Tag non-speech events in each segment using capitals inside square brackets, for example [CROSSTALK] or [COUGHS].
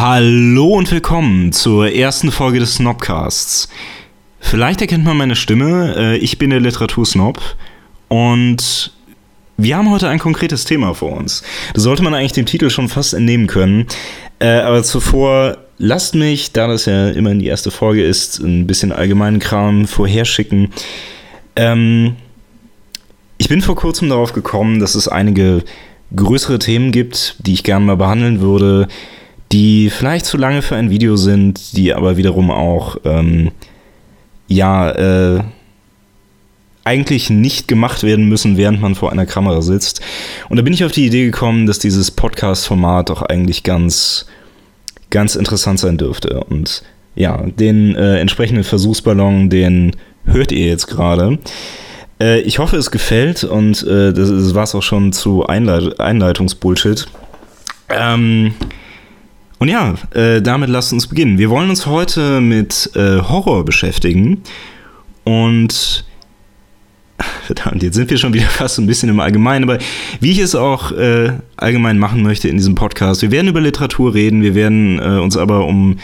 Hallo und willkommen zur ersten Folge des Snobcasts. Vielleicht erkennt man meine Stimme, äh, ich bin der Literatursnob und wir haben heute ein konkretes Thema vor uns. Das sollte man eigentlich dem Titel schon fast entnehmen können. Äh, aber zuvor lasst mich, da das ja immerhin die erste Folge ist, ein bisschen allgemeinen Kram vorherschicken. Ähm, ich bin vor kurzem darauf gekommen, dass es einige größere Themen gibt, die ich gerne mal behandeln würde die vielleicht zu lange für ein Video sind, die aber wiederum auch, ähm, ja, äh, eigentlich nicht gemacht werden müssen, während man vor einer Kamera sitzt. Und da bin ich auf die Idee gekommen, dass dieses Podcast-Format auch eigentlich ganz, ganz interessant sein dürfte. Und ja, den äh, entsprechenden Versuchsballon, den hört ihr jetzt gerade. Äh, ich hoffe, es gefällt und äh, das, das war es auch schon zu Einleit Einleitungsbullshit. Ähm, und ja, äh, damit lasst uns beginnen. Wir wollen uns heute mit äh, Horror beschäftigen. Und [LAUGHS] verdammt, jetzt sind wir schon wieder [LAUGHS] fast ein bisschen im Allgemeinen, aber wie ich es auch äh, allgemein machen möchte in diesem Podcast, wir werden über Literatur reden, wir werden äh, uns aber um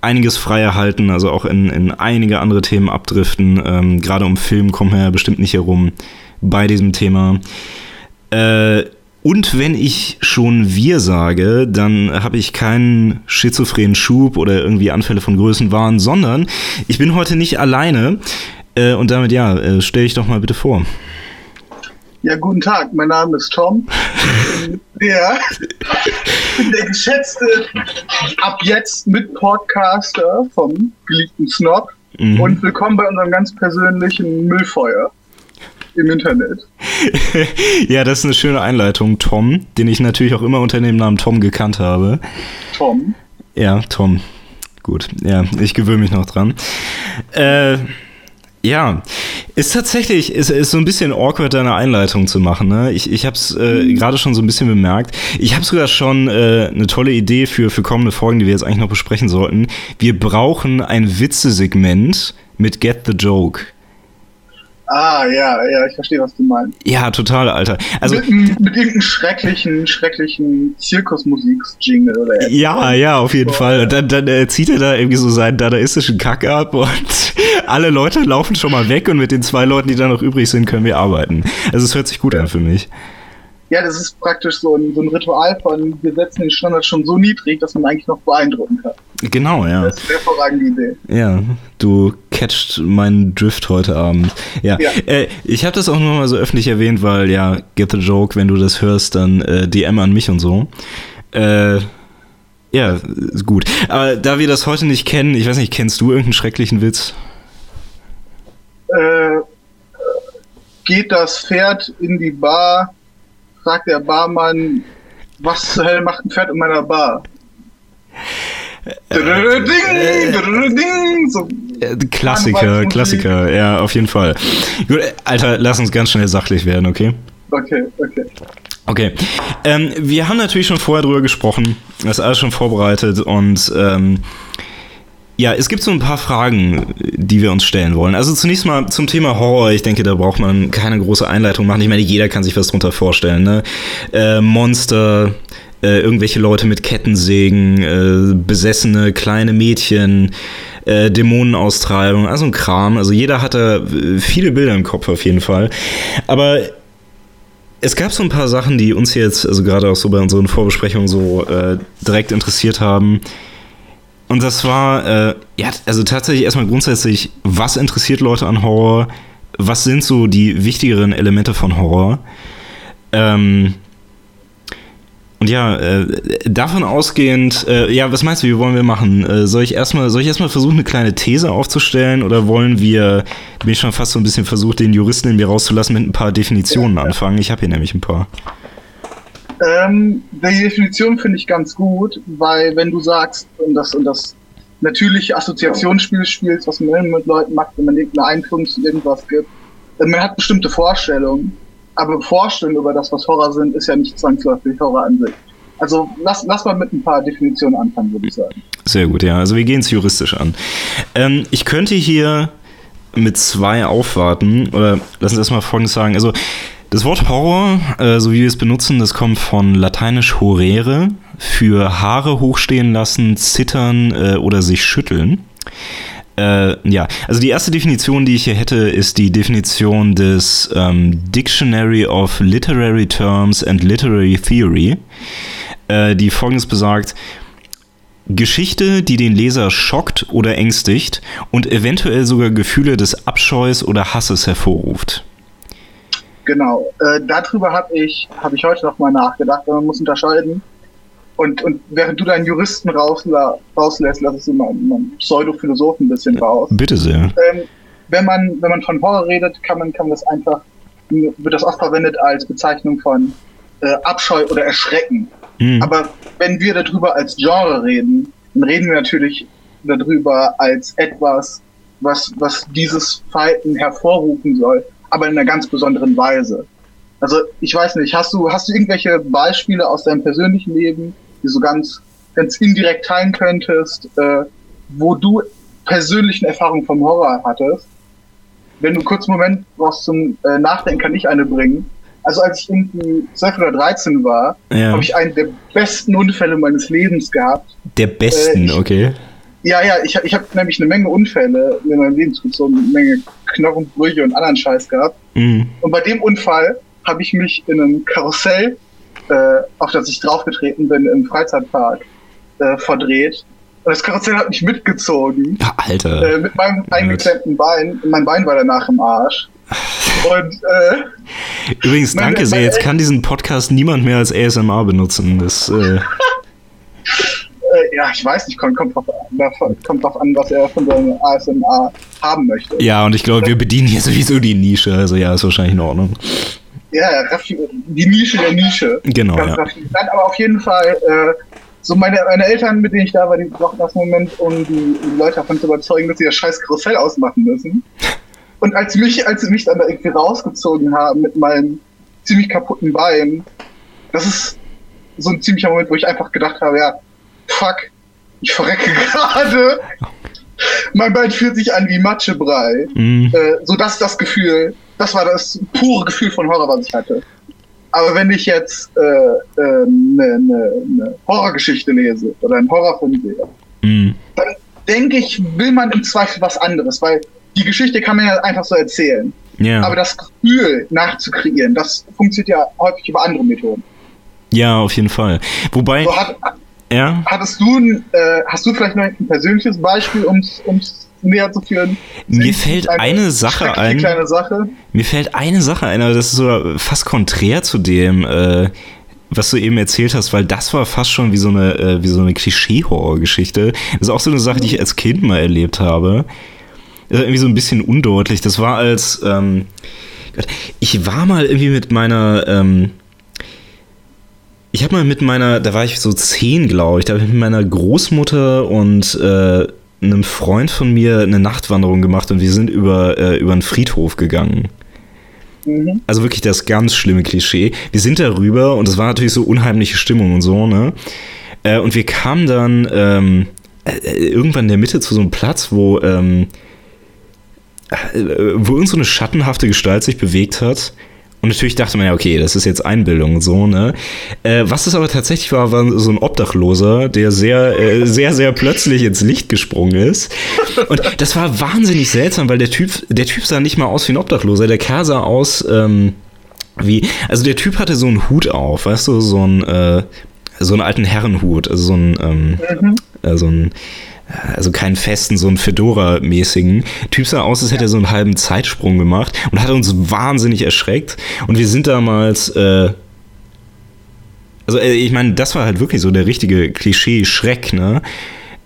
einiges freier halten, also auch in, in einige andere Themen abdriften. Ähm, Gerade um Film kommen wir ja bestimmt nicht herum bei diesem Thema. Äh, und wenn ich schon wir sage, dann habe ich keinen schizophrenen Schub oder irgendwie Anfälle von Größenwahn, sondern ich bin heute nicht alleine. Äh, und damit ja, äh, stell dich doch mal bitte vor. Ja, guten Tag, mein Name ist Tom. [LAUGHS] der, bin der geschätzte ab jetzt Mit-Podcaster vom geliebten Snob. Mhm. Und willkommen bei unserem ganz persönlichen Müllfeuer im Internet. [LAUGHS] ja, das ist eine schöne Einleitung, Tom, den ich natürlich auch immer unter dem Namen Tom gekannt habe. Tom? Ja, Tom. Gut, ja, ich gewöhne mich noch dran. Äh, ja, ist tatsächlich, ist, ist so ein bisschen awkward, deine Einleitung zu machen. Ne? Ich, ich habe es äh, mhm. gerade schon so ein bisschen bemerkt. Ich habe sogar schon äh, eine tolle Idee für, für kommende Folgen, die wir jetzt eigentlich noch besprechen sollten. Wir brauchen ein Witzesegment mit Get the Joke. Ah, ja, ja, ich verstehe, was du meinst. Ja, total, Alter. Also, mit, mit irgendeinem schrecklichen, schrecklichen Zirkusmusik-Jingle oder etwas. Ja, ja, auf jeden oh, Fall. Und dann, dann äh, zieht er da irgendwie so seinen dadaistischen Kack ab und [LAUGHS] alle Leute laufen schon mal weg und mit den zwei Leuten, die da noch übrig sind, können wir arbeiten. Also es hört sich gut an für mich. Ja, das ist praktisch so ein, so ein Ritual von, wir setzen den Standard schon so niedrig, dass man eigentlich noch beeindrucken kann. Genau, ja. Das ist eine hervorragende Idee. Ja, du catcht meinen Drift heute Abend. Ja, ja. Äh, ich habe das auch nur mal so öffentlich erwähnt, weil ja, get the joke, wenn du das hörst, dann äh, DM an mich und so. Äh, ja, gut. Aber da wir das heute nicht kennen, ich weiß nicht, kennst du irgendeinen schrecklichen Witz? Äh, geht das Pferd in die Bar fragt der Barmann, was zur Hölle macht ein Pferd in meiner Bar? Äh, so. Klassiker, Klassiker, ja, auf jeden Fall. Gut, Alter, lass uns ganz schnell sachlich werden, okay? Okay, okay. Okay. Ähm, wir haben natürlich schon vorher drüber gesprochen, das ist alles schon vorbereitet und ähm, ja, es gibt so ein paar Fragen, die wir uns stellen wollen. Also zunächst mal zum Thema Horror. Ich denke, da braucht man keine große Einleitung machen. Ich meine, jeder kann sich was drunter vorstellen. Ne? Äh, Monster, äh, irgendwelche Leute mit Kettensägen, äh, besessene kleine Mädchen, äh, Dämonenaustreibung, also ein Kram. Also jeder hatte viele Bilder im Kopf auf jeden Fall. Aber es gab so ein paar Sachen, die uns jetzt, also gerade auch so bei unseren Vorbesprechungen so äh, direkt interessiert haben. Und das war, äh, ja, also tatsächlich erstmal grundsätzlich, was interessiert Leute an Horror? Was sind so die wichtigeren Elemente von Horror? Ähm, und ja, äh, davon ausgehend, äh, ja, was meinst du, wie wollen wir machen? Äh, soll ich erstmal, soll ich erstmal versuchen, eine kleine These aufzustellen oder wollen wir, bin ich schon fast so ein bisschen versucht, den Juristen in mir rauszulassen, mit ein paar Definitionen anfangen? Ich habe hier nämlich ein paar. Ähm, die Definition finde ich ganz gut, weil wenn du sagst, und das, und das natürliche Assoziationsspiel spielst, was man mit Leuten macht, wenn man irgendeine Einführung zu irgendwas gibt, äh, man hat bestimmte Vorstellungen, aber Vorstellungen über das, was Horror sind, ist ja nicht zwangsläufig Horror an sich. Also lass, lass mal mit ein paar Definitionen anfangen, würde ich sagen. Sehr gut, ja. Also wir gehen es juristisch an. Ähm, ich könnte hier mit zwei aufwarten, oder lass uns erstmal Folgendes sagen. Also Das Wort Horror, äh, so wie wir es benutzen, das kommt von lateinisch horere, für Haare hochstehen lassen, zittern äh, oder sich schütteln. Äh, ja, also die erste Definition, die ich hier hätte, ist die Definition des ähm, Dictionary of Literary Terms and Literary Theory, äh, die folgendes besagt. Geschichte, die den Leser schockt oder ängstigt und eventuell sogar Gefühle des Abscheus oder Hasses hervorruft. Genau, äh, darüber habe ich, hab ich heute noch mal nachgedacht, weil man muss unterscheiden. Und, und während du deinen Juristen rausla rauslässt, lass ich mal meinen Pseudophilosophen ein bisschen raus. Bitte sehr. Ähm, wenn, man, wenn man von Horror redet, kann man, kann man das einfach, wird das oft verwendet als Bezeichnung von äh, Abscheu oder Erschrecken. Mhm. Aber wenn wir darüber als Genre reden, dann reden wir natürlich darüber als etwas, was, was dieses Verhalten hervorrufen soll, aber in einer ganz besonderen Weise. Also ich weiß nicht, hast du, hast du irgendwelche Beispiele aus deinem persönlichen Leben, die so ganz, ganz indirekt teilen könntest, äh, wo du persönlichen Erfahrungen vom Horror hattest? Wenn du kurz einen Moment brauchst zum äh, Nachdenken, kann ich eine bringen. Also als ich irgendwie 12 oder 13 war, ja. habe ich einen der besten Unfälle meines Lebens gehabt. Der besten, äh, ich, okay. Ja, ja, ich, ich habe nämlich eine Menge Unfälle in meinem Leben gezogen, eine Menge Knochenbrüche und anderen Scheiß gehabt. Mhm. Und bei dem Unfall habe ich mich in einem Karussell, äh, auf das ich draufgetreten bin, im Freizeitpark, äh, verdreht. Und das Karussell hat mich mitgezogen. Alter. Äh, mit meinem eingeklemmten Bein. Mein Bein war danach im Arsch. [LAUGHS] Und, äh, Übrigens, danke sehr. Jetzt kann diesen Podcast niemand mehr als ASMR benutzen. Das, äh [LAUGHS] äh, ja, ich weiß nicht, kommt, kommt, drauf, kommt drauf an, was er von seinem ASMR haben möchte. Ja, und ich glaube, wir bedienen hier sowieso die Nische. Also ja, ist wahrscheinlich in Ordnung. Ja, die Nische der Nische. Genau. Ja. Nein, aber auf jeden Fall, äh, so meine, meine Eltern, mit denen ich da war, die brauchten das Moment, um die, die Leute davon zu überzeugen, dass sie das scheiß Karussell ausmachen müssen. [LAUGHS] Und als mich, als sie mich dann da irgendwie rausgezogen haben mit meinem ziemlich kaputten Bein, das ist so ein ziemlicher Moment, wo ich einfach gedacht habe, ja, fuck, ich verrecke [LAUGHS] gerade. mein Bein fühlt sich an wie Matschebrei. Mhm. Äh, so das das Gefühl, das war das pure Gefühl von Horror, was ich hatte. Aber wenn ich jetzt eine äh, äh, ne, ne, Horrorgeschichte lese oder einen Horrorfilm sehe, mhm. dann denke ich, will man im Zweifel was anderes, weil die Geschichte kann man ja einfach so erzählen. Yeah. Aber das Gefühl nachzukreieren, das funktioniert ja häufig über andere Methoden. Ja, auf jeden Fall. Wobei. So hat, ja. Hattest du, äh, hast du vielleicht noch ein persönliches Beispiel, um es näher zu führen? Mir fällt eine, eine Sache ein. Kleine Sache. Mir fällt eine Sache ein, aber das ist so fast konträr zu dem, äh, was du eben erzählt hast, weil das war fast schon wie so eine, äh, so eine Klischee-Horror-Geschichte. Das ist auch so eine Sache, die ich als Kind mal erlebt habe. Das ist irgendwie so ein bisschen undeutlich. Das war als, ähm, ich war mal irgendwie mit meiner, ähm, ich habe mal mit meiner, da war ich so zehn, glaube ich, da habe ich mit meiner Großmutter und äh, einem Freund von mir eine Nachtwanderung gemacht und wir sind über, äh, über einen Friedhof gegangen. Mhm. Also wirklich das ganz schlimme Klischee. Wir sind darüber und es war natürlich so unheimliche Stimmung und so, ne? Äh, und wir kamen dann ähm, äh, irgendwann in der Mitte zu so einem Platz, wo, ähm, äh, wo irgend so eine schattenhafte Gestalt sich bewegt hat und natürlich dachte man ja, okay, das ist jetzt Einbildung und so, ne? Äh, was es aber tatsächlich war, war so ein Obdachloser, der sehr, äh, sehr, sehr plötzlich ins Licht gesprungen ist. Und das war wahnsinnig seltsam, weil der Typ, der Typ sah nicht mal aus wie ein Obdachloser. Der Kerl sah aus, ähm, wie, also der Typ hatte so einen Hut auf, weißt du, so einen, äh, so einen alten Herrenhut, also so ein, ähm, mhm. äh, so ein, also keinen festen, so einen Fedora-mäßigen. Typ sah aus, als hätte er so einen halben Zeitsprung gemacht und hat uns wahnsinnig erschreckt. Und wir sind damals, äh, also äh, ich meine, das war halt wirklich so der richtige Klischee-Schreck, ne?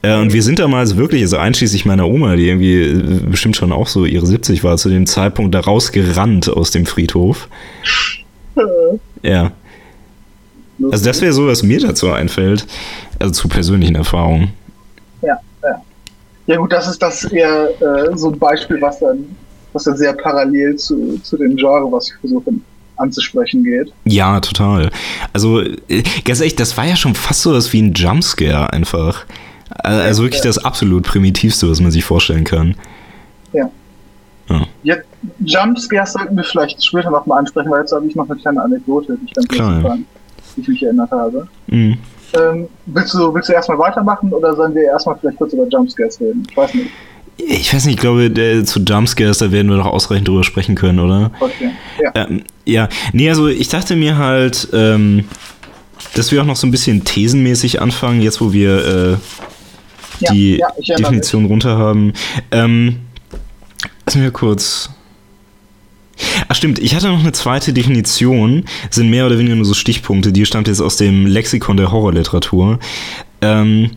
Äh, und wir sind damals wirklich, also einschließlich meiner Oma, die irgendwie äh, bestimmt schon auch so ihre 70 war, zu dem Zeitpunkt da rausgerannt aus dem Friedhof. Ja. Also das wäre so, was mir dazu einfällt. Also zu persönlichen Erfahrungen. Ja gut, das ist das eher äh, so ein Beispiel, was dann, was dann sehr parallel zu, zu dem Genre, was ich versuche anzusprechen geht. Ja, total. Also äh, ganz ehrlich, das war ja schon fast so was wie ein Jumpscare einfach. Also wirklich das absolut primitivste, was man sich vorstellen kann. Ja. ja. Jetzt, Jumpscares sollten wir vielleicht später nochmal ansprechen, weil jetzt habe ich noch eine kleine Anekdote, die ich ganz Klar, fand, die ich mich erinnert habe. Mhm. Ähm, willst, du, willst du erstmal weitermachen oder sollen wir erstmal vielleicht kurz über Jumpscares reden? Ich weiß nicht. Ich weiß nicht, ich glaube, der, zu Jumpscares, da werden wir doch ausreichend drüber sprechen können, oder? Okay. Ja. Ähm, ja, nee, also ich dachte mir halt, ähm, dass wir auch noch so ein bisschen thesenmäßig anfangen, jetzt wo wir äh, Ja, die ja, erinnere Definition runter haben. Ähm, lass mir kurz. Ach stimmt, ich hatte noch eine zweite Definition, sind mehr oder weniger nur so Stichpunkte, die stammt jetzt aus dem Lexikon der Horrorliteratur. Ähm,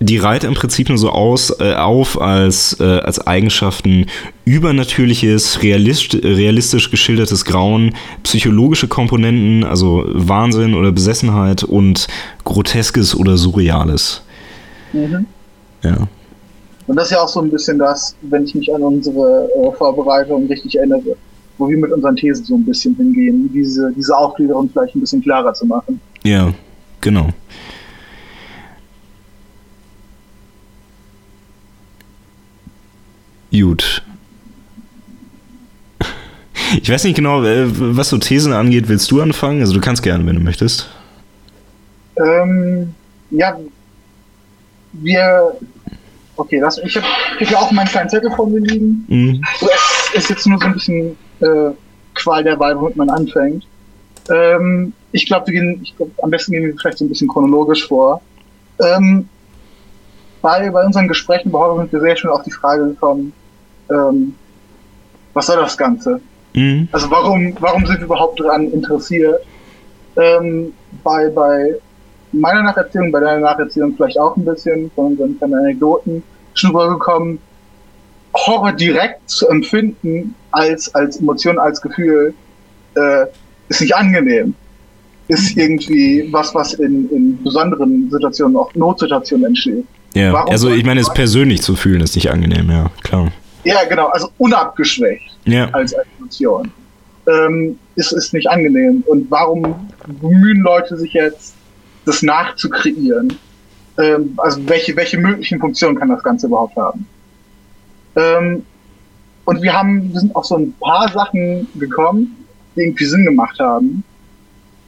die reiht im Prinzip nur so aus, äh, auf als, äh, als Eigenschaften übernatürliches, realist, realistisch geschildertes Grauen, psychologische Komponenten, also Wahnsinn oder Besessenheit und groteskes oder surreales. Mhm. Ja. Und das ist ja auch so ein bisschen das, wenn ich mich an unsere äh, Vorbereitung richtig erinnere, wo wir mit unseren Thesen so ein bisschen hingehen, diese, diese Aufgliederung vielleicht ein bisschen klarer zu machen. Ja, genau. Gut. Ich weiß nicht genau, äh, was so Thesen angeht, willst du anfangen? Also du kannst gerne, wenn du möchtest. Ähm, ja, wir. Okay, das, ich habe hab ja auch meinen kleinen Zettel vor mir liegen. Mhm. So, es ist jetzt nur so ein bisschen äh, Qual der Wahl, womit man anfängt. Ähm, ich glaube, wir gehen, ich glaub, am besten gehen wir vielleicht so ein bisschen chronologisch vor. Ähm, bei, bei unseren Gesprächen über Horror sind wir sehr schön auf die Frage gekommen, ähm, was soll das Ganze? Mhm. Also warum, warum sind wir überhaupt daran interessiert? Ähm, bei, bei meiner Nacherzählung, bei deiner Nacherzählung vielleicht auch ein bisschen, von unseren kleinen Anekdoten, schon rübergekommen, Horror direkt zu empfinden als, als Emotion, als Gefühl, äh, ist nicht angenehm. Ist irgendwie was, was in, in besonderen Situationen, auch Notsituationen entsteht. Ja, Warum also ich meine, es persönlich zu fühlen ist nicht angenehm, ja, klar. Ja, genau, also unabgeschwächt. Ja, als Emotion. Ähm, ist, ist nicht angenehm. Und warum bemühen Leute sich jetzt, das nachzukreieren? Ähm, also welche, welche möglichen Funktionen kann das Ganze überhaupt haben? Ähm, und wir haben, wir sind auf so ein paar Sachen gekommen, die irgendwie Sinn gemacht haben.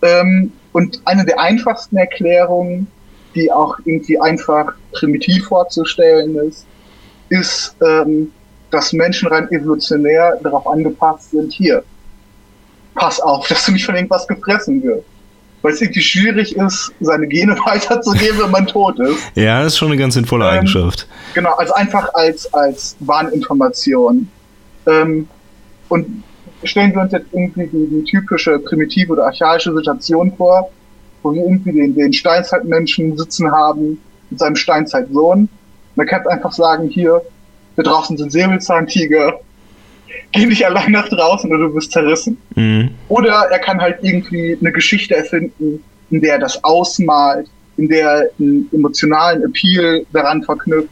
Ähm, und eine der einfachsten Erklärungen, die auch irgendwie einfach primitiv vorzustellen ist, ist, ähm, dass Menschen rein evolutionär darauf angepasst sind, hier, pass auf, dass du nicht von irgendwas gefressen wirst. Weil es irgendwie schwierig ist, seine Gene [LAUGHS] weiterzugeben, wenn man tot ist. ja, das ist schon eine ganz sinnvolle Ähm, Eigenschaft. Genau, also einfach als, als Warninformation. Ähm, und stellen wir uns jetzt irgendwie die, die typische primitive oder archaische Situation vor, wo wir irgendwie den, den Steinzeitmenschen sitzen haben mit seinem Steinzeitsohn. Man kann einfach sagen, hier, da draußen sind Säbelzahntiger, geh nicht allein nach draußen oder du wirst zerrissen. Mhm. Oder er kann halt irgendwie eine Geschichte erfinden, in der er das ausmalt, in der er einen emotionalen Appeal daran verknüpft.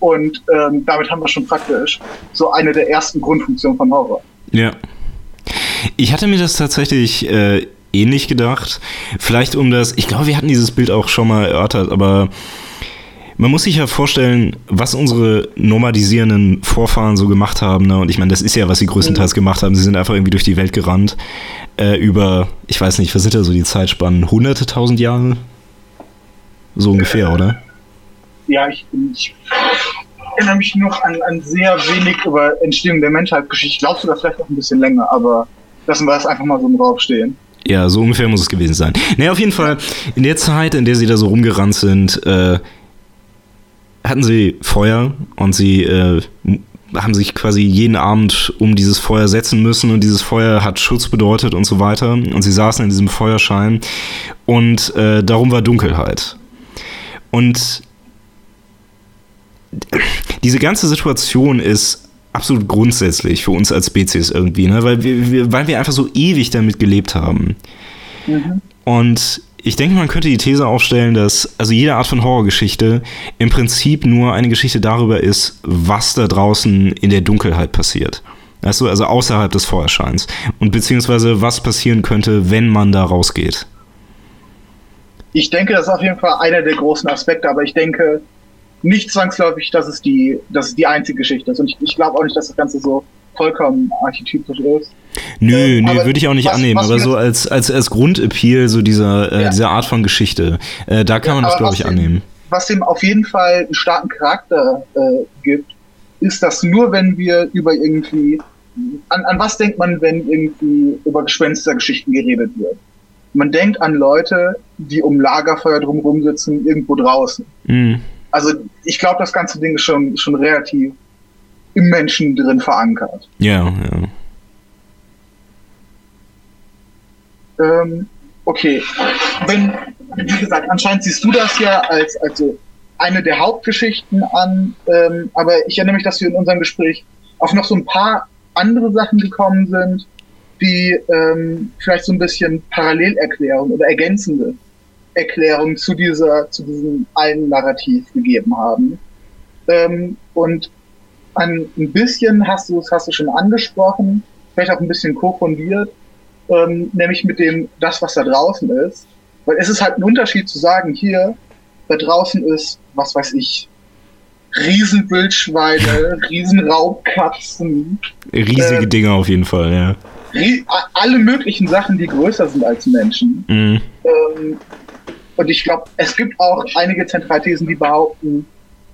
Und ähm, damit haben wir schon praktisch so eine der ersten Grundfunktionen von Horror. Ja. Ich hatte mir das tatsächlich äh, ähnlich gedacht. Vielleicht um das, ich glaube, wir hatten dieses Bild auch schon mal erörtert, aber man muss sich ja vorstellen, was unsere nomadisierenden Vorfahren so gemacht haben. Ne? Und ich meine, das ist ja, was sie größtenteils gemacht haben. Sie sind einfach irgendwie durch die Welt gerannt. Äh, über, ich weiß nicht, was sind da so die Zeitspannen? Hunderte, tausend Jahre? So ungefähr, oder? Ja, ich, ich erinnere mich noch an, an sehr wenig über Entstehung der Menschheitsgeschichte. Ich glaube sogar vielleicht noch ein bisschen länger, aber lassen wir das einfach mal so im Raum stehen. Ja, so ungefähr muss es gewesen sein. Naja, auf jeden Fall, in der Zeit, in der sie da so rumgerannt sind, äh, hatten sie Feuer und sie äh, haben sich quasi jeden Abend um dieses Feuer setzen müssen und dieses Feuer hat Schutz bedeutet und so weiter. Und sie saßen in diesem Feuerschein und äh, darum war Dunkelheit. Und diese ganze Situation ist absolut grundsätzlich für uns als Spezies irgendwie, ne? weil, wir, wir, weil wir einfach so ewig damit gelebt haben. Mhm. Und ich denke, man könnte die These aufstellen, dass also jede Art von Horrorgeschichte im Prinzip nur eine Geschichte darüber ist, was da draußen in der Dunkelheit passiert. Du, also außerhalb des Feuerscheins. Und beziehungsweise was passieren könnte, wenn man da rausgeht. Ich denke, das ist auf jeden Fall einer der großen Aspekte, aber ich denke nicht zwangsläufig, dass es die, dass es die einzige Geschichte ist. Und ich, ich glaube auch nicht, dass das Ganze so vollkommen archetypisch ist. Nö, ähm, nö, würde ich auch nicht was, annehmen, was aber so als, als, als Grundappeal, so dieser, äh, ja. dieser Art von Geschichte, äh, da kann ja, man das, glaube ich, annehmen. Was dem auf jeden Fall einen starken Charakter äh, gibt, ist, dass nur wenn wir über irgendwie, an, an was denkt man, wenn irgendwie über Gespenstergeschichten geredet wird? Man denkt an Leute, die um Lagerfeuer drumherum sitzen, irgendwo draußen. Mhm. Also ich glaube, das ganze Ding ist schon, schon relativ im Menschen drin verankert. Ja, ja. Ähm, okay. Wenn, wie gesagt, anscheinend siehst du das ja als also eine der Hauptgeschichten an, ähm, aber ich erinnere mich, dass wir in unserem Gespräch auf noch so ein paar andere Sachen gekommen sind, die ähm, vielleicht so ein bisschen Parallelerklärung oder ergänzende Erklärung zu dieser, zu diesem einen Narrativ gegeben haben. Ähm, und ein, ein bisschen hast du es hast du schon angesprochen, vielleicht auch ein bisschen kofundiert, ähm, nämlich mit dem, das, was da draußen ist. Weil es ist halt ein Unterschied zu sagen, hier, da draußen ist, was weiß ich, Riesenwildschweine, Riesenraubkatzen. Riesige äh, Dinge auf jeden Fall, ja. Alle möglichen Sachen, die größer sind als Menschen. Mhm. Ähm, und ich glaube, es gibt auch einige Zentralthesen, die behaupten,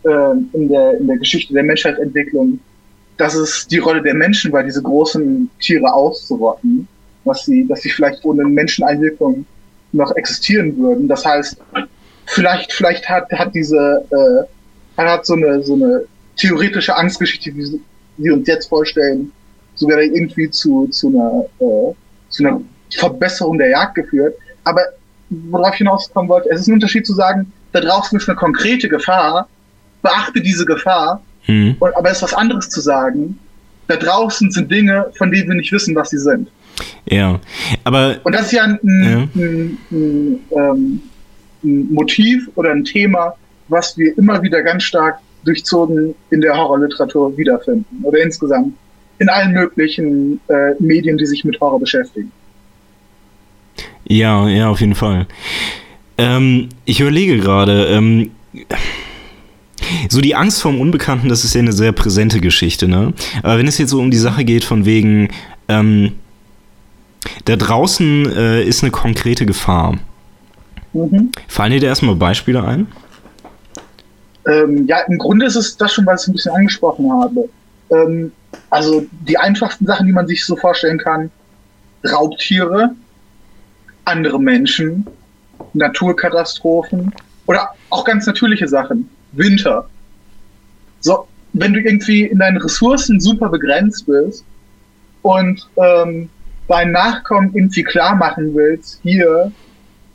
äh, in, der, in der Geschichte der Menschheitsentwicklung, dass es die Rolle der Menschen war, diese großen Tiere auszurotten, dass sie, dass sie vielleicht ohne Menscheneinwirkung noch existieren würden. Das heißt, vielleicht, vielleicht hat, hat diese, äh, hat so eine, so eine theoretische Angstgeschichte, wie wir uns jetzt vorstellen, sogar irgendwie zu, zu einer, äh, zu einer Verbesserung der Jagd geführt. Aber worauf ich hinauskommen wollte, es ist ein Unterschied zu sagen, da draußen ist eine konkrete Gefahr, beachte diese Gefahr, hm. und, aber es ist was anderes zu sagen, da draußen sind Dinge, von denen wir nicht wissen, was sie sind. Ja, aber. Und das ist ja ein, ja. ein, ein, ein, ähm, ein Motiv oder ein Thema, was wir immer wieder ganz stark durchzogen in der Horrorliteratur wiederfinden oder insgesamt in allen möglichen äh, Medien, die sich mit Horror beschäftigen. Ja, ja, auf jeden Fall. Ähm, ich überlege gerade, ähm, so die Angst vorm Unbekannten, das ist ja eine sehr präsente Geschichte, ne? Aber wenn es jetzt so um die Sache geht, von wegen, ähm, da draußen äh, ist eine konkrete Gefahr. Mhm. Fallen dir da erstmal Beispiele ein? Ähm, ja, im Grunde ist es das schon, was ich ein bisschen angesprochen habe. Ähm, also die einfachsten Sachen, die man sich so vorstellen kann, Raubtiere, andere Menschen, Naturkatastrophen oder auch ganz natürliche Sachen. Winter. So, wenn du irgendwie in deinen Ressourcen super begrenzt bist und ähm, deinen Nachkommen irgendwie klar machen willst, hier,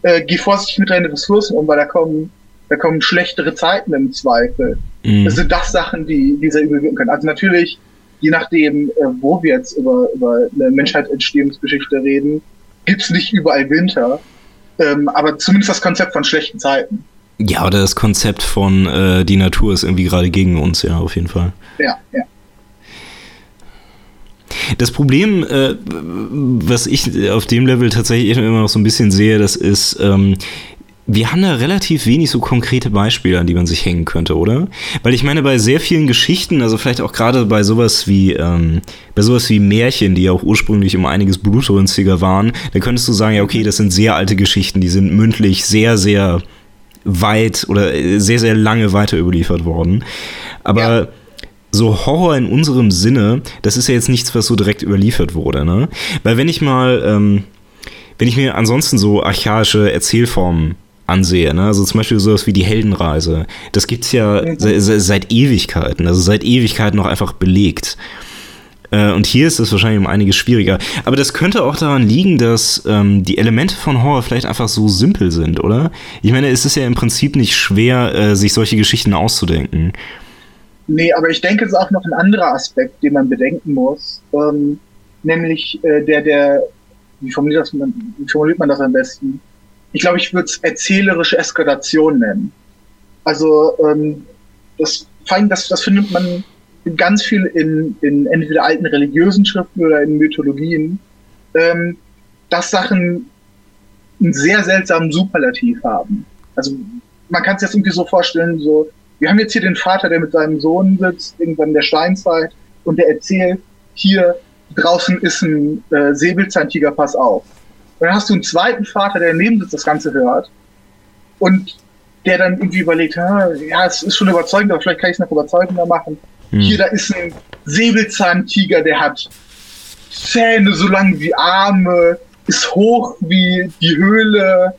äh, geh vorsichtig mit deinen Ressourcen um, weil da kommen, da kommen schlechtere Zeiten im Zweifel. Mhm. Das sind das Sachen, die, die sehr überwirken können. Also natürlich, je nachdem, äh, wo wir jetzt über, über eine Menschheitsentstehungsgeschichte reden, gibt's nicht überall Winter, ähm, aber zumindest das Konzept von schlechten Zeiten. Ja, oder das Konzept von äh, die Natur ist irgendwie gerade gegen uns, ja, auf jeden Fall. Ja, ja. Das Problem, äh, was ich auf dem Level tatsächlich immer noch so ein bisschen sehe, das ist, ähm, wir haben da relativ wenig so konkrete Beispiele, an die man sich hängen könnte, oder? Weil ich meine, bei sehr vielen Geschichten, also vielleicht auch gerade bei sowas wie, ähm, bei sowas wie Märchen, die ja auch ursprünglich um einiges blutrünstiger waren, da könntest du sagen, ja, okay, das sind sehr alte Geschichten, die sind mündlich sehr, sehr weit oder sehr, sehr lange weiter überliefert worden. Aber ja. so Horror in unserem Sinne, das ist ja jetzt nichts, was so direkt überliefert wurde, ne? Weil wenn ich mal, ähm, wenn ich mir ansonsten so archaische Erzählformen ansehe. Ne? Also zum Beispiel sowas wie die Heldenreise. Das gibt es ja mhm. se seit Ewigkeiten, also seit Ewigkeiten noch einfach belegt. Äh, und hier ist es wahrscheinlich um einiges schwieriger. Aber das könnte auch daran liegen, dass ähm, die Elemente von Horror vielleicht einfach so simpel sind, oder? Ich meine, es ist ja im Prinzip nicht schwer, äh, sich solche Geschichten auszudenken. Nee, aber ich denke, es ist auch noch ein anderer Aspekt, den man bedenken muss. Ähm, nämlich äh, der, der, wie formuliert, das, wie formuliert man das am besten? ich glaube, ich würde es erzählerische Eskalation nennen. Also ähm, das, das, das findet man ganz viel in, in entweder alten religiösen Schriften oder in Mythologien, ähm, dass Sachen einen sehr seltsamen Superlativ haben. Also man kann es jetzt irgendwie so vorstellen, so, wir haben jetzt hier den Vater, der mit seinem Sohn sitzt, irgendwann in der Steinzeit, und der erzählt, hier draußen ist ein äh, Säbelzahntiger, pass auf. Und dann hast du einen zweiten Vater, der neben sitzt, das Ganze hört und der dann irgendwie überlegt, ja, es ist schon überzeugend, aber vielleicht kann ich es noch überzeugender machen. Hm. Hier, da ist ein Säbelzahntiger, der hat Zähne so lang wie Arme, ist hoch wie die Höhle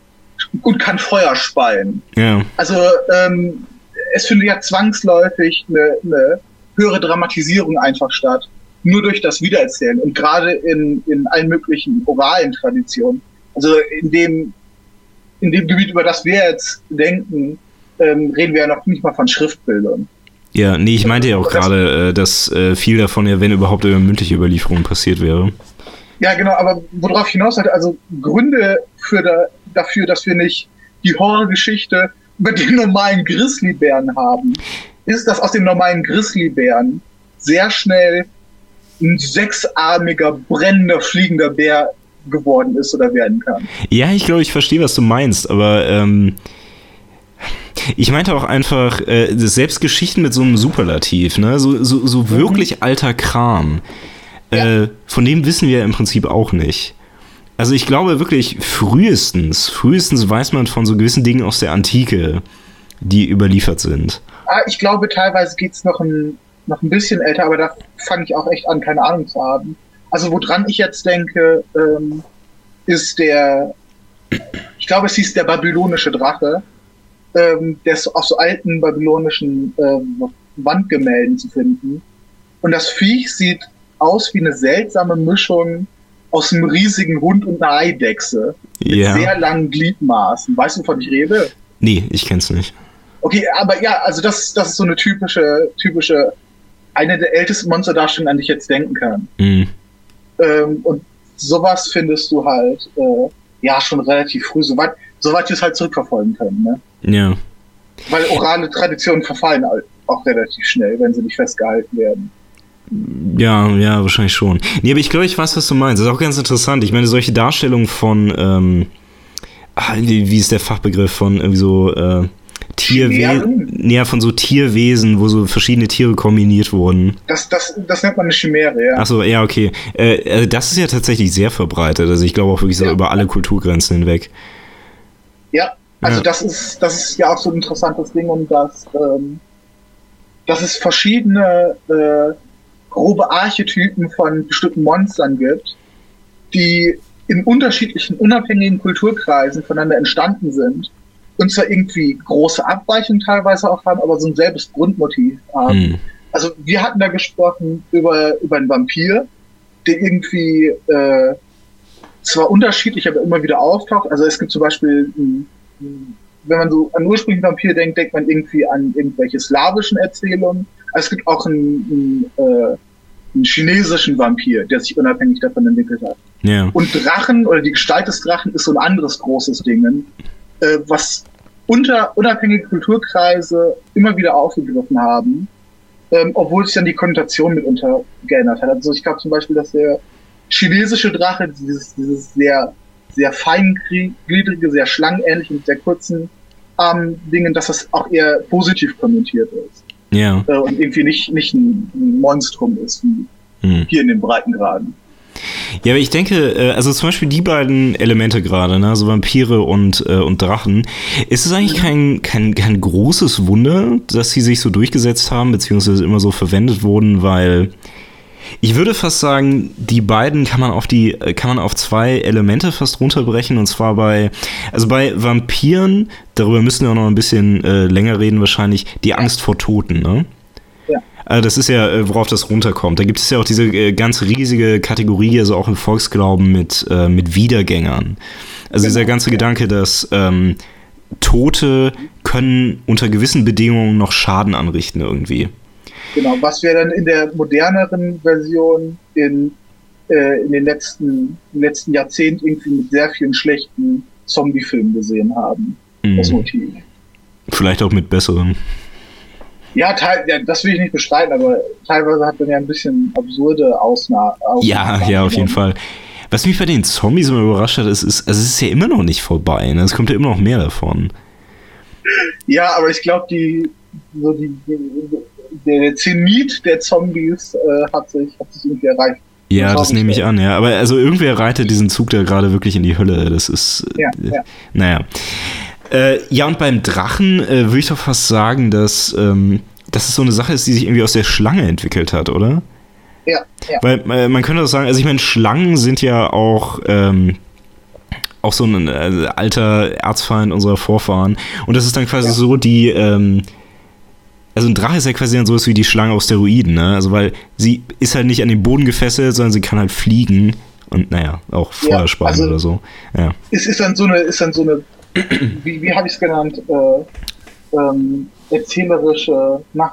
und kann Feuer speien. Ja. Also ähm, es findet ja zwangsläufig eine, eine höhere Dramatisierung einfach statt, nur durch das Wiedererzählen und gerade in, in allen möglichen oralen Traditionen. Also in dem, in dem Gebiet, über das wir jetzt denken, ähm, reden wir ja noch nicht mal von Schriftbildern. Ja, nee, ich meinte ja auch gerade, äh, dass äh, viel davon ja, wenn überhaupt, über mündliche Überlieferung passiert wäre. Ja, genau, aber worauf hinaus hatte, also Gründe für da, dafür, dass wir nicht die Horrorgeschichte über den normalen Grizzlybären haben, ist, dass aus dem normalen Grizzlybären sehr schnell ein sechsarmiger, brennender, fliegender Bär geworden ist oder werden kann. Ja, ich glaube, ich verstehe, was du meinst, aber ähm, ich meinte auch einfach, äh, selbst Geschichten mit so einem Superlativ, ne? so, so, so mhm. wirklich alter Kram, ja. äh, von dem wissen wir im Prinzip auch nicht. Also ich glaube wirklich, frühestens, frühestens weiß man von so gewissen Dingen aus der Antike, die überliefert sind. Ah, ich glaube, teilweise geht es noch ein, noch ein bisschen älter, aber da fange ich auch echt an, keine Ahnung zu haben. Also woran ich jetzt denke, ähm, ist der, ich glaube, es hieß der babylonische Drache ähm, der ist auf so alten babylonischen ähm, Wandgemälden zu finden. Und das Viech sieht aus wie eine seltsame Mischung aus einem riesigen Hund und einer Eidechse. Mit ja. sehr langen Gliedmaßen. Weißt du, wovon ich rede? Nee, ich kenn's nicht. Okay, aber ja, also das, das ist so eine typische, typische, eine der ältesten Monsterdarstellungen, an die ich jetzt denken kann. Mhm. Ähm, und sowas findest du halt, äh, ja, schon relativ früh, soweit, soweit wir es halt zurückverfolgen können, ne? Ja. Weil orale Traditionen verfallen halt auch relativ schnell, wenn sie nicht festgehalten werden. Ja, ja, wahrscheinlich schon. Nee, aber ich glaube, ich weiß, was du meinst. Das ist auch ganz interessant. Ich meine, solche Darstellungen von, ähm, ah, wie ist der Fachbegriff von irgendwie so äh, Tierwesen, ja, von so Tierwesen, wo so verschiedene Tiere kombiniert wurden. Das, das, das nennt man eine Chimäre, ja. Achso, ja, okay. Äh, also das ist ja tatsächlich sehr verbreitet. Also ich glaube auch wirklich so ja. über alle Kulturgrenzen hinweg. Ja, also ja. das ist, das ist ja auch so ein interessantes Ding, um das, ähm, dass es verschiedene äh, grobe Archetypen von bestimmten Monstern gibt, die in unterschiedlichen, unabhängigen Kulturkreisen voneinander entstanden sind und zwar irgendwie große Abweichungen teilweise auch haben, aber so ein selbes Grundmotiv haben. Mhm. Also wir hatten da gesprochen über, über einen Vampir, der irgendwie äh, zwar unterschiedlich, aber immer wieder auftaucht. Also es gibt zum Beispiel ein wenn man so an ursprünglichen Vampir denkt, denkt man irgendwie an irgendwelche slawischen Erzählungen. Also es gibt auch einen, einen, äh, einen chinesischen Vampir, der sich unabhängig davon entwickelt hat. Ja. Und Drachen oder die Gestalt des Drachen ist so ein anderes großes Ding, äh, was unter unabhängige Kulturkreise immer wieder aufgegriffen haben, ähm, obwohl sich dann die Konnotation mitunter geändert hat. Also ich glaube zum Beispiel, dass der chinesische Drache, dieses, dieses sehr sehr feingliedrige, sehr schlangenähnliche mit sehr kurzen ähm, Dingen, dass das auch eher positiv kommentiert ist. Ja. Äh, und irgendwie nicht, nicht ein, Monstrum ist, wie hm. hier in den Breitengraden. Ja, aber ich denke, äh, also zum Beispiel die beiden Elemente gerade, ne, so Vampire und, äh, und Drachen, ist es eigentlich kein, kein, kein großes Wunder, dass sie sich so durchgesetzt haben, beziehungsweise immer so verwendet wurden, weil ich würde fast sagen, die beiden kann man auf die, kann man auf zwei Elemente fast runterbrechen. Und zwar bei, also bei Vampiren, darüber müssen wir auch noch ein bisschen äh, länger reden wahrscheinlich, die Angst vor Toten, ne? Ja. Also das ist ja, äh, worauf das runterkommt. Da gibt es ja auch diese äh, ganz riesige Kategorie, also auch im Volksglauben mit, äh, mit Wiedergängern. Also genau. dieser ganze Gedanke, dass ähm, Tote können unter gewissen Bedingungen noch Schaden anrichten irgendwie. Genau, was wir dann in der moderneren Version in, äh, in den letzten, im letzten Jahrzehnt irgendwie mit sehr vielen schlechten Zombie-Filmen gesehen haben. Mhm. Das Motiv. Vielleicht auch mit besseren. Ja, teil, ja, das will ich nicht bestreiten, aber teilweise hat man ja ein bisschen absurde Ausnahmen. Ja, ja, auf jeden Fall. Was mich bei den Zombies immer überrascht hat, ist, ist also es ist ja immer noch nicht vorbei. Ne? Es kommt ja immer noch mehr davon. Ja, aber ich glaube, die, so die, die der Zenit der Zombies äh, hat, sich, hat sich irgendwie erreicht. Ja, Das das nehme ich an, ja. Aber also irgendwer reitet diesen Zug da gerade wirklich in die Hölle. Das ist. Ja, äh, ja. Naja. Äh, ja, und beim Drachen äh, würde ich doch fast sagen, dass, ähm, dass es so eine Sache ist, die sich irgendwie aus der Schlange entwickelt hat, oder? Ja, ja. Weil äh, man könnte auch sagen, also ich meine, Schlangen sind ja auch, ähm, auch so ein äh, alter Erzfeind unserer Vorfahren. Und das ist dann quasi Ja. so die, ähm, also ein Drache ist ja quasi dann sowas wie die Schlange aus Steroiden, ne? Also weil sie ist halt nicht an den Boden gefesselt, sondern sie kann halt fliegen und naja, auch Ja, Feuer speien also- oder so. Ja. Es ist dann so eine, ist dann so eine, wie, wie habe ich es genannt, äh, ähm, erzählerische, na,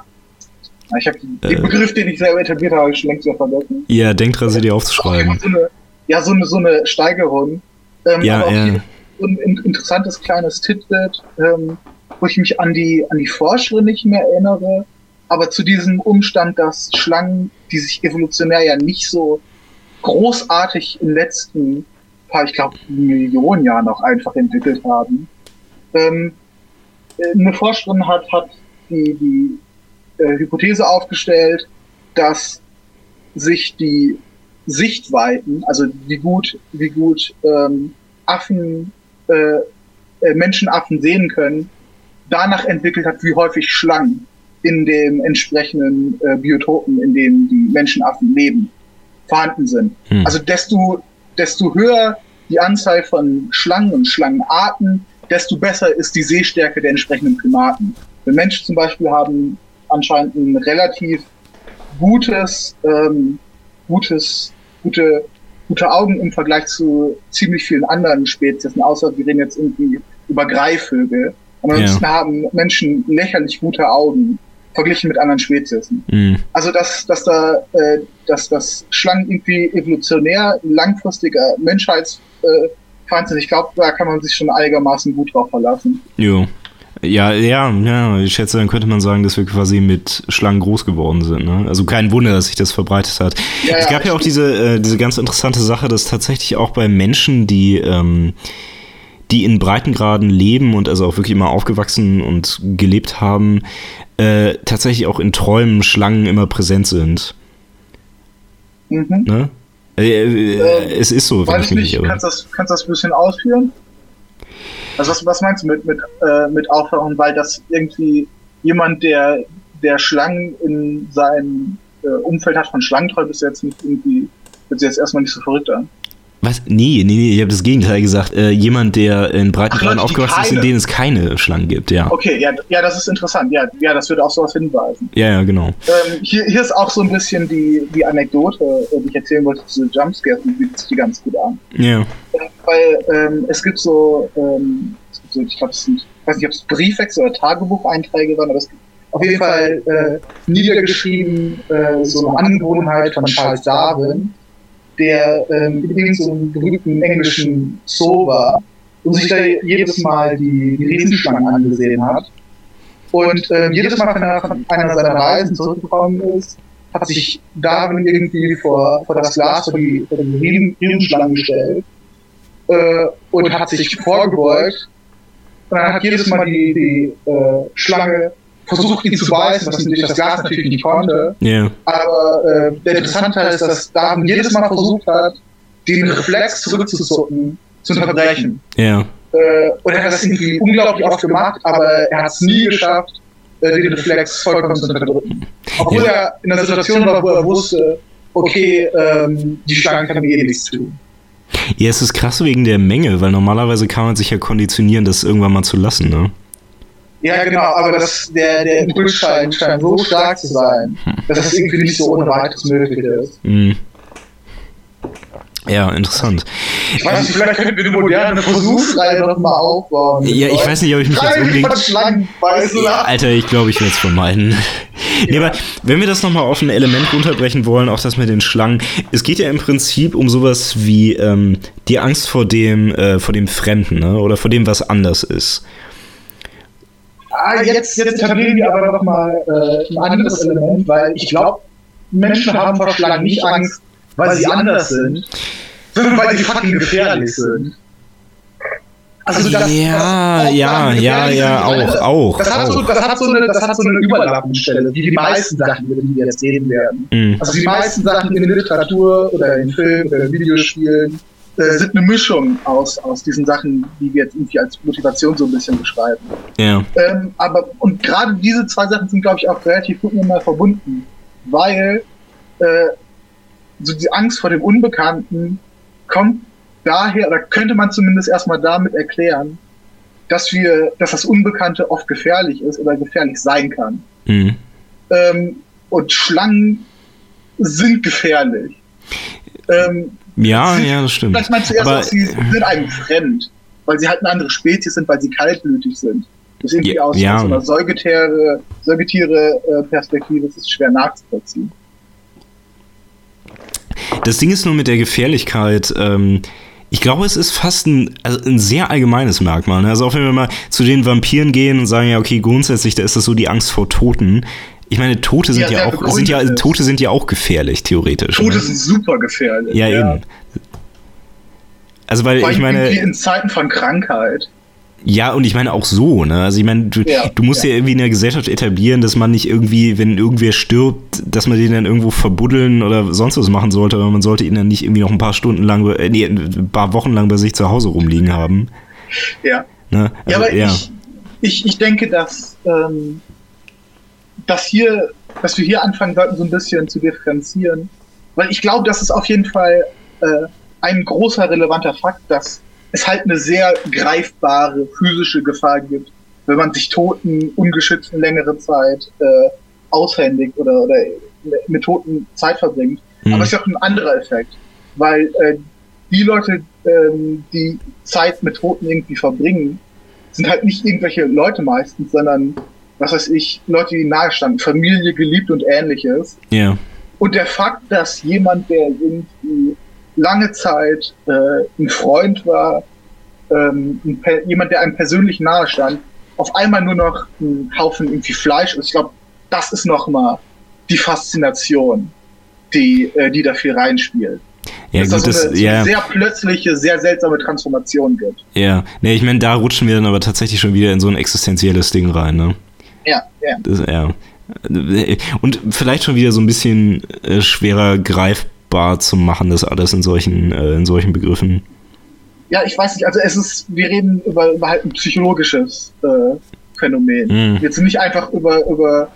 ich habe den Äh. Begriff, den ich selber etabliert habe, schon längst wieder vergessen. Ja, denkt dran, sie dir Fall aufzuschreiben. So eine, ja, so eine, so eine Steigerung. Ähm, Ja, aber auch ja. ein in- interessantes kleines Titbit, ähm, wo ich mich an die, an die Forscherin nicht mehr erinnere, aber zu diesem Umstand, dass Schlangen, die sich evolutionär ja nicht so großartig in den letzten paar, ich glaube, Millionen Jahren auch einfach entwickelt haben. Ähm, äh, eine Forscherin hat, hat die, die äh, Hypothese aufgestellt, dass sich die Sichtweiten, also wie gut, wie gut ähm, Affen, äh, äh, Menschenaffen sehen können, danach entwickelt hat, wie häufig Schlangen in den entsprechenden äh, Biotopen, in denen die Menschenaffen leben, vorhanden sind. Hm. Also desto, desto höher die Anzahl von Schlangen und Schlangenarten, desto besser ist die Sehstärke der entsprechenden Primaten. Wir Menschen zum Beispiel haben anscheinend ein relativ gutes, ähm, gutes, gute, gute Augen im Vergleich zu ziemlich vielen anderen Spezies, außer wir reden jetzt irgendwie über Greifvögel. Aber Ja. ansonsten haben Menschen lächerlich gute Augen verglichen mit anderen Spezies. Hm. Also dass, dass da, äh, dass das Schlangen irgendwie evolutionär langfristiger Menschheitsfeind äh, sind. Ich glaube, da kann man sich schon einigermaßen gut drauf verlassen. Jo. Ja, ja, ja, ich schätze, dann könnte man sagen, dass wir quasi mit Schlangen groß geworden sind. Ne? Also kein Wunder, dass sich das verbreitet hat. Ja, es ja, gab ja auch diese, äh, diese ganz interessante Sache, dass tatsächlich auch bei Menschen, die, ähm, die in Breitengraden leben und also auch wirklich immer aufgewachsen und gelebt haben, äh, tatsächlich auch in Träumen Schlangen immer präsent sind. Mhm. Ne? Äh, äh, Ähm, es ist so, wenn Weiß ich nicht, irre. kannst du das, kannst das ein bisschen ausführen? Also was, was meinst du mit, mit, äh, mit Aufhören? Weil das irgendwie jemand, der, der Schlangen in seinem äh, Umfeld hat von Schlangentreu bis jetzt nicht irgendwie, wird sich jetzt erstmal nicht so verrückt an. Was? Nee, nee, nee, ich habe das Gegenteil gesagt. Äh, jemand, der in Breitengraden aufgewachsen ist, in denen es keine Schlangen gibt, ja. Okay, ja, ja, das ist interessant. Ja, ja, das würde auf sowas hinweisen. Ja, ja, genau. Ähm, hier, hier ist auch so ein bisschen die, die Anekdote, äh, die ich erzählen wollte, diese Jumpscares, die bietet sich die ganz gut an. Ja. Weil ähm, es gibt so, ähm, es gibt so ich glaube, es sind, ich weiß nicht, ob es Briefwechsel oder Tagebucheinträge waren, aber es gibt auf jeden Fall äh, niedergeschrieben äh, so eine Angewohnheit von Charles Darwin, der ähm, in irgendeinem berühmten englischen Zoo war und sich da jedes Mal die, die Riesenschlangen angesehen hat. Und ähm, jedes Mal, wenn er von einer seiner Reisen zurückgekommen ist, hat sich Darwin irgendwie vor, vor das Glas, vor die, vor die Riesen, Riesenschlangen gestellt äh, und hat sich vorgebeugt. Und dann hat jedes Mal die, die äh, Schlange versucht, ihn zu beißen, was natürlich das Glas natürlich nicht konnte. Ja. Aber äh, der interessante Teil ist, dass Darwin jedes Mal versucht hat, den Reflex zurückzuzucken, zu unterbrechen. Ja. Äh, und er hat das irgendwie unglaublich oft gemacht, aber er hat es nie geschafft, äh, den Reflex vollkommen zu unterdrücken. Obwohl Ja. er in einer Situation war, wo er wusste, okay, ähm, die Schlange kann mir eh nichts tun. Ja, es ist krass wegen der Menge, weil normalerweise kann man sich ja konditionieren, das irgendwann mal zu lassen, ne? Ja, genau, aber das, der, der Impuls scheint, scheint so stark zu sein, dass es irgendwie nicht so ohne weiteres möglich ist. Mhm. Ja, interessant. Ich weiß nicht, vielleicht könnten wir eine moderne Versuchsreihe nochmal aufbauen. Ja, ich weiß nicht, ob ich mich jetzt unbedingt. Alter, ich glaube, ich werde es vermeiden. [LAUGHS] Nee, aber wenn wir das nochmal auf ein Element runterbrechen wollen, auch das mit den Schlangen, es geht ja im Prinzip um sowas wie ähm, die Angst vor dem, äh, vor dem Fremden, ne? Oder vor dem, was anders ist. Ah, jetzt, jetzt etablieren wir aber nochmal äh, ein anderes Element, weil ich glaube, Menschen haben vor Schlangen nicht Angst, weil sie anders sind, sondern weil sie fucking gefährlich sind. Also das, ja, das ja, ja, ja, auch, auch. Das hat, auch. So, das, hat so eine, das hat so eine Überlappungsstelle, wie die meisten Sachen, über die wir jetzt reden werden. Mhm. Also die meisten Sachen in Literatur oder in Film oder in Videospielen äh, sind eine Mischung aus, aus diesen Sachen, die wir jetzt irgendwie als Motivation so ein bisschen beschreiben. Ja. Ähm, aber, und gerade diese zwei Sachen sind, glaube ich, auch relativ gut miteinander verbunden, weil äh, so die Angst vor dem Unbekannten kommt daher, oder könnte man zumindest erstmal damit erklären, dass wir, dass das Unbekannte oft gefährlich ist oder gefährlich sein kann. Mhm. Ähm, und Schlangen sind gefährlich. Ähm, ja, ja, das stimmt. Vielleicht meinst du erst, Aber, sie sind einem fremd, weil sie halt eine andere Spezies sind, weil sie kaltblütig sind. Das ist irgendwie ja, aus, ja. aus einer Säugetiere, Säugetiere-Perspektive ist es schwer nachzuvollziehen. Das Ding ist nur mit der Gefährlichkeit, ähm, ich glaube, es ist fast ein, also ein sehr allgemeines Merkmal. Ne? Also auch wenn wir mal zu den Vampiren gehen und sagen, ja, okay, grundsätzlich, da ist das so die Angst vor Toten. Ich meine, Tote sind ja, ja auch, sind ja, Tote sind ja auch gefährlich, theoretisch. Tote ne? sind super gefährlich. Ja, ja, eben. Also, weil ich meine. In Zeiten von Krankheit. Ja, und ich meine auch so, ne? Also ich meine, du, ja, du musst ja. ja. irgendwie in der Gesellschaft etablieren, dass man nicht irgendwie, wenn irgendwer stirbt, dass man den dann irgendwo verbuddeln oder sonst was machen sollte, aber man sollte ihn dann nicht irgendwie noch ein paar Stunden lang, äh, nee, ein paar Wochen lang bei sich zu Hause rumliegen haben. Ja. Ne? Also, ja, aber ja. Ich, ich, ich denke, dass, ähm, dass hier, dass wir hier anfangen sollten, so ein bisschen zu differenzieren. Weil ich glaube, das ist auf jeden Fall äh, ein großer relevanter Fakt, dass es halt eine sehr greifbare physische Gefahr gibt, wenn man sich Toten ungeschützt eine längere Zeit äh, aushändigt oder, oder mit Toten Zeit verbringt. Mhm. Aber es ist auch ein anderer Effekt, weil äh, die Leute, ähm, die Zeit mit Toten irgendwie verbringen, sind halt nicht irgendwelche Leute meistens, sondern, was weiß ich, Leute, die nahestanden, Familie, geliebt und ähnliches. Ja. Yeah. Und der Fakt, dass jemand, der irgendwie lange Zeit äh, ein Freund war, ähm, ein, jemand, der einem persönlich nahe stand, auf einmal nur noch ein Haufen irgendwie Fleisch ist. Ich glaube, das ist nochmal die Faszination, die, äh, die da viel reinspielt. Ja, dass gut, das so eine, ja. sehr plötzliche, sehr seltsame Transformation gibt. Ja, ne, ich meine, da rutschen wir dann aber tatsächlich schon wieder in so ein existenzielles Ding rein, ne? Ja, ja. Das, ja. Und vielleicht schon wieder so ein bisschen äh, schwerer greifbar zu machen, das alles in solchen, äh, in solchen Begriffen. Ja, ich weiß nicht, also es ist, wir reden über, über halt ein psychologisches äh, Phänomen. Mhm. Jetzt nicht einfach über, über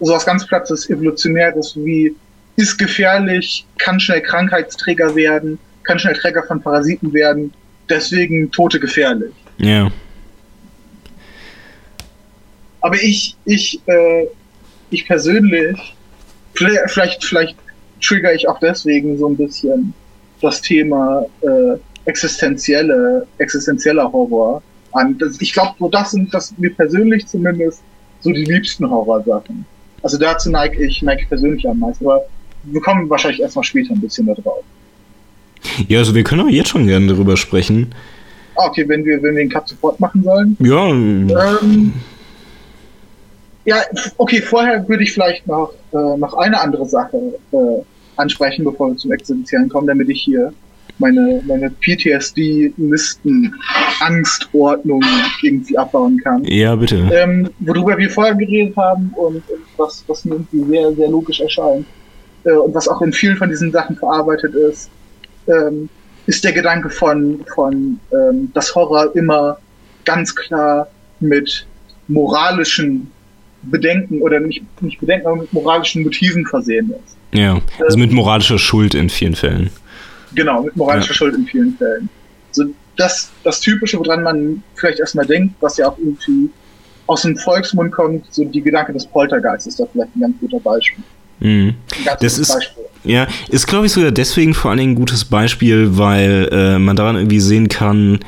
sowas ganz Plattes, Evolutionäres wie ist gefährlich, kann schnell Krankheitsträger werden, kann schnell Träger von Parasiten werden, deswegen Tote gefährlich. Ja. Aber ich, ich, äh, ich persönlich, vielleicht, vielleicht trigger ich auch deswegen so ein bisschen das Thema äh, existenzielle, existenzieller Horror an. Das, ich glaube, so das sind das mir persönlich zumindest so die liebsten Horrorsachen. Also dazu neige ich, neige ich persönlich am meisten. Aber wir kommen wahrscheinlich erstmal später ein bisschen da drauf. Ja, also wir können auch jetzt schon gerne darüber sprechen. Ah, okay, wenn wir, wenn wir den Cut sofort machen sollen. Ja. Ähm, ja, okay, vorher würde ich vielleicht noch, äh, noch eine andere Sache äh, ansprechen, bevor wir zum Existenziellen kommen, damit ich hier meine, meine PTSD-Listen, Angstordnung irgendwie abbauen kann. Ja, bitte. Ähm, worüber wir vorher geredet haben und, und was, was mir irgendwie sehr, sehr logisch erscheint äh, und was auch in vielen von diesen Sachen verarbeitet ist, ähm, ist der Gedanke von, von ähm, dass Horror immer ganz klar mit moralischen Bedenken oder nicht, nicht Bedenken, aber mit moralischen Motiven versehen ist. Ja, also mit moralischer Schuld in vielen Fällen. Genau, mit moralischer ja. Schuld in vielen Fällen. So das, das Typische, woran man vielleicht erstmal denkt, was ja auch irgendwie aus dem Volksmund kommt, so die Gedanke des Poltergeists ist da vielleicht ein ganz guter Beispiel. Mhm. Das ist, Beispiel. ja, ist glaube ich sogar deswegen vor allen Dingen ein gutes Beispiel, weil äh, man daran irgendwie sehen kann,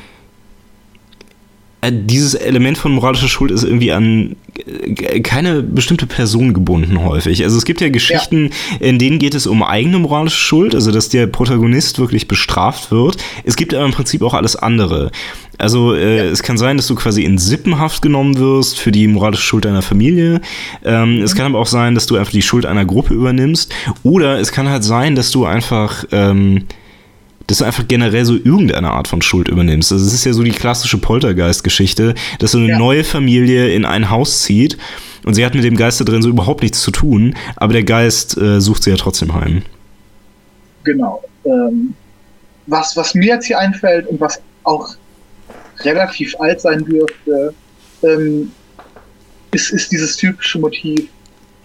dieses Element von moralischer Schuld ist irgendwie an äh, keine bestimmte Person gebunden häufig. Also es gibt ja Geschichten, ja. in denen geht es um eigene moralische Schuld, also dass der Protagonist wirklich bestraft wird. Es gibt aber im Prinzip auch alles andere. Also äh, ja. es kann sein, dass du quasi in Sippenhaft genommen wirst für die moralische Schuld deiner Familie. Ähm, mhm. Es kann aber auch sein, dass du einfach die Schuld einer Gruppe übernimmst. Oder es kann halt sein, dass du einfach ähm, dass du einfach generell so irgendeine Art von Schuld übernimmst. Also es ist ja so die klassische Poltergeist-Geschichte, dass so eine ja. neue Familie in ein Haus zieht und sie hat mit dem Geist da drin so überhaupt nichts zu tun, aber der Geist äh, sucht sie ja trotzdem heim. Genau. Ähm, was, was mir jetzt hier einfällt und was auch relativ alt sein dürfte, ähm, ist, ist dieses typische Motiv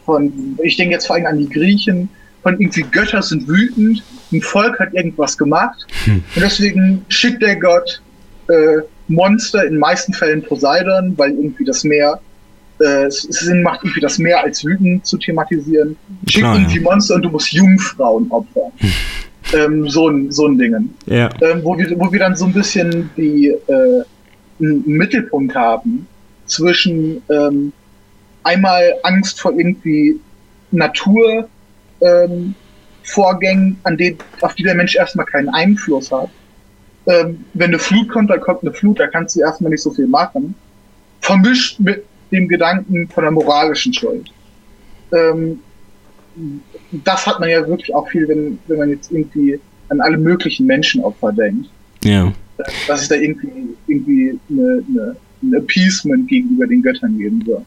von, ich denke jetzt vor allem an die Griechen, von irgendwie Götter sind wütend, ein Volk hat irgendwas gemacht hm. und deswegen schickt der Gott äh, Monster, in meisten Fällen Poseidon, weil irgendwie das Meer äh, es Sinn macht, irgendwie das Meer als wütend zu thematisieren. Schickt irgendwie ja. Monster und du musst Jungfrauen opfern. Hm. Ähm, so, ein, so ein Dingen. Ja. Ähm, wo, wir, wo wir dann so ein bisschen die äh, einen Mittelpunkt haben zwischen ähm, einmal Angst vor irgendwie Naturvorgängen, ähm, an denen, auf die der Mensch erstmal keinen Einfluss hat. Ähm, wenn eine Flut kommt, dann kommt eine Flut, da kannst du erstmal nicht so viel machen. Vermischt mit dem Gedanken von der moralischen Schuld. Ähm, das hat man ja wirklich auch viel, wenn, wenn man jetzt irgendwie an alle möglichen Menschenopfer denkt. Ja. Dass es da irgendwie, irgendwie eine, eine, ein Appeasement gegenüber den Göttern geben soll.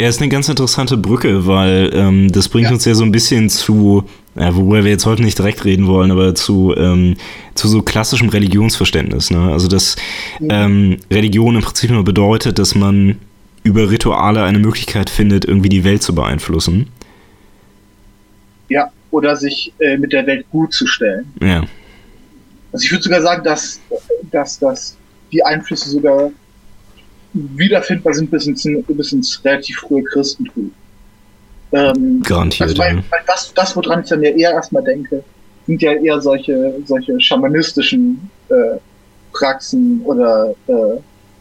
Ja, ist eine ganz interessante Brücke, weil ähm, das bringt ja. uns ja so ein bisschen zu, ja, worüber wir jetzt heute nicht direkt reden wollen, aber zu, ähm, zu so klassischem Religionsverständnis. Ne? Also, dass ja. ähm, Religion im Prinzip nur bedeutet, dass man über Rituale eine Möglichkeit findet, irgendwie die Welt zu beeinflussen. Ja, oder sich äh, mit der Welt gut zu stellen. Ja. Also ich würde sogar sagen, dass, dass, dass die Einflüsse sogar wiederfindbar sind bis ins, bis ins relativ frühe Christentum. Ähm, Garantiert. Also weil, weil das, das, woran ich dann ja eher erstmal denke, sind ja eher solche, solche schamanistischen äh, Praxen oder, äh,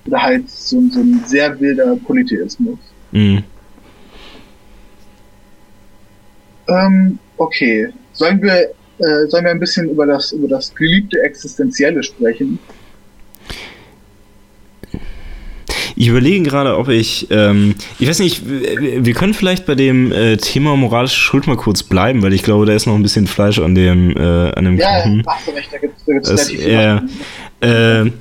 oder halt so, so ein sehr wilder Polytheismus. Mhm. Ähm, okay. Sollen wir, äh, sollen wir ein bisschen über das, über das geliebte Existenzielle sprechen? Ich überlege gerade, ob ich, ähm, ich weiß nicht, wir können vielleicht bei dem äh, Thema moralische Schuld mal kurz bleiben, weil ich glaube, da ist noch ein bisschen Fleisch an dem, äh, an dem ja, Kuchen. Ja, da gibt es relativ viel. Äh,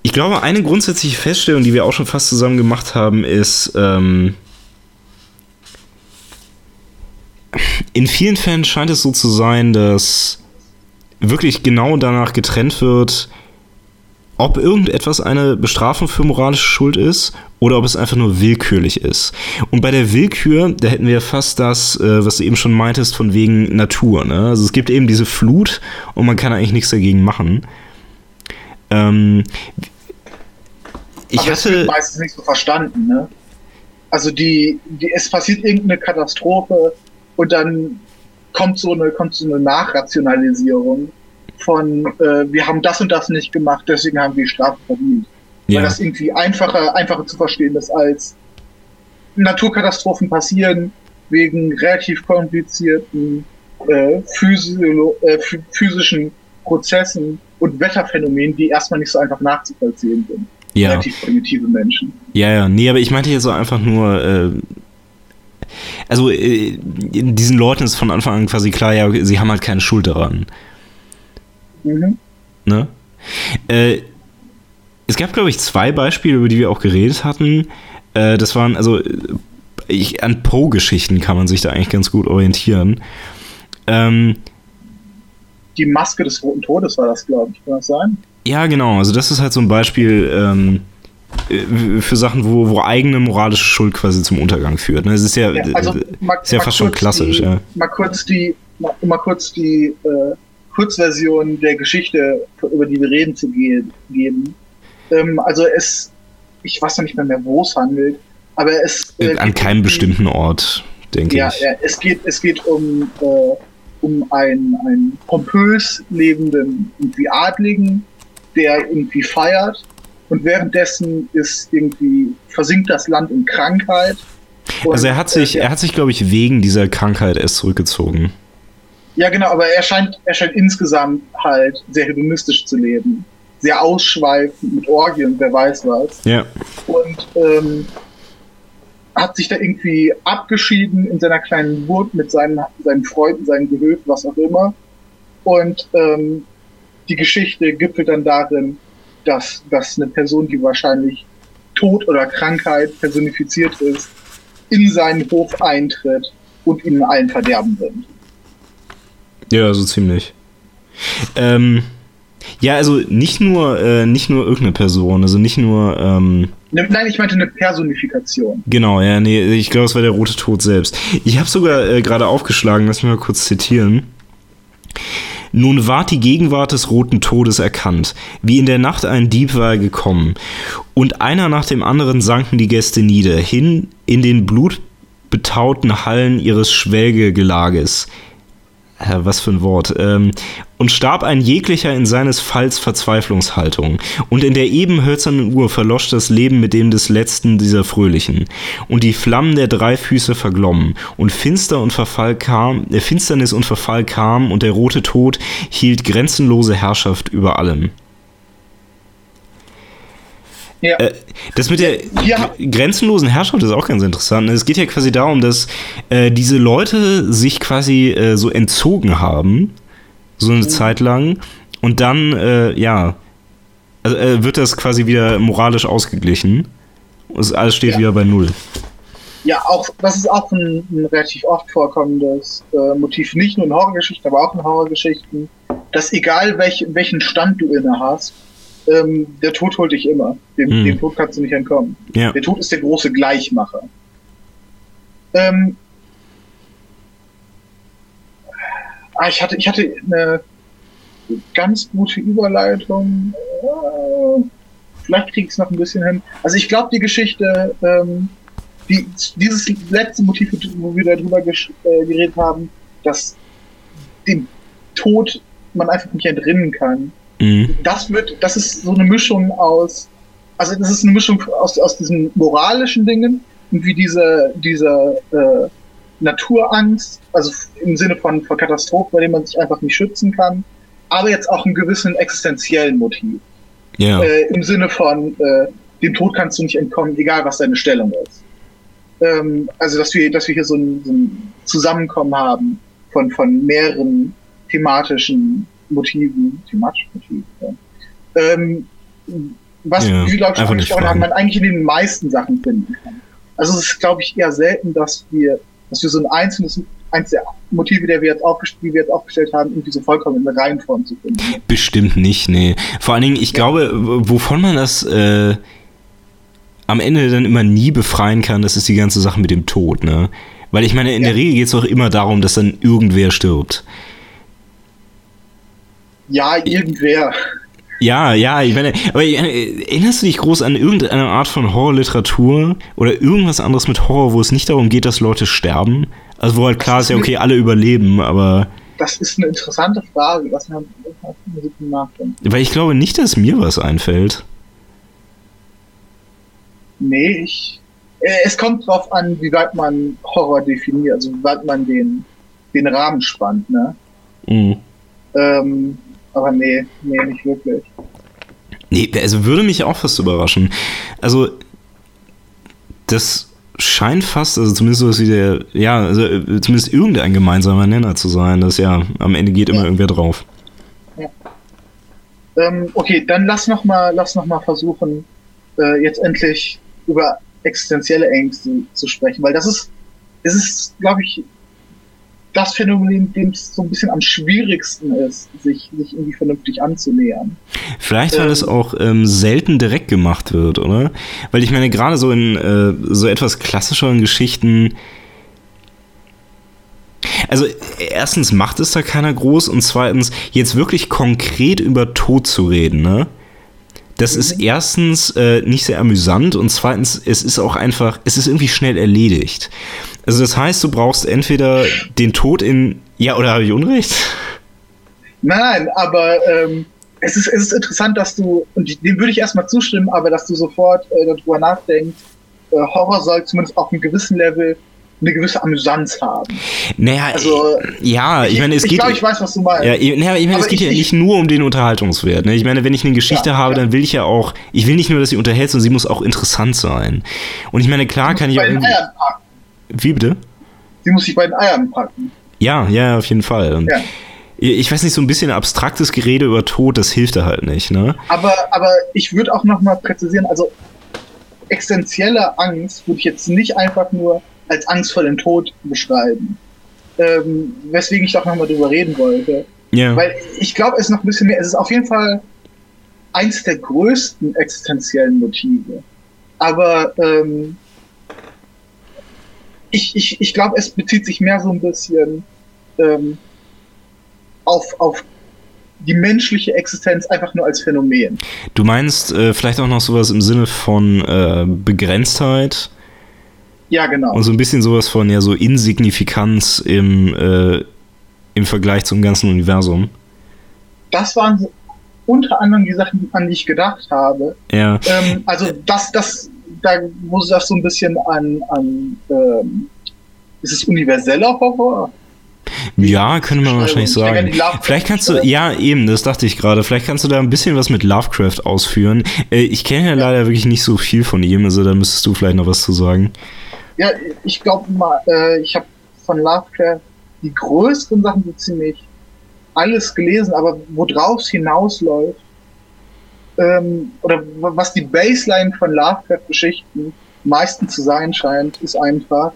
ich glaube, eine grundsätzliche Feststellung, die wir auch schon fast zusammen gemacht haben, ist, ähm, in vielen Fällen scheint es so zu sein, dass wirklich genau danach getrennt wird, ob irgendetwas eine Bestrafung für moralische Schuld ist oder ob es einfach nur willkürlich ist. Und bei der Willkür, da hätten wir fast das, äh, was du eben schon meintest, von wegen Natur. Ne? Also es gibt eben diese Flut und man kann eigentlich nichts dagegen machen. Ähm, ich Aber hatte. Das meistens nicht so verstanden, ne? Also die, die, es passiert irgendeine Katastrophe und dann kommt so eine, kommt so eine Nachrationalisierung von, äh, wir haben das und das nicht gemacht, deswegen haben wir Strafe verdient. Ja. Weil das irgendwie einfacher, einfacher zu verstehen ist als Naturkatastrophen passieren wegen relativ komplizierten äh, Physio äh, physischen Prozessen und Wetterphänomenen, die erstmal nicht so einfach nachzuvollziehen sind. Ja. Relativ primitive Menschen. Ja, ja, nee, aber ich meinte jetzt so einfach nur, äh, also äh, diesen Leuten ist von Anfang an quasi klar, ja, sie haben halt keine Schuld daran. Mhm. Ne? Äh, es gab, glaube ich, zwei Beispiele, über die wir auch geredet hatten. Äh, das waren, also ich, an Poe-Geschichten kann man sich da eigentlich ganz gut orientieren. Ähm, die Maske des Roten Todes war das, glaube ich, kann das sein? Ja, genau. Also das ist halt so ein Beispiel ähm, äh, für Sachen, wo, wo eigene moralische Schuld quasi zum Untergang führt. Ne? Es ist ja, ja, also, mal, ist ja fast schon klassisch. Die, ja. Mal kurz die, mal, mal kurz die äh, Kurzversion der Geschichte, über die wir reden, zu ge geben. Ähm, also es, ich weiß noch nicht mehr, mehr wo es handelt, aber es... Äh, An keinem bestimmten Ort, denke ja, ich. Ja, es geht, es geht um, äh, um einen, einen pompös lebenden irgendwie Adligen, der irgendwie feiert und währenddessen ist irgendwie versinkt das Land in Krankheit. Also er hat sich, er hat sich, glaube ich, wegen dieser Krankheit erst zurückgezogen. Ja, genau, aber er scheint, er scheint insgesamt halt sehr hedonistisch zu leben. Sehr ausschweifend mit Orgien, wer weiß was. Ja. Und ähm, hat sich da irgendwie abgeschieden in seiner kleinen Burg mit seinen, seinen Freunden, seinen Gehöfen, was auch immer. Und ähm, die Geschichte gipfelt dann darin, dass, dass eine Person, die wahrscheinlich Tod oder Krankheit personifiziert ist, in seinen Hof eintritt und ihnen allen Verderben bringt. Ja, so ziemlich. Ähm, ja, also nicht nur, äh, nicht nur irgendeine Person, also nicht nur. Ähm, ne, Nein, ich meinte eine Personifikation. Genau, ja, nee, ich glaube, es war der rote Tod selbst. Ich habe sogar äh, gerade aufgeschlagen, lass mich mal kurz zitieren. Nun ward die Gegenwart des roten Todes erkannt. Wie in der Nacht ein Dieb war er gekommen. Und einer nach dem anderen sanken die Gäste nieder, hin in den blutbetauten Hallen ihres Schwelgegelages was für ein Wort, ähm, und starb ein jeglicher in seines Falls Verzweiflungshaltung, und in der eben hölzernen Uhr verlosch das Leben mit dem des letzten dieser Fröhlichen, und die Flammen der drei Füße verglommen, und Finster und Verfall kam, äh, Finsternis und Verfall kam, und der rote Tod hielt grenzenlose Herrschaft über allem. Ja. Äh, das mit der ja. grenzenlosen Herrschaft ist auch ganz interessant. Es geht ja quasi darum, dass äh, diese Leute sich quasi äh, so entzogen haben, so eine mhm. Zeit lang, und dann, äh, ja, also, äh, wird das quasi wieder moralisch ausgeglichen. Und alles steht ja. wieder bei Null. Ja, auch das ist auch ein, ein relativ oft vorkommendes äh, Motiv, nicht nur in Horrorgeschichten, aber auch in Horrorgeschichten, dass egal welch, welchen Stand du inne hast, ähm, der Tod holt dich immer. Dem, hm. dem Tod kannst du nicht entkommen. Ja. Der Tod ist der große Gleichmacher. Ähm, ah, ich hatte, ich hatte eine ganz gute Überleitung. Vielleicht kriege ich es noch ein bisschen hin. Also ich glaube, die Geschichte, ähm, die, dieses letzte Motiv, wo wir darüber äh, geredet haben, dass dem Tod man einfach nicht entrinnen kann. Mhm. Das wird, das ist so eine Mischung aus, also das ist eine Mischung aus, aus diesen moralischen Dingen und wie diese, diese äh, Naturangst, also im Sinne von, von Katastrophen, bei dem man sich einfach nicht schützen kann, aber jetzt auch einen gewissen existenziellen Motiv. Ja. Äh, Im Sinne von, äh, dem Tod kannst du nicht entkommen, egal was deine Stellung ist. Ähm, also, dass wir, dass wir hier so ein, so ein Zusammenkommen haben von, von mehreren thematischen Motiven, thematischen Motiven. Ja. Ähm, was, ja, wie Leute angesprochen haben, man eigentlich in den meisten Sachen finden kann. Also es ist, glaube ich, eher selten, dass wir, dass wir so ein einzelnes, eins der Motive, die wir, jetzt die wir jetzt aufgestellt haben, irgendwie so vollkommen in der Reihenform zu finden. Bestimmt nicht, nee. Vor allen Dingen, ich ja. glaube, wovon man das äh, am Ende dann immer nie befreien kann, das ist die ganze Sache mit dem Tod, ne? Weil ich meine, in ja. der Regel geht es doch immer darum, dass dann irgendwer stirbt. Ja, irgendwer. Ja, ja, ich meine, aber erinnerst du dich groß an irgendeine Art von Horrorliteratur oder irgendwas anderes mit Horror, wo es nicht darum geht, dass Leute sterben? Also wo halt klar ist, ja, okay, alle überleben, aber. Das ist eine interessante Frage, was man nachdenken. Weil ich glaube nicht, dass mir was einfällt. Nee, ich. Äh, es kommt drauf an, wie weit man Horror definiert, also wie weit man den, den Rahmen spannt, ne? Mhm. Ähm, aber nee, nee, nicht wirklich. Nee, also würde mich auch fast überraschen. Also, das scheint fast, also zumindest so wie der, ja, also äh, zumindest irgendein gemeinsamer Nenner zu sein, dass ja, am Ende geht immer ja. irgendwer drauf. Ja. Ähm, okay, dann lass noch mal, lass noch mal versuchen, äh, jetzt endlich über existenzielle Ängste zu sprechen, weil das ist, es ist, glaube ich, das Phänomen, dem es so ein bisschen am schwierigsten ist, sich, sich irgendwie vernünftig anzunähern. Vielleicht, weil ähm, es auch ähm, selten direkt gemacht wird, oder? Weil ich meine, gerade so in äh, so etwas klassischeren Geschichten. Also, erstens macht es da keiner groß und zweitens, jetzt wirklich konkret über Tod zu reden, ne? Das ist erstens äh, nicht sehr amüsant und zweitens, es ist auch einfach, es ist irgendwie schnell erledigt. Also das heißt, du brauchst entweder den Tod in. Ja, oder habe ich Unrecht? Nein, aber ähm, es, ist, es ist interessant, dass du, und dem würde ich erstmal zustimmen, aber dass du sofort äh, darüber nachdenkst, äh, Horror soll zumindest auf einem gewissen Level eine gewisse Amüsanz haben. Naja, also, ja, ich, ich meine, es ich geht. Ich glaube, ich weiß, was du meinst. Ja, ich, naja, ich meine, es geht ja nicht nur um den Unterhaltungswert. Ne? Ich meine, wenn ich eine Geschichte ja, habe, ja. dann will ich ja auch, ich will nicht nur, dass sie unterhält, sondern sie muss auch interessant sein. Und ich meine, klar kann ich auch. Irgendwie, wie bitte? Sie muss sich bei den Eiern packen. Ja, ja, auf jeden Fall. Und ja. ich weiß nicht, so ein bisschen abstraktes Gerede über Tod, das hilft da halt nicht, ne? Aber, aber ich würde auch nochmal präzisieren, also existenzielle Angst würde ich jetzt nicht einfach nur als Angst vor dem Tod beschreiben. Ähm, weswegen ich doch nochmal drüber reden wollte. Ja. Weil ich glaube, es ist noch ein bisschen mehr. Es ist auf jeden Fall eins der größten existenziellen Motive. Aber ähm, ich, ich, ich glaube, es bezieht sich mehr so ein bisschen ähm, auf, auf die menschliche Existenz einfach nur als Phänomen. Du meinst äh, vielleicht auch noch sowas im Sinne von äh, Begrenztheit? Ja, genau. Und so ein bisschen sowas von ja so Insignifikanz im, äh, im Vergleich zum ganzen Universum. Das waren unter anderem die Sachen, an die ich gedacht habe. Ja. Ähm, also das, das, da muss das so ein bisschen an, an ähm, ist es universeller Horror? Ja, könnte man wahrscheinlich sagen. Vielleicht kannst du, ja, eben, das dachte ich gerade. Vielleicht kannst du da ein bisschen was mit Lovecraft ausführen. Äh, ich kenne ja leider wirklich nicht so viel von ihm, also da müsstest du vielleicht noch was zu sagen. Ja, ich glaube mal, äh, ich habe von Lovecraft die größten Sachen so ziemlich alles gelesen, aber worauf es hinausläuft, ähm, oder was die Baseline von Lovecraft-Geschichten meistens zu sein scheint, ist einfach,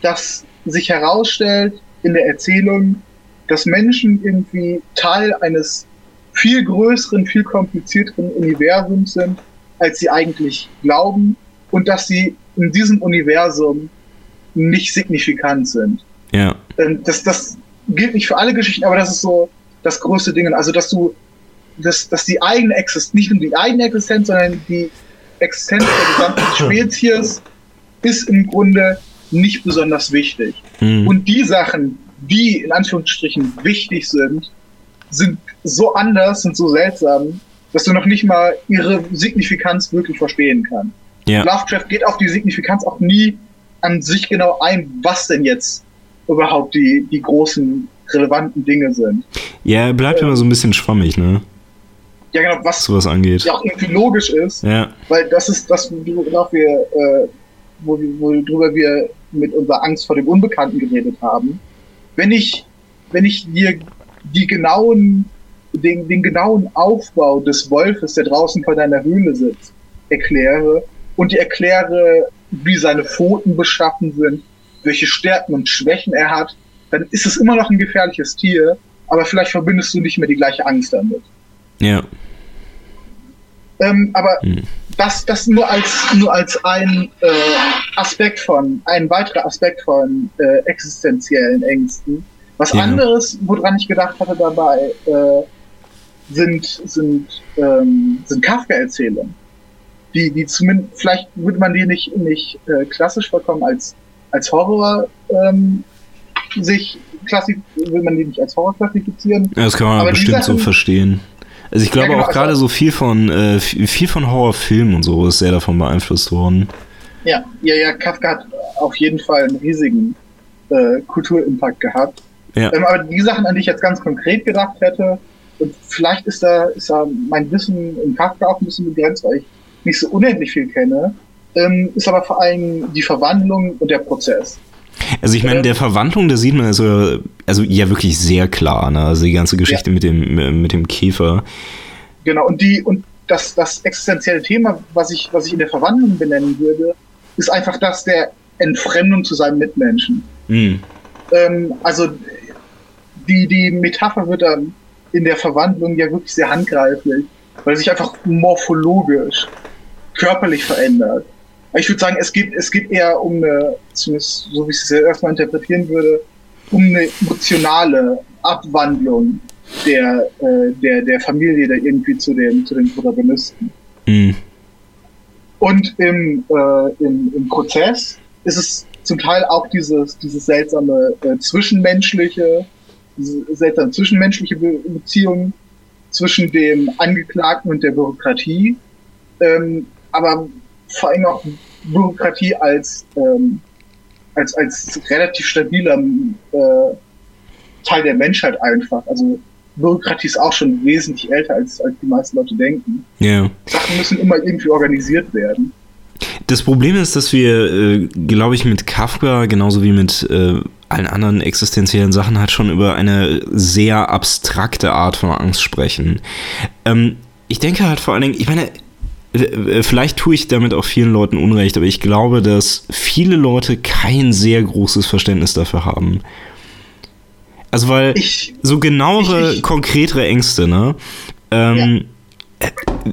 dass sich herausstellt, in der Erzählung, dass Menschen irgendwie Teil eines viel größeren, viel komplizierteren Universums sind, als sie eigentlich glauben und dass sie in diesem Universum nicht signifikant sind. Ja. Ähm, das, das gilt nicht für alle Geschichten, aber das ist so das größte Ding. Also, dass du, dass, dass die eigene Existenz, nicht nur die eigene Existenz, sondern die Existenz der gesamten [COUGHS] Spezies ist im Grunde nicht besonders wichtig. Mhm. Und die Sachen, die in Anführungsstrichen wichtig sind, sind so anders, sind so seltsam, dass du noch nicht mal ihre Signifikanz wirklich verstehen kannst. Ja. Lovecraft geht auf die Signifikanz auch nie an sich genau ein, was denn jetzt überhaupt die, die großen relevanten Dinge sind. Ja, er bleibt ähm, immer so ein bisschen schwammig, ne? Ja, genau, was sowas angeht. Ja, auch irgendwie logisch ist. Ja. Weil das ist das, worauf wir, äh, worüber wir mit unserer Angst vor dem Unbekannten geredet haben. Wenn ich, wenn ich dir die genauen, den, den genauen Aufbau des Wolfes, der draußen vor deiner Höhle sitzt, erkläre und dir erkläre, wie seine Pfoten beschaffen sind, welche Stärken und Schwächen er hat, dann ist es immer noch ein gefährliches Tier, aber vielleicht verbindest du nicht mehr die gleiche Angst damit. Ja. Ähm, aber hm. das, das nur als nur als ein äh, Aspekt von, ein weiterer Aspekt von äh, existenziellen Ängsten. Was ja. anderes, woran ich gedacht hatte dabei, äh, sind, sind, ähm, sind Kafka-Erzählungen. Die, die zumindest, vielleicht würde man die nicht, nicht äh, klassisch vollkommen als, als Horror ähm, sich klassif will man die nicht als Horror klassifizieren. Ja, das kann man bestimmt Sachen, so verstehen. Also ich glaube ja, genau, auch gerade also, so viel von äh, viel von Horrorfilmen und so ist sehr davon beeinflusst worden. Ja, ja, ja, Kafka hat auf jeden Fall einen riesigen äh, Kulturimpact gehabt. Ja. Ähm, aber die Sachen, an die ich jetzt ganz konkret gedacht hätte, und vielleicht ist da, ist da mein Wissen in Kafka auch ein bisschen begrenzt, weil ich nicht so unendlich viel kenne, ähm, ist aber vor allem die Verwandlung und der Prozess. Also ich meine, der Verwandlung, da sieht man also, also ja wirklich sehr klar, ne? Also die ganze Geschichte ja. mit, dem, mit dem Käfer. Genau, und die, und das, das existenzielle Thema, was ich, was ich in der Verwandlung benennen würde, ist einfach das der Entfremdung zu seinem Mitmenschen. Mhm. Ähm, also die, die Metapher wird dann in der Verwandlung ja wirklich sehr handgreiflich, weil sich einfach morphologisch, körperlich verändert. Ich würde sagen, es geht, es geht eher um eine, zumindest so wie ich es jetzt erstmal interpretieren würde, um eine emotionale Abwandlung der, äh, der, der Familie da irgendwie zu den, zu den Protagonisten. Mhm. Und im, äh, im, im Prozess ist es zum Teil auch dieses, dieses seltsame äh, zwischenmenschliche, diese seltsame zwischenmenschliche Be Beziehung zwischen dem Angeklagten und der Bürokratie. Ähm, aber vor allem auch Bürokratie als, ähm, als, als relativ stabiler äh, Teil der Menschheit einfach. Also Bürokratie ist auch schon wesentlich älter, als, als die meisten Leute denken. Ja. Sachen müssen immer irgendwie organisiert werden. Das Problem ist, dass wir, äh, glaube ich, mit Kafka genauso wie mit äh, allen anderen existenziellen Sachen halt schon über eine sehr abstrakte Art von Angst sprechen. Ähm, ich denke halt vor allen Dingen, ich meine, vielleicht tue ich damit auch vielen Leuten Unrecht, aber ich glaube, dass viele Leute kein sehr großes Verständnis dafür haben. Also weil ich, so genauere, ich, ich, konkretere Ängste, ne? Ähm, ja.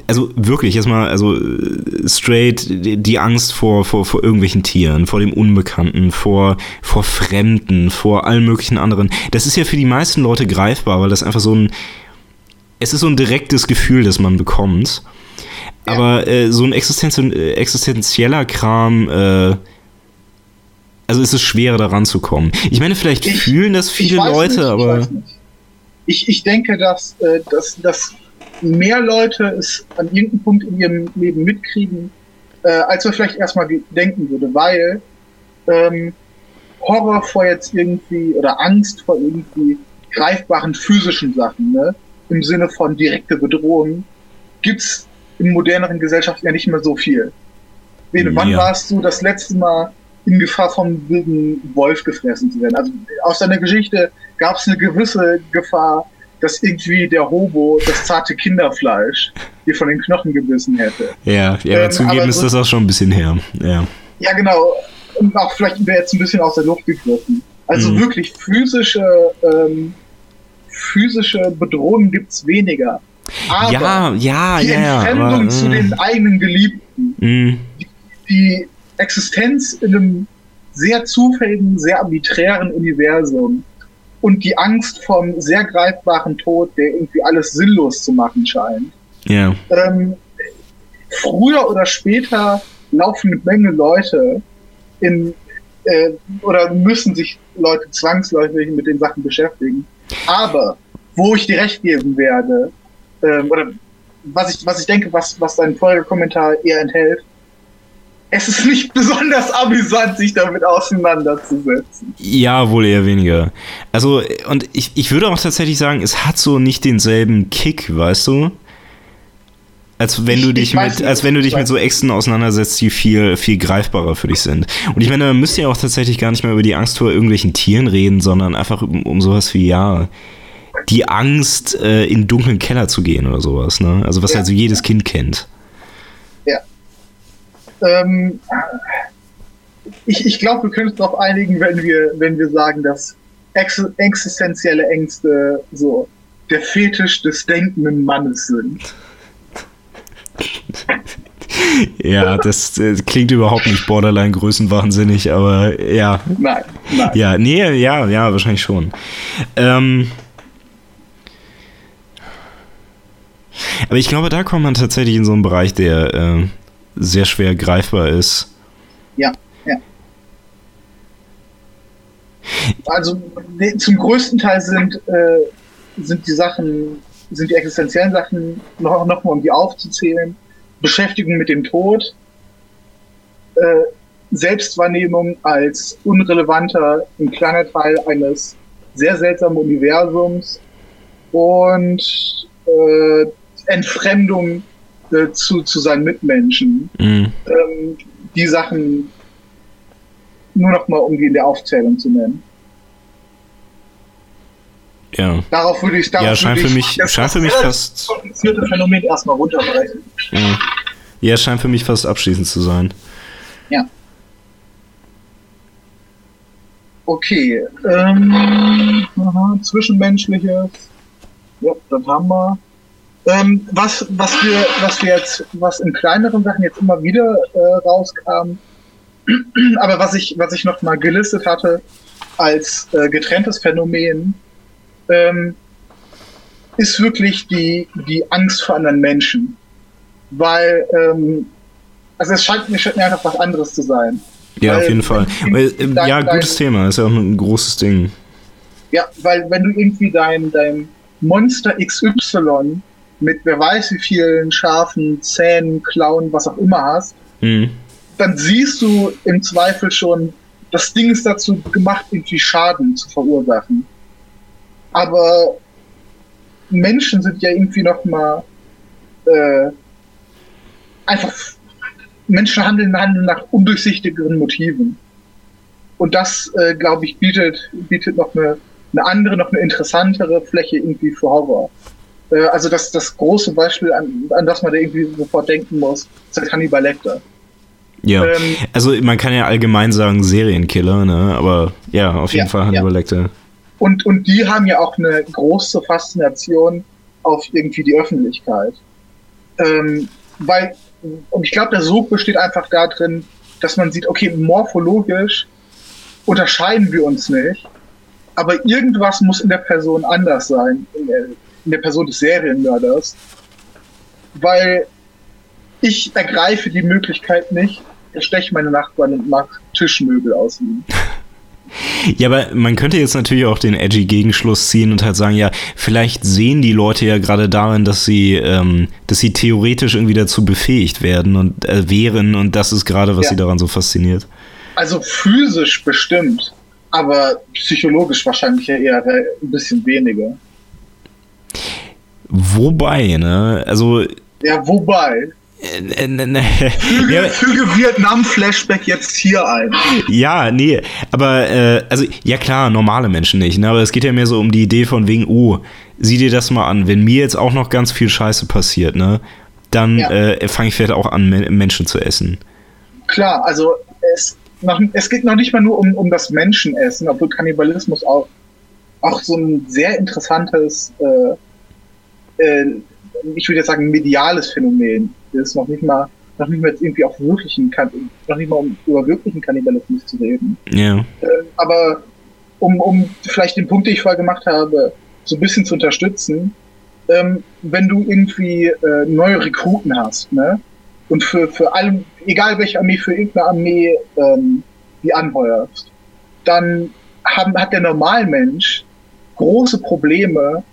Also wirklich, erstmal, also straight die Angst vor, vor, vor irgendwelchen Tieren, vor dem Unbekannten, vor, vor Fremden, vor allen möglichen anderen. Das ist ja für die meisten Leute greifbar, weil das einfach so ein, es ist so ein direktes Gefühl, das man bekommt. Ja. Aber äh, so ein Existenz existenzieller Kram, äh, also ist es schwerer daran zu kommen. Ich meine, vielleicht ich, fühlen das viele Leute, nicht, aber. Ich, ich, ich, denke, dass, äh, dass, dass mehr Leute es an irgendeinem Punkt in ihrem Leben mitkriegen, äh, als man vielleicht erstmal denken würde, weil ähm, Horror vor jetzt irgendwie oder Angst vor irgendwie greifbaren physischen Sachen, ne, im Sinne von direkte Bedrohung, gibt's in moderneren Gesellschaften ja nicht mehr so viel. Bene, ja. wann warst du das letzte Mal in Gefahr vom wilden Wolf gefressen zu werden? Also aus deiner Geschichte gab es eine gewisse Gefahr, dass irgendwie der Hobo das zarte Kinderfleisch dir von den Knochen gebissen hätte. Ja, ja ähm, zugeben ist so, das auch schon ein bisschen her. Ja, ja genau. Und auch vielleicht wäre jetzt ein bisschen aus der Luft gegriffen. Also mhm. wirklich physische, ähm, physische Bedrohungen gibt es weniger. Aber ja, ja, die ja, Entfremdung aber, zu den mm. eigenen Geliebten, mm. die, die, Existenz in einem sehr zufälligen, sehr arbiträren Universum und die Angst vom sehr greifbaren Tod, der irgendwie alles sinnlos zu machen scheint. Ja. Ähm, früher oder später laufen eine Menge Leute in äh, oder müssen sich Leute zwangsläufig mit den Sachen beschäftigen. Aber wo ich dir recht geben werde, ähm, oder was ich, was ich denke, was, was dein Folgekommentar eher enthält, es ist nicht besonders amüsant, sich damit auseinanderzusetzen. Ja, wohl eher weniger. Also, und ich, ich würde auch tatsächlich sagen, es hat so nicht denselben Kick, weißt du? Als wenn du dich ich mit, als wenn du dich mit so Äxten auseinandersetzt, die viel, viel greifbarer für dich sind. Und ich meine, man müsste ja auch tatsächlich gar nicht mehr über die Angst vor irgendwelchen Tieren reden, sondern einfach um, um sowas wie, ja, die Angst, äh, in dunklen Keller zu gehen oder sowas, ne? Also was ja. halt so jedes Kind kennt. Ja. Ähm, ich ich glaube, wir können uns darauf einigen, wenn wir, wenn wir sagen, dass ex existenzielle Ängste so der Fetisch des denkenden Mannes sind. ja, das äh, klingt überhaupt nicht borderline größenwahnsinnig, aber ja. Nein, nein. Ja, nee, ja, ja, wahrscheinlich schon. Ähm, Aber ich glaube, da kommt man tatsächlich in so einen Bereich, der äh, sehr schwer greifbar ist. Ja, ja. Also zum größten Teil sind, äh, sind die Sachen, sind die existenziellen Sachen noch, noch mal um die aufzuzählen. Beschäftigung mit dem Tod, äh, Selbstwahrnehmung als unrelevanter, ein kleiner Teil eines sehr seltsamen Universums und äh, Entfremdung äh, zu, zu seinen Mitmenschen. Mhm. Ähm, die Sachen nur noch mal, um die in der Aufzählung zu nennen. Ja. Darauf würde ich darauf Ja, scheint für mich, das, scheint für mich fast. komplizierte Phänomen erstmal runterbrechen. Ja. ja, scheint für mich fast abschließend zu sein. Ja. Okay. Ähm, aha, Zwischenmenschliches. Ja, das haben wir. Ähm, was, was wir, was wir jetzt, was in kleineren Sachen jetzt immer wieder äh, rauskam, [CLEARS THROAT] aber was ich, was ich noch mal gelistet hatte als äh, getrenntes Phänomen, ähm, ist wirklich die, die Angst vor anderen Menschen. Weil, ähm, also es scheint mir, scheint mir einfach was anderes zu sein. Ja, weil, auf jeden Fall. Weil, äh, ja, gutes dein, Thema, ist ja auch ein großes Ding. Ja, weil wenn du irgendwie dein, dein Monster XY mit wer weiß wie vielen scharfen Zähnen, Klauen, was auch immer hast, mhm. dann siehst du im Zweifel schon, das Ding ist dazu gemacht, irgendwie Schaden zu verursachen. Aber Menschen sind ja irgendwie noch mal äh, einfach Menschen handeln, handeln nach undurchsichtigeren Motiven. Und das, äh, glaube ich, bietet, bietet noch eine, eine andere, noch eine interessantere Fläche irgendwie für Horror. Äh, also das, das große Beispiel, an, an das man da irgendwie sofort denken muss, ist der Hannibal Lecter. Ja, ähm, also man kann ja allgemein sagen Serienkiller, ne? aber ja, auf jeden ja, Fall Hannibal ja. Lecter. Und, und die haben ja auch eine große Faszination auf irgendwie die Öffentlichkeit. Ähm, weil, und ich glaube, der Sog besteht einfach darin, dass man sieht, okay, morphologisch unterscheiden wir uns nicht, aber irgendwas muss in der Person anders sein, in der, Person des Serienmörders, weil ich ergreife die Möglichkeit nicht, ich steche meine Nachbarn und mache Tischmöbel aus ihnen. [LAUGHS] Ja, aber man könnte jetzt natürlich auch den edgy Gegenschluss ziehen und halt sagen, ja, vielleicht sehen die Leute ja gerade darin, dass sie, ähm, dass sie theoretisch irgendwie dazu befähigt werden und äh, wären und das ist gerade, was ja. sie daran so fasziniert. Also physisch bestimmt, aber psychologisch wahrscheinlich ja eher ein bisschen weniger. Wobei, ne? Also. Ja, wobei. Äh, ne, ne. Füge, ja, füge Vietnam-Flashback jetzt hier ein. Ja, nee, aber äh, also ja klar, normale Menschen nicht, ne? aber es geht ja mehr so um die Idee von wegen, oh, sieh dir das mal an, wenn mir jetzt auch noch ganz viel Scheiße passiert, ne, dann ja. äh, fange ich vielleicht auch an, Menschen zu essen. Klar, also es, noch, es geht noch nicht mal nur um, um das Menschenessen, obwohl Kannibalismus auch, auch so ein sehr interessantes, äh, äh ich würde jetzt sagen, mediales Phänomen ist, noch nicht mal, noch nicht mal irgendwie auf wirklichen, noch nicht mal um über wirklichen Kannibalismus zu reden. Ja. Äh, aber um, um vielleicht den Punkt, den ich vorher gemacht habe, so ein bisschen zu unterstützen, ähm, wenn du irgendwie äh, neue Rekruten hast, ne? Und für, für alle, egal welche Armee, für irgendeine Armee ähm, die anheuerst, dann haben, hat der Normalmensch große Probleme,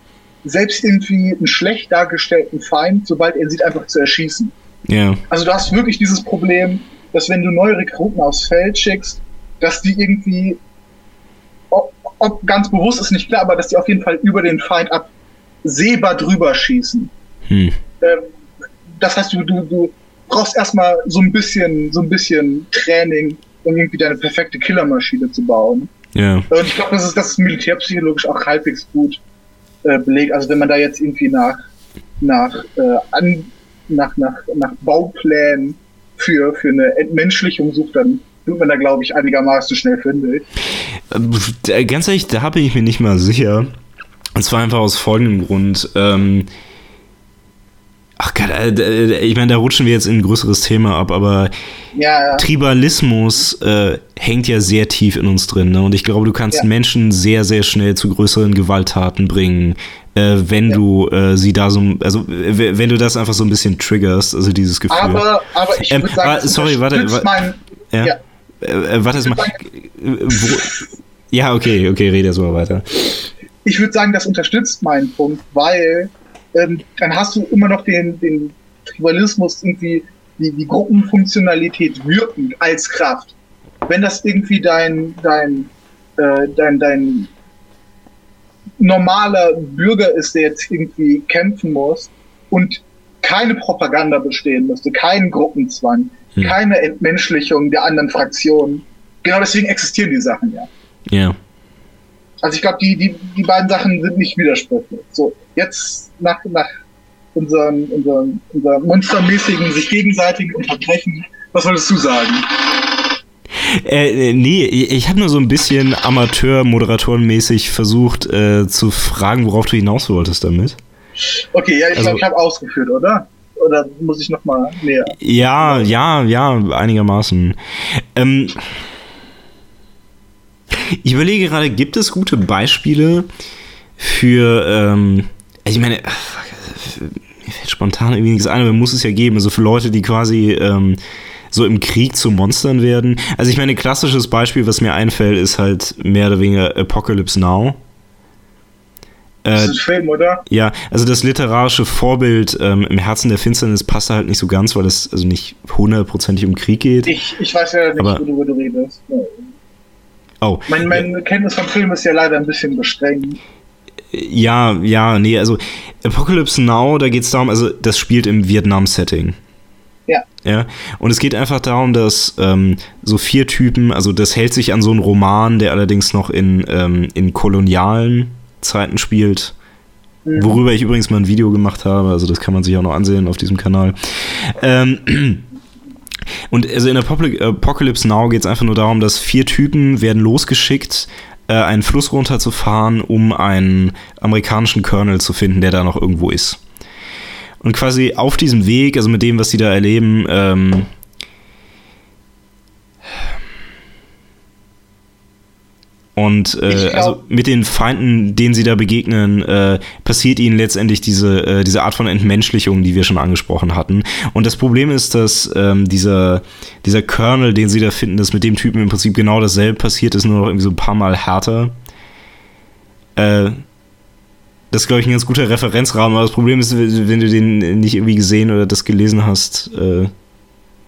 selbst irgendwie einen schlecht dargestellten Feind, sobald er sieht, einfach zu erschießen. Ja. Also du hast wirklich dieses Problem, dass wenn du neue Rekruten aufs Feld schickst, dass die irgendwie, ob, ob ganz bewusst ist nicht klar, aber dass die auf jeden Fall über den Feind absehbar drüber schießen. Hm. Ähm, das heißt, du, du, du brauchst erstmal so ein bisschen, so ein bisschen Training, um irgendwie deine perfekte Killermaschine zu bauen. Ja. Und ich glaube, das ist, das ist militärpsychologisch auch halbwegs gut äh, belegt. Also wenn man da jetzt irgendwie nach, nach, äh, an, nach, nach, nach Bauplänen für, für eine Entmenschlichung sucht, dann wird man da, glaube ich, einigermaßen schnell fündig. Äh, ganz ehrlich, da bin ich mir nicht mal sicher. Und zwar einfach aus folgendem Grund. Ähm, Ach Gott, äh, ich meine, da rutschen wir jetzt in ein größeres Thema ab, aber ja, ja. Tribalismus äh, hängt ja sehr tief in uns drin. Ne? Und ich glaube, du kannst ja. Menschen sehr, sehr schnell zu größeren Gewalttaten bringen, äh, wenn du äh, sie da so, also wenn du das einfach so ein bisschen triggerst, also dieses Gefühl. Aber, aber ich ähm, würde sagen, ah, sorry, warte, warte, mein, ja. Äh, warte mal. Wo, ja, okay, okay, rede so weiter. Ich würde sagen, das unterstützt meinen Punkt, weil ähm, dann hast du immer noch den, den Tribalismus irgendwie, die, die Gruppenfunktionalität wirkend als Kraft. Wenn das irgendwie dein, dein, äh, dein, dein normaler Bürger ist, der jetzt irgendwie kämpfen muss und keine Propaganda bestehen müsste, keinen Gruppenzwang, hm. keine Entmenschlichung der anderen Fraktionen. Genau deswegen existieren die Sachen ja. Ja. Also ich glaube, die, die, die beiden Sachen sind nicht widersprüchlich. So, jetzt nach, nach unseren, unseren, unseren monstermäßigen, sich gegenseitigen Unterbrechen, was wolltest du sagen? Äh, nee, ich habe nur so ein bisschen Amateur-Moderatorenmäßig versucht äh, zu fragen, worauf du hinaus wolltest damit. Okay, ja, ich also, glaube, ich habe ausgeführt, oder? Oder muss ich nochmal näher? Ja, ja, ja, einigermaßen. Ähm, ich überlege gerade, gibt es gute Beispiele für, ähm, ich meine, mir fällt spontan irgendwie nichts ein, aber muss es ja geben. Also für Leute, die quasi ähm, so im Krieg zu Monstern werden. Also ich meine, klassisches Beispiel, was mir einfällt, ist halt mehr oder weniger Apocalypse Now. Das ist ein Film, oder? Ja, also das literarische Vorbild ähm, im Herzen der Finsternis passt halt nicht so ganz, weil es also nicht hundertprozentig um Krieg geht. Ich, ich weiß ja nicht, aber, worüber du redest. Oh. Mein, mein ja. Kenntnis vom Film ist ja leider ein bisschen beschränkt. Ja, ja, nee, also Apocalypse Now, da geht es darum, also das spielt im Vietnam-Setting. Ja. Ja. Und es geht einfach darum, dass ähm, so vier Typen, also das hält sich an so einen Roman, der allerdings noch in, ähm, in kolonialen Zeiten spielt. Mhm. Worüber ich übrigens mal ein Video gemacht habe, also das kann man sich auch noch ansehen auf diesem Kanal. Ähm, und also in Apocalypse Now geht es einfach nur darum, dass vier Typen werden losgeschickt, äh, einen Fluss runterzufahren, um einen amerikanischen Colonel zu finden, der da noch irgendwo ist. Und quasi auf diesem Weg, also mit dem, was sie da erleben, ähm, Und äh, also mit den Feinden, denen sie da begegnen, äh, passiert ihnen letztendlich diese, äh, diese Art von Entmenschlichung, die wir schon angesprochen hatten. Und das Problem ist, dass ähm, dieser, dieser Kernel, den sie da finden, dass mit dem Typen im Prinzip genau dasselbe passiert ist, nur noch irgendwie so ein paar Mal härter. Äh, das ist, glaube ich, ein ganz guter Referenzrahmen, aber das Problem ist, wenn du den nicht irgendwie gesehen oder das gelesen hast. Äh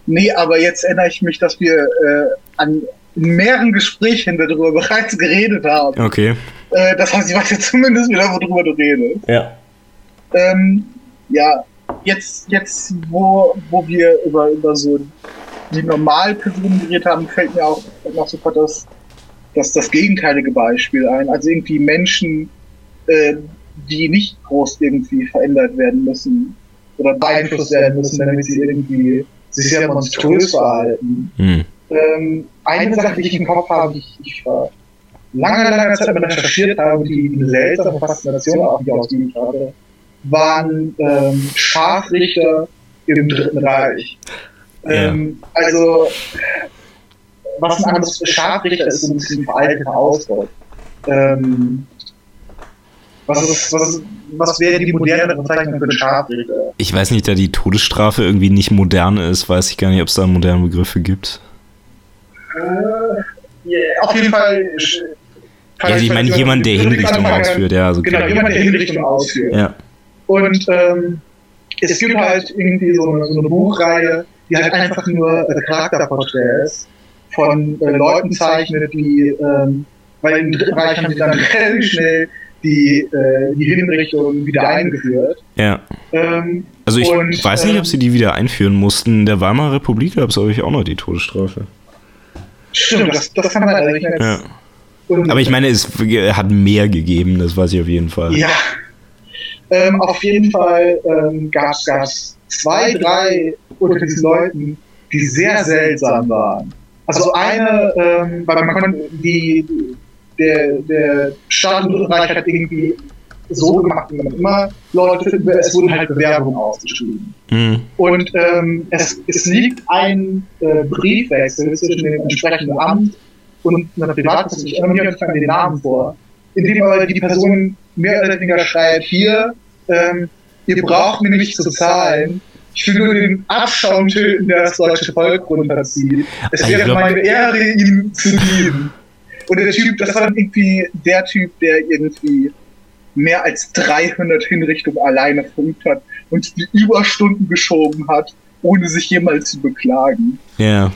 nee, aber jetzt erinnere ich mich, dass wir äh, an in mehreren Gesprächen darüber bereits geredet haben. Okay. Äh, das heißt, ich weiß jetzt zumindest wieder, worüber du redest. Ja. Ähm, ja, jetzt, jetzt wo, wo wir über, über so die Normalpersonen geredet haben, fällt mir auch noch sofort das, das, das gegenteilige Beispiel ein. Also irgendwie Menschen, äh, die nicht groß irgendwie verändert werden müssen oder beeinflusst werden müssen, damit sie irgendwie sich sehr monströs verhalten. Hm. Ähm, eine Sache, die ich im Kopf habe, die ich, ich war lange, lange Zeit immer recherchiert habe, die, die seltsame Faszination auch die ausgeübt habe, waren ähm, Scharfrichter im Dritten Reich. Ähm, also, was ein anderes Scharfrichter ist, so ein bisschen veralteter Ausdruck. Ähm, was, ist, was, was wäre die moderne Bezeichnung für einen Scharfrichter? Ich weiß nicht, da die Todesstrafe irgendwie nicht modern ist, weiß ich gar nicht, ob es da moderne Begriffe gibt. Äh, yeah, auf jeden Fall. Ja, also ich meine, jemand, der Hinrichtung ausführt, ja. Also genau, jemand, der Hinrichtung ausführt. Ja. Und ähm, es gibt halt irgendwie so eine, so eine Buchreihe, die halt einfach nur äh, Charakterporträts von äh, Leuten zeichnet, die, ähm, weil im Dritten Reich haben sie dann [LAUGHS] relativ schnell die, äh, die Hinrichtung wieder eingeführt. Ja. Ähm, also ich und, weiß nicht, ob ähm, sie die wieder einführen mussten. In der Weimarer Republik gab es, glaube ich, auch noch die Todesstrafe. Stimmt, das, das kann man also ich ja. Aber ich meine, es hat mehr gegeben, das weiß ich auf jeden Fall. Ja. Ähm, auf jeden Fall ähm, gab es zwei, drei unter diesen Leuten, die sehr seltsam waren. Also eine, ähm, weil man konnte, die, der, der Staat und Reich hat irgendwie so gemacht, wie man immer Leute finden will. Es wurden halt Bewerbungen ausgeschrieben. Mhm. Und ähm, es, es liegt ein äh, Briefwechsel zwischen dem entsprechenden Amt und einer Privatperson, ich erinnere mich an den Namen vor, in dem aber die Person mehr oder weniger schreibt, hier, ähm, ihr braucht mir nicht zu zahlen, ich will nur den Abschaum töten, der das deutsche Volk runterzieht. Es wäre meine Ehre, ihm zu dienen. Und der Typ, das war dann irgendwie der Typ, der irgendwie mehr als 300 Hinrichtungen alleine verübt hat und die Überstunden geschoben hat, ohne sich jemals zu beklagen. Ja.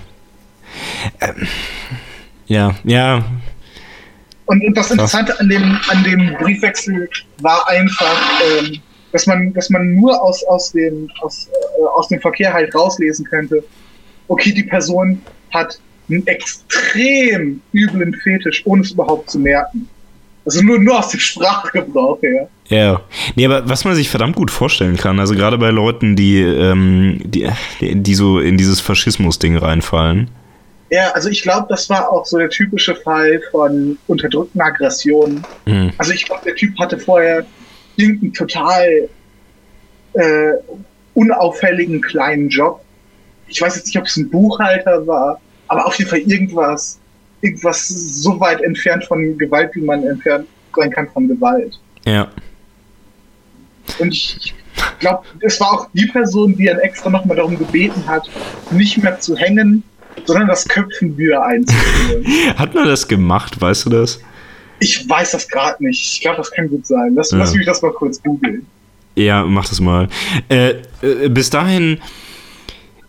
Ähm, ja, ja. Und, und das Interessante an dem, an dem Briefwechsel war einfach, ähm, dass man, dass man nur aus, aus, dem, aus, äh, aus dem Verkehr halt rauslesen könnte, okay, die Person hat einen extrem üblen Fetisch, ohne es überhaupt zu merken. Also nur, nur aus dem Sprachgebrauch her. Ja. Nee, aber was man sich verdammt gut vorstellen kann, also gerade bei Leuten, die, ähm, die, die so in dieses Faschismus-Ding reinfallen. Ja, also ich glaube, das war auch so der typische Fall von unterdrückten Aggressionen. Mhm. Also ich glaube, der Typ hatte vorher irgendeinen total äh, unauffälligen kleinen Job. Ich weiß jetzt nicht, ob es ein Buchhalter war, aber auf jeden Fall irgendwas irgendwas so weit entfernt von Gewalt, wie man entfernt sein kann von Gewalt. Ja. Und ich glaube, es war auch die Person, die dann extra nochmal darum gebeten hat, nicht mehr zu hängen, sondern das Köpfen wieder einzuführen. [LAUGHS] hat man das gemacht, weißt du das? Ich weiß das gerade nicht. Ich glaube, das kann gut sein. Lass, ja. lass mich das mal kurz googeln. Ja, mach das mal. Äh, äh, bis dahin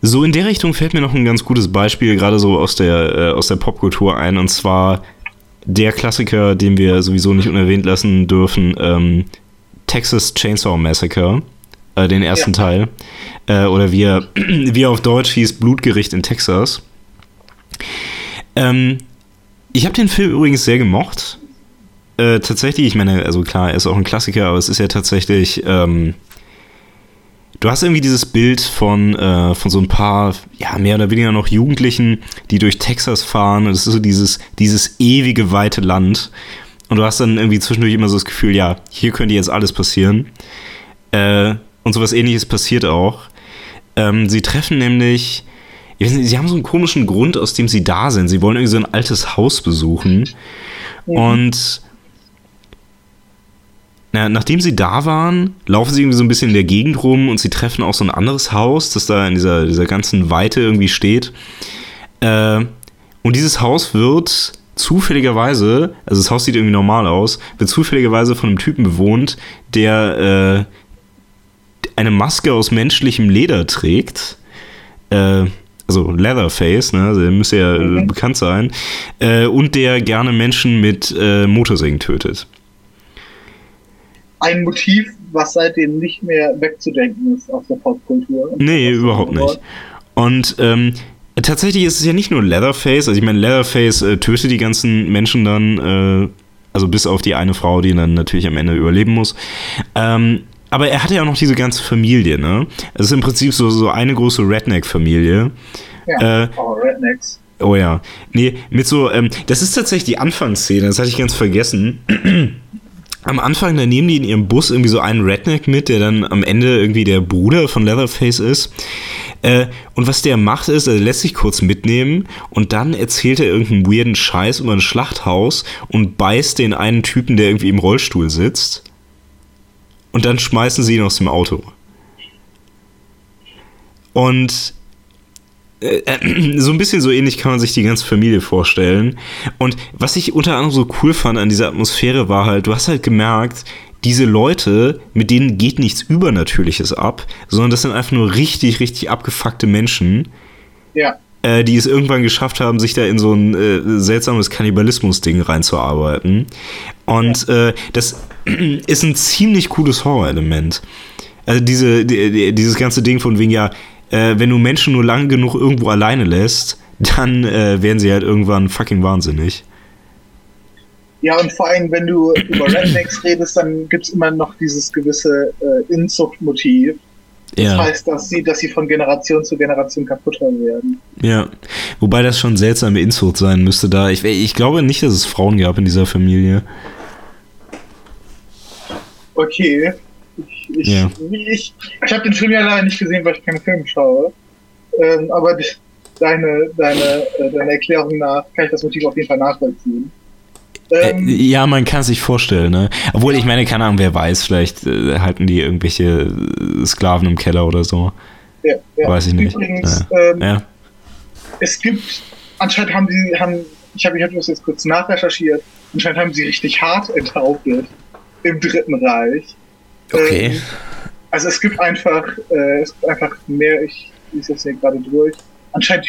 so in der Richtung fällt mir noch ein ganz gutes Beispiel gerade so aus der, äh, aus der Popkultur ein und zwar der Klassiker, den wir sowieso nicht unerwähnt lassen dürfen, ähm, Texas Chainsaw Massacre, äh, den ersten ja. Teil. Äh, oder wie er, [CLEARS THROAT] wie er auf Deutsch hieß, Blutgericht in Texas. Ähm, ich habe den Film übrigens sehr gemocht. Äh, tatsächlich, ich meine, also klar, er ist auch ein Klassiker, aber es ist ja tatsächlich. Ähm, du hast irgendwie dieses Bild von, äh, von so ein paar, ja, mehr oder weniger noch Jugendlichen, die durch Texas fahren. Und es ist so dieses, dieses ewige, weite Land. Und du hast dann irgendwie zwischendurch immer so das Gefühl, ja, hier könnte jetzt alles passieren. Äh, und sowas ähnliches passiert auch. Ähm, sie treffen nämlich, nicht, sie haben so einen komischen Grund, aus dem sie da sind. Sie wollen irgendwie so ein altes Haus besuchen. Mhm. Und na, nachdem sie da waren, laufen sie irgendwie so ein bisschen in der Gegend rum und sie treffen auch so ein anderes Haus, das da in dieser, dieser ganzen Weite irgendwie steht. Äh, und dieses Haus wird zufälligerweise, also das Haus sieht irgendwie normal aus, wird zufälligerweise von einem Typen bewohnt, der äh, eine Maske aus menschlichem Leder trägt. Äh, also Leatherface, ne? Der müsste ja äh, mhm. bekannt sein. Äh, und der gerne Menschen mit äh, Motorsägen tötet. Ein Motiv, was seitdem nicht mehr wegzudenken ist aus der Popkultur. Nee, überhaupt nicht. Und ähm, Tatsächlich ist es ja nicht nur Leatherface, also ich meine, Leatherface äh, tötet die ganzen Menschen dann, äh, also bis auf die eine Frau, die dann natürlich am Ende überleben muss. Ähm, aber er hatte ja auch noch diese ganze Familie, ne? Es ist im Prinzip so, so eine große Redneck-Familie. Ja, äh, oh, Rednecks. Oh ja. Nee, mit so, ähm, das ist tatsächlich die Anfangsszene, das hatte ich ganz vergessen. Am Anfang, da nehmen die in ihrem Bus irgendwie so einen Redneck mit, der dann am Ende irgendwie der Bruder von Leatherface ist. Äh, und was der macht ist, er lässt sich kurz mitnehmen und dann erzählt er irgendeinen weirden Scheiß über ein Schlachthaus und beißt den einen Typen, der irgendwie im Rollstuhl sitzt. Und dann schmeißen sie ihn aus dem Auto. Und [CLEARS THROAT] so ein bisschen so ähnlich kann man sich die ganze Familie vorstellen. Und was ich unter anderem so cool fand an dieser Atmosphäre war halt, du hast halt gemerkt, diese Leute, mit denen geht nichts Übernatürliches ab, sondern das sind einfach nur richtig, richtig abgefuckte Menschen. Ja. Äh, die es irgendwann geschafft haben, sich da in so ein äh, seltsames Kannibalismus-Ding reinzuarbeiten. Und ja. äh, das [CLEARS THROAT] ist ein ziemlich cooles Horrorelement. Also diese, die, dieses ganze Ding von wegen, ja, äh, wenn du Menschen nur lang genug irgendwo alleine lässt, dann äh, werden sie halt irgendwann fucking wahnsinnig. Ja, und vor allem, wenn du über Rednecks redest, dann gibt es immer noch dieses gewisse äh, Inzuchtmotiv. Das ja. heißt, dass sie, dass sie von Generation zu Generation kaputter werden. Ja, wobei das schon seltsame Inzucht sein müsste da. Ich, ich glaube nicht, dass es Frauen gab in dieser Familie. Okay. Ich, ich, ja. ich, ich habe den Film ja leider nicht gesehen, weil ich keine Filme schaue. Ähm, aber die, deine, deine, äh, deine Erklärung nach kann ich das Motiv auf jeden Fall nachvollziehen. Ähm, ja, man kann sich vorstellen, ne? Obwohl, ich meine, keine Ahnung, wer weiß, vielleicht äh, halten die irgendwelche Sklaven im Keller oder so. Ja, ja. Weiß ich nicht. Übrigens, ja. Ähm, ja. es gibt, anscheinend haben sie, haben, ich habe ich hab das jetzt kurz nachrecherchiert, anscheinend haben sie richtig hart enthauptet im Dritten Reich. Okay. Ähm, also es gibt einfach, äh, es gibt einfach mehr, ich lese das hier gerade durch, anscheinend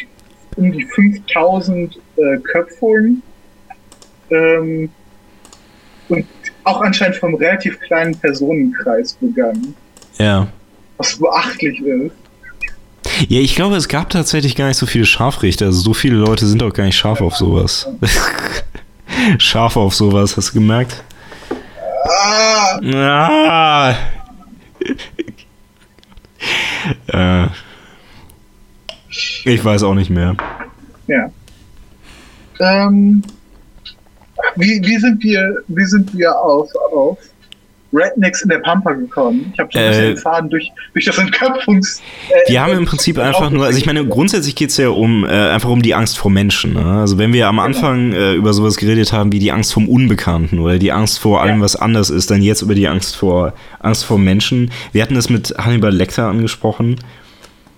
um die 5000 äh, Köpfungen ähm, und auch anscheinend vom relativ kleinen Personenkreis begangen. Ja. Was beachtlich ist. Ja, ich glaube, es gab tatsächlich gar nicht so viele Scharfrichter. Also so viele Leute sind auch gar nicht scharf auf sowas. [LAUGHS] scharf auf sowas, hast du gemerkt? Ah! ah. äh. Ich weiß auch nicht mehr. Ja. Ähm, wie, wie, sind wir, wie sind wir auf, auf Rednecks in der Pampa gekommen? Ich habe schon ein bisschen äh, erfahren durch, durch das Entköpfungs... Äh, die haben im Prinzip einfach nur, also ich meine, grundsätzlich geht es ja um, äh, einfach um die Angst vor Menschen. Ne? Also wenn wir am genau. Anfang äh, über sowas geredet haben wie die Angst vom Unbekannten oder die Angst vor allem, ja. was anders ist, dann jetzt über die Angst vor, Angst vor Menschen. Wir hatten das mit Hannibal Lecter angesprochen.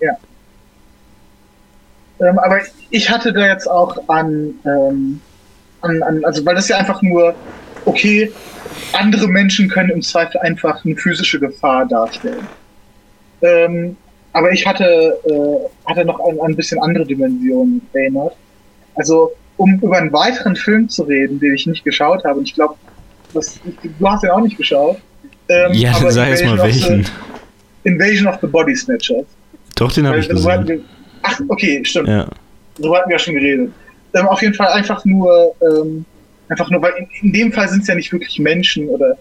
Ja. Ähm, aber ich hatte da jetzt auch an... Ähm, an, an, also weil das ja einfach nur, okay, andere Menschen können im Zweifel einfach eine physische Gefahr darstellen. Ähm, aber ich hatte, äh, hatte noch an, ein bisschen andere Dimensionen erinnert. Also, um über einen weiteren Film zu reden, den ich nicht geschaut habe, und ich glaube, du hast ja auch nicht geschaut. Ähm, ja, sag jetzt mal welchen. Invasion of the Body Snatchers. Doch, den habe ich gesehen. Wir, ach, okay, stimmt. Ja. So hatten wir ja schon geredet. Ähm, auf jeden Fall einfach nur, ähm, einfach nur, weil in, in dem Fall sind es ja nicht wirklich Menschen oder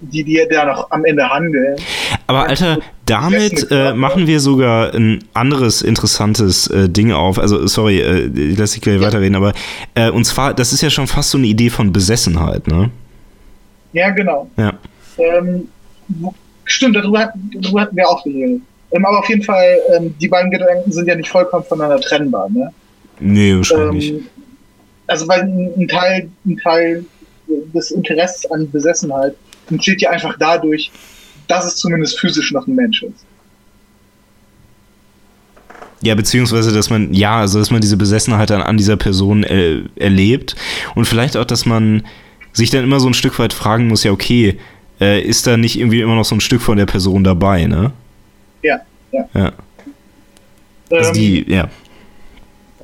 die, die da noch am Ende handeln. Aber Alter, damit äh, machen wir sogar ein anderes interessantes äh, Ding auf. Also, sorry, äh, lass ich gleich ja. weiterreden, aber äh, und zwar, das ist ja schon fast so eine Idee von Besessenheit, ne? Ja, genau. Ja. Ähm, stimmt, darüber, darüber hatten wir auch geredet. Ähm, aber auf jeden Fall, ähm, die beiden Gedanken sind ja nicht vollkommen voneinander trennbar, ne? Nee, wahrscheinlich. Ähm, also, weil ein Teil, ein Teil des Interesses an Besessenheit entsteht ja einfach dadurch, dass es zumindest physisch noch ein Mensch ist. Ja, beziehungsweise, dass man, ja, also dass man diese Besessenheit an, an dieser Person äh, erlebt und vielleicht auch, dass man sich dann immer so ein Stück weit fragen muss, ja, okay, äh, ist da nicht irgendwie immer noch so ein Stück von der Person dabei, ne? Ja, ja. Ja. Also ähm, die, ja.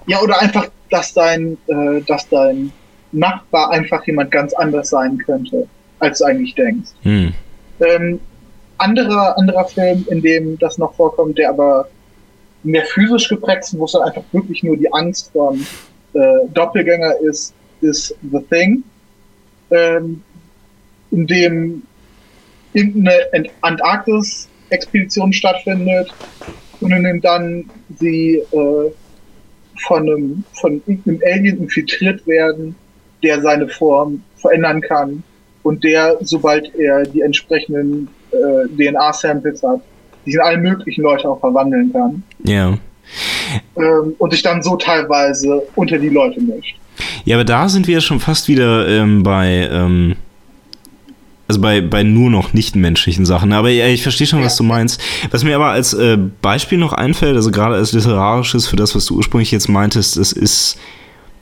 Ja, oder einfach, dass dein, äh, dass dein Nachbar einfach jemand ganz anders sein könnte als du eigentlich denkst. Hm. Ähm, anderer, anderer Film, in dem das noch vorkommt, der aber mehr physisch geprägt ist, wo es dann einfach wirklich nur die Angst vor äh, Doppelgänger ist, ist The Thing, ähm, in dem irgendeine Antarktis-Expedition stattfindet und in dem dann sie äh, von einem von irgendeinem Alien infiltriert werden, der seine Form verändern kann und der, sobald er die entsprechenden äh, DNA-Samples hat, die in alle möglichen Leute auch verwandeln kann. Ja. Ähm, und sich dann so teilweise unter die Leute mischt. Ja, aber da sind wir schon fast wieder ähm, bei, ähm, also bei, bei nur noch nichtmenschlichen Sachen. Aber ja, ich verstehe schon, was du meinst. Was mir aber als äh, Beispiel noch einfällt, also gerade als literarisches für das, was du ursprünglich jetzt meintest, es ist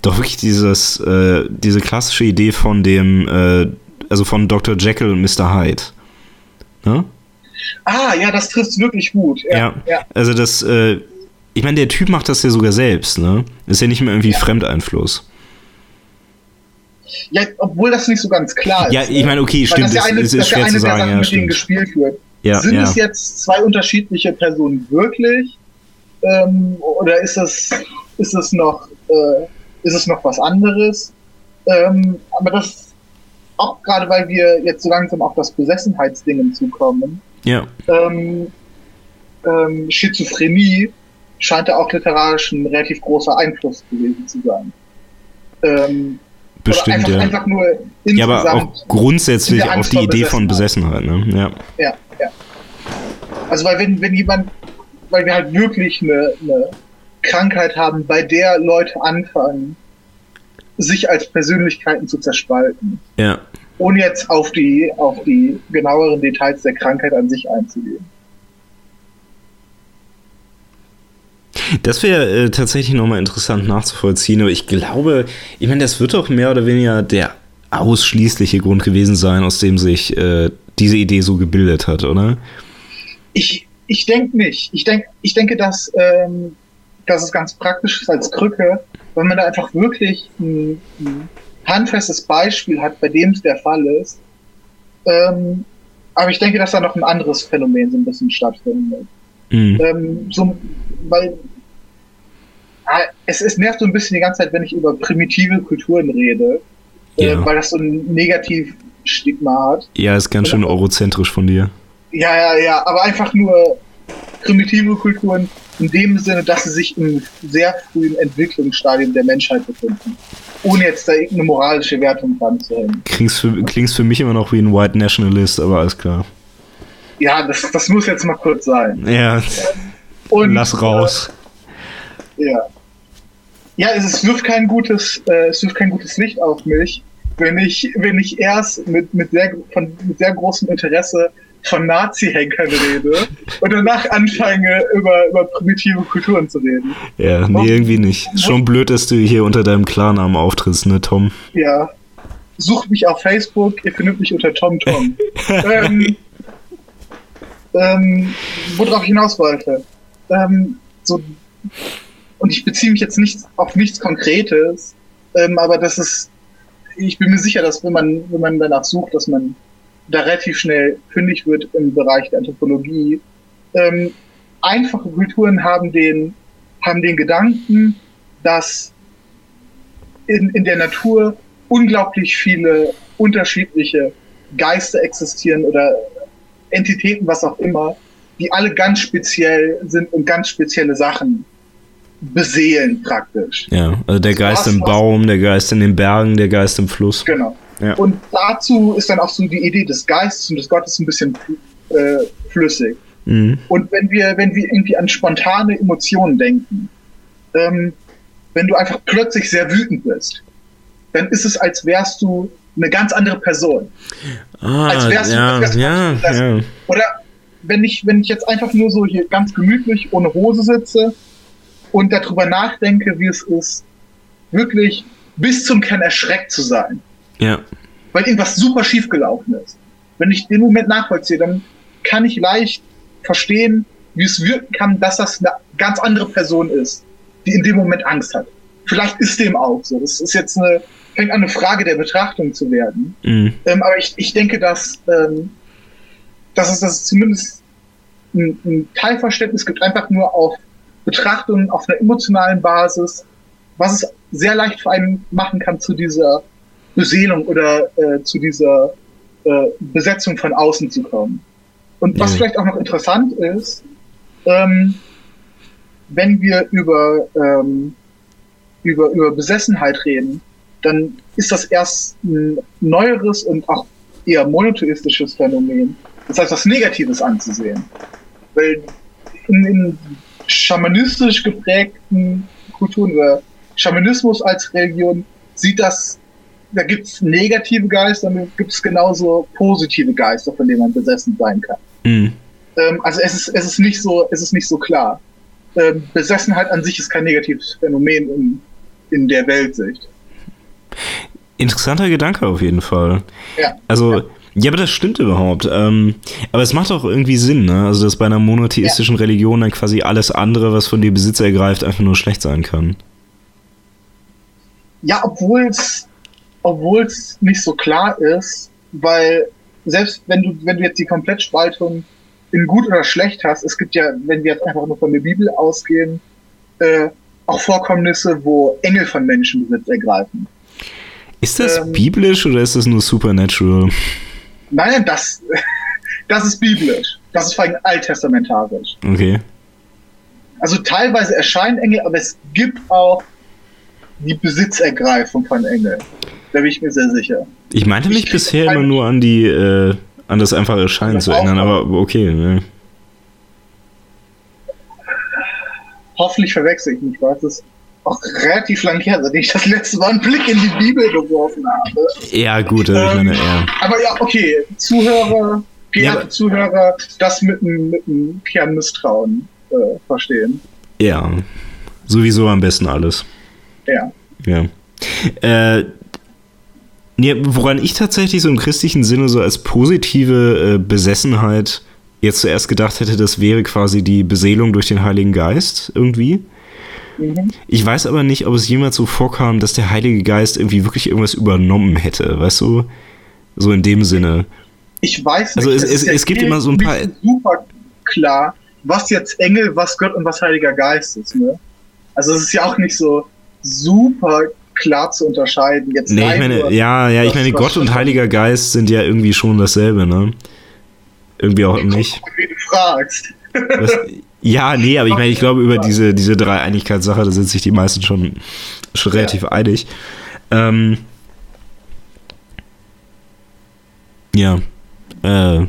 doch wirklich dieses, äh, diese klassische Idee von dem äh, also von Dr. Jekyll und Mr. Hyde. Ne? Ah, ja, das trifft wirklich gut. Ja, ja, ja. also das, äh, ich meine, der Typ macht das ja sogar selbst, ne? Ist ja nicht mehr irgendwie ja. Fremdeinfluss. Ja, obwohl das nicht so ganz klar ist. Ja, ich meine, okay, stimmt, das ist, ja eine, ist, ist schwer eine zu sagen. Der Sachen, ja, mit denen gespielt wird. Ja, Sind ja. es jetzt zwei unterschiedliche Personen wirklich? Ähm, oder ist es, ist es noch, äh, ist es noch was anderes? Ähm, aber das auch gerade weil wir jetzt so langsam auf das Besessenheitsding hinzukommen. Ja. Ähm, ähm, Schizophrenie scheint da auch literarisch ein relativ großer Einfluss gewesen zu sein. Ähm, Bestimmt, einfach, ja. Einfach nur ja, aber auch grundsätzlich auf die Idee von Besessenheit, ne? Ja. ja, ja. Also, weil wenn, wenn jemand, weil wir halt wirklich eine, eine Krankheit haben, bei der Leute anfangen, sich als Persönlichkeiten zu zerspalten. Ja. Ohne jetzt auf die, auf die genaueren Details der Krankheit an sich einzugehen. Das wäre äh, tatsächlich nochmal interessant nachzuvollziehen, aber ich glaube, ich meine, das wird doch mehr oder weniger der ausschließliche Grund gewesen sein, aus dem sich äh, diese Idee so gebildet hat, oder? Ich, ich denke nicht. Ich, denk, ich denke, dass, ähm, dass es ganz praktisch ist als Krücke, wenn man da einfach wirklich ein, ein handfestes Beispiel hat, bei dem es der Fall ist. Ähm, aber ich denke, dass da noch ein anderes Phänomen so ein bisschen stattfindet. Mhm. Ähm, so, weil es, es nervt so ein bisschen die ganze Zeit, wenn ich über primitive Kulturen rede, äh, ja. äh, weil das so ein Negativstigma hat. Ja, ist ganz schön eurozentrisch von dir. Ja, ja, ja, aber einfach nur primitive Kulturen in dem Sinne, dass sie sich im sehr frühen Entwicklungsstadium der Menschheit befinden. Ohne jetzt da irgendeine moralische Wertung dran zu hängen. Klingst für, klingst für mich immer noch wie ein White Nationalist, aber alles klar. Ja, das, das muss jetzt mal kurz sein. Ja. Und, Lass raus. Äh, ja. Ja, es, wirft kein gutes, äh, es wirft kein gutes Licht auf mich, wenn ich, wenn ich erst mit, mit, sehr, von, mit sehr großem Interesse von Nazi-Henkern rede und danach anfange, über, über primitive Kulturen zu reden. Ja, nee, irgendwie nicht. Schon blöd, dass du hier unter deinem Klarnamen auftrittst, ne, Tom? Ja. Sucht mich auf Facebook, ihr findet mich unter Tom Tom. [LAUGHS] ähm, ähm, worauf ich hinaus wollte. Ähm, so, und ich beziehe mich jetzt nicht auf nichts Konkretes, ähm, aber das ist, ich bin mir sicher, dass wenn man, wenn man danach sucht, dass man da relativ schnell fündig wird im Bereich der Anthropologie. Ähm, einfache Kulturen haben den, haben den Gedanken, dass in, in der Natur unglaublich viele unterschiedliche Geister existieren oder Entitäten, was auch immer, die alle ganz speziell sind und ganz spezielle Sachen beseelen praktisch. Ja, also der Geist im Baum, der Geist in den Bergen, der Geist im Fluss. Genau. Ja. Und dazu ist dann auch so die Idee des Geistes und des Gottes ein bisschen äh, flüssig. Mhm. Und wenn wir, wenn wir irgendwie an spontane Emotionen denken, ähm, wenn du einfach plötzlich sehr wütend bist, dann ist es, als wärst du eine ganz andere Person. Ah, als wärst ja, du, ja, ja. Oder wenn ich, wenn ich jetzt einfach nur so hier ganz gemütlich ohne Hose sitze und darüber nachdenke, wie es ist, wirklich bis zum Kern erschreckt zu sein. Ja. Weil irgendwas super schief gelaufen ist. Wenn ich den Moment nachvollziehe, dann kann ich leicht verstehen, wie es wirken kann, dass das eine ganz andere Person ist, die in dem Moment Angst hat. Vielleicht ist dem auch so. Das ist jetzt eine, fängt an, eine Frage der Betrachtung zu werden. Mhm. Ähm, aber ich, ich denke, dass, ähm, dass es, dass es zumindest ein, ein Teilverständnis gibt, einfach nur auf Betrachtung, auf einer emotionalen Basis, was es sehr leicht für einen machen kann zu dieser Beseelung oder äh, zu dieser äh, Besetzung von außen zu kommen. Und was ja. vielleicht auch noch interessant ist, ähm, wenn wir über, ähm, über, über Besessenheit reden, dann ist das erst ein neueres und auch eher monotheistisches Phänomen. Das heißt, was Negatives anzusehen. Weil in, in schamanistisch geprägten Kulturen oder Schamanismus als Religion sieht das, da gibt es negative Geister und gibt es genauso positive Geister, von denen man besessen sein kann. Mhm. Ähm, also es ist, es ist nicht so, es ist nicht so klar. Ähm, Besessenheit an sich ist kein negatives Phänomen in, in der Weltsicht. Interessanter Gedanke auf jeden Fall. Ja. Also, ja. Ja aber das stimmt überhaupt. Ähm, aber es macht auch irgendwie Sinn, ne? Also, dass bei einer monotheistischen ja. Religion dann quasi alles andere, was von dir Besitz ergreift, einfach nur schlecht sein kann. Ja, obwohl es obwohl es nicht so klar ist, weil selbst wenn du, wenn du jetzt die Komplettspaltung in gut oder schlecht hast, es gibt ja, wenn wir jetzt einfach nur von der Bibel ausgehen, äh, auch Vorkommnisse, wo Engel von Menschen Besitz ergreifen. Ist das ähm, biblisch oder ist das nur supernatural? Nein, das, [LAUGHS] das ist biblisch. Das ist vor allem alttestamentarisch. Okay. Also teilweise erscheinen Engel, aber es gibt auch die Besitzergreifung von Engeln. Da bin ich mir sehr sicher. Ich meinte mich ich bisher immer nur an die, äh, an das einfache Erscheinen zu erinnern, aber okay. Ne? Hoffentlich verwechsel ich mich, weil es auch relativ lang her, seitdem ich das letzte Mal einen Blick in die Bibel geworfen habe. Ja, gut, ähm, ich meine, ja. Aber ja, okay, Zuhörer, ja, Zuhörer, das mit einem Kern Misstrauen äh, verstehen. Ja, sowieso am besten alles. Ja. Ja. Äh, ja, woran ich tatsächlich so im christlichen Sinne so als positive äh, Besessenheit jetzt zuerst gedacht hätte, das wäre quasi die Beseelung durch den Heiligen Geist irgendwie. Ich weiß aber nicht, ob es jemals so vorkam, dass der Heilige Geist irgendwie wirklich irgendwas übernommen hätte, weißt du? So in dem Sinne. Ich weiß nicht. Also es, es, es gibt immer so ein paar. Super klar, was jetzt Engel, was Gott und was Heiliger Geist ist, ne? Also es ist ja auch nicht so super klar zu unterscheiden. Jetzt nee, ich meine, ja, ja, ich meine, Gott und Heiliger Geist sind ja irgendwie schon dasselbe, ne? Irgendwie auch nicht. Wie du fragst. Was, [LAUGHS] ja, nee, aber ich meine, ich glaube, über diese, diese Dreieinigkeitssache, da sind sich die meisten schon, schon relativ ja. einig. Ähm, ja. Äh,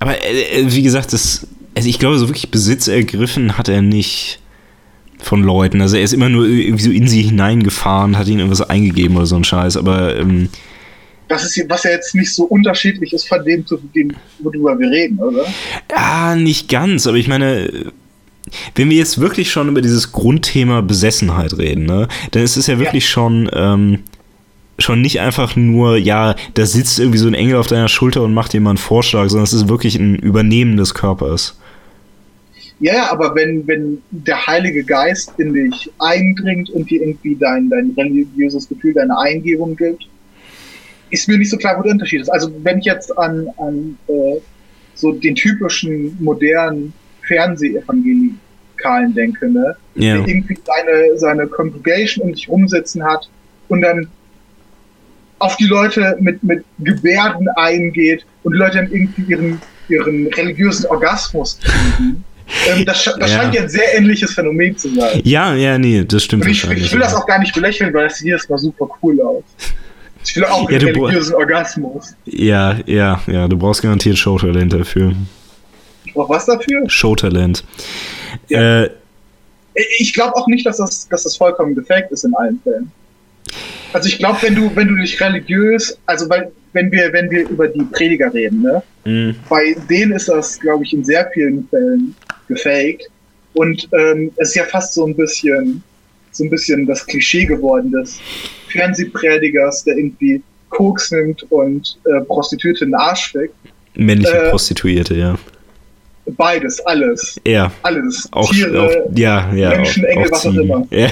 aber äh, wie gesagt, das, also ich glaube, so wirklich Besitz ergriffen hat er nicht von Leuten. Also er ist immer nur irgendwie so in sie hineingefahren, hat ihnen irgendwas eingegeben oder so ein Scheiß, aber ähm, das ist was ja jetzt nicht so unterschiedlich ist von dem, zu dem, worüber wir reden, oder? Ja, nicht ganz, aber ich meine, wenn wir jetzt wirklich schon über dieses Grundthema Besessenheit reden, ne, dann ist es ja wirklich ja. schon, ähm, schon nicht einfach nur, ja, da sitzt irgendwie so ein Engel auf deiner Schulter und macht dir mal einen Vorschlag, sondern es ist wirklich ein Übernehmen des Körpers. Ja, aber wenn, wenn der Heilige Geist in dich eindringt und dir irgendwie dein, dein religiöses Gefühl, deine Eingebung gibt, ist mir nicht so klar, wo der Unterschied ist. Also wenn ich jetzt an, an äh, so den typischen modernen Fernsehevangelikalen denke, ne? Ja. Der irgendwie seine, seine Congregation um sich rumsitzen hat und dann auf die Leute mit, mit Gebärden eingeht und die Leute dann irgendwie ihren, ihren religiösen Orgasmus kriegen. Ähm, das, sch- das Ja. scheint ja ein sehr ähnliches Phänomen zu sein. Ja, ja, nee, das stimmt ich, ich will das auch gar nicht belächeln, weil das hier ist mal super cool aus. Ich will auch Ja, einen religiösen Orgasmus. Ja, ja, ja, du brauchst garantiert Showtalent dafür. Ich brauch was dafür? Showtalent. Ja. Äh, Ich glaube auch nicht, dass das, dass das vollkommen gefaked ist in allen Fällen. Also ich glaube, wenn du, wenn du dich religiös, also weil, wenn wir, wenn wir über die Prediger reden, ne, mh, bei denen ist das, glaube ich, in sehr vielen Fällen gefaked. Und ähm, es ist ja fast so ein bisschen, so ein bisschen das Klischee geworden des Fernsehpredigers, der irgendwie Koks nimmt und äh, Prostituierte in den Arsch fickt. männliche Äh, Prostituierte, ja. Beides, alles, Ja, alles. auch, Tiere, auch ja, ja. Menschen, auch, Engel, auch was auch immer. Ja.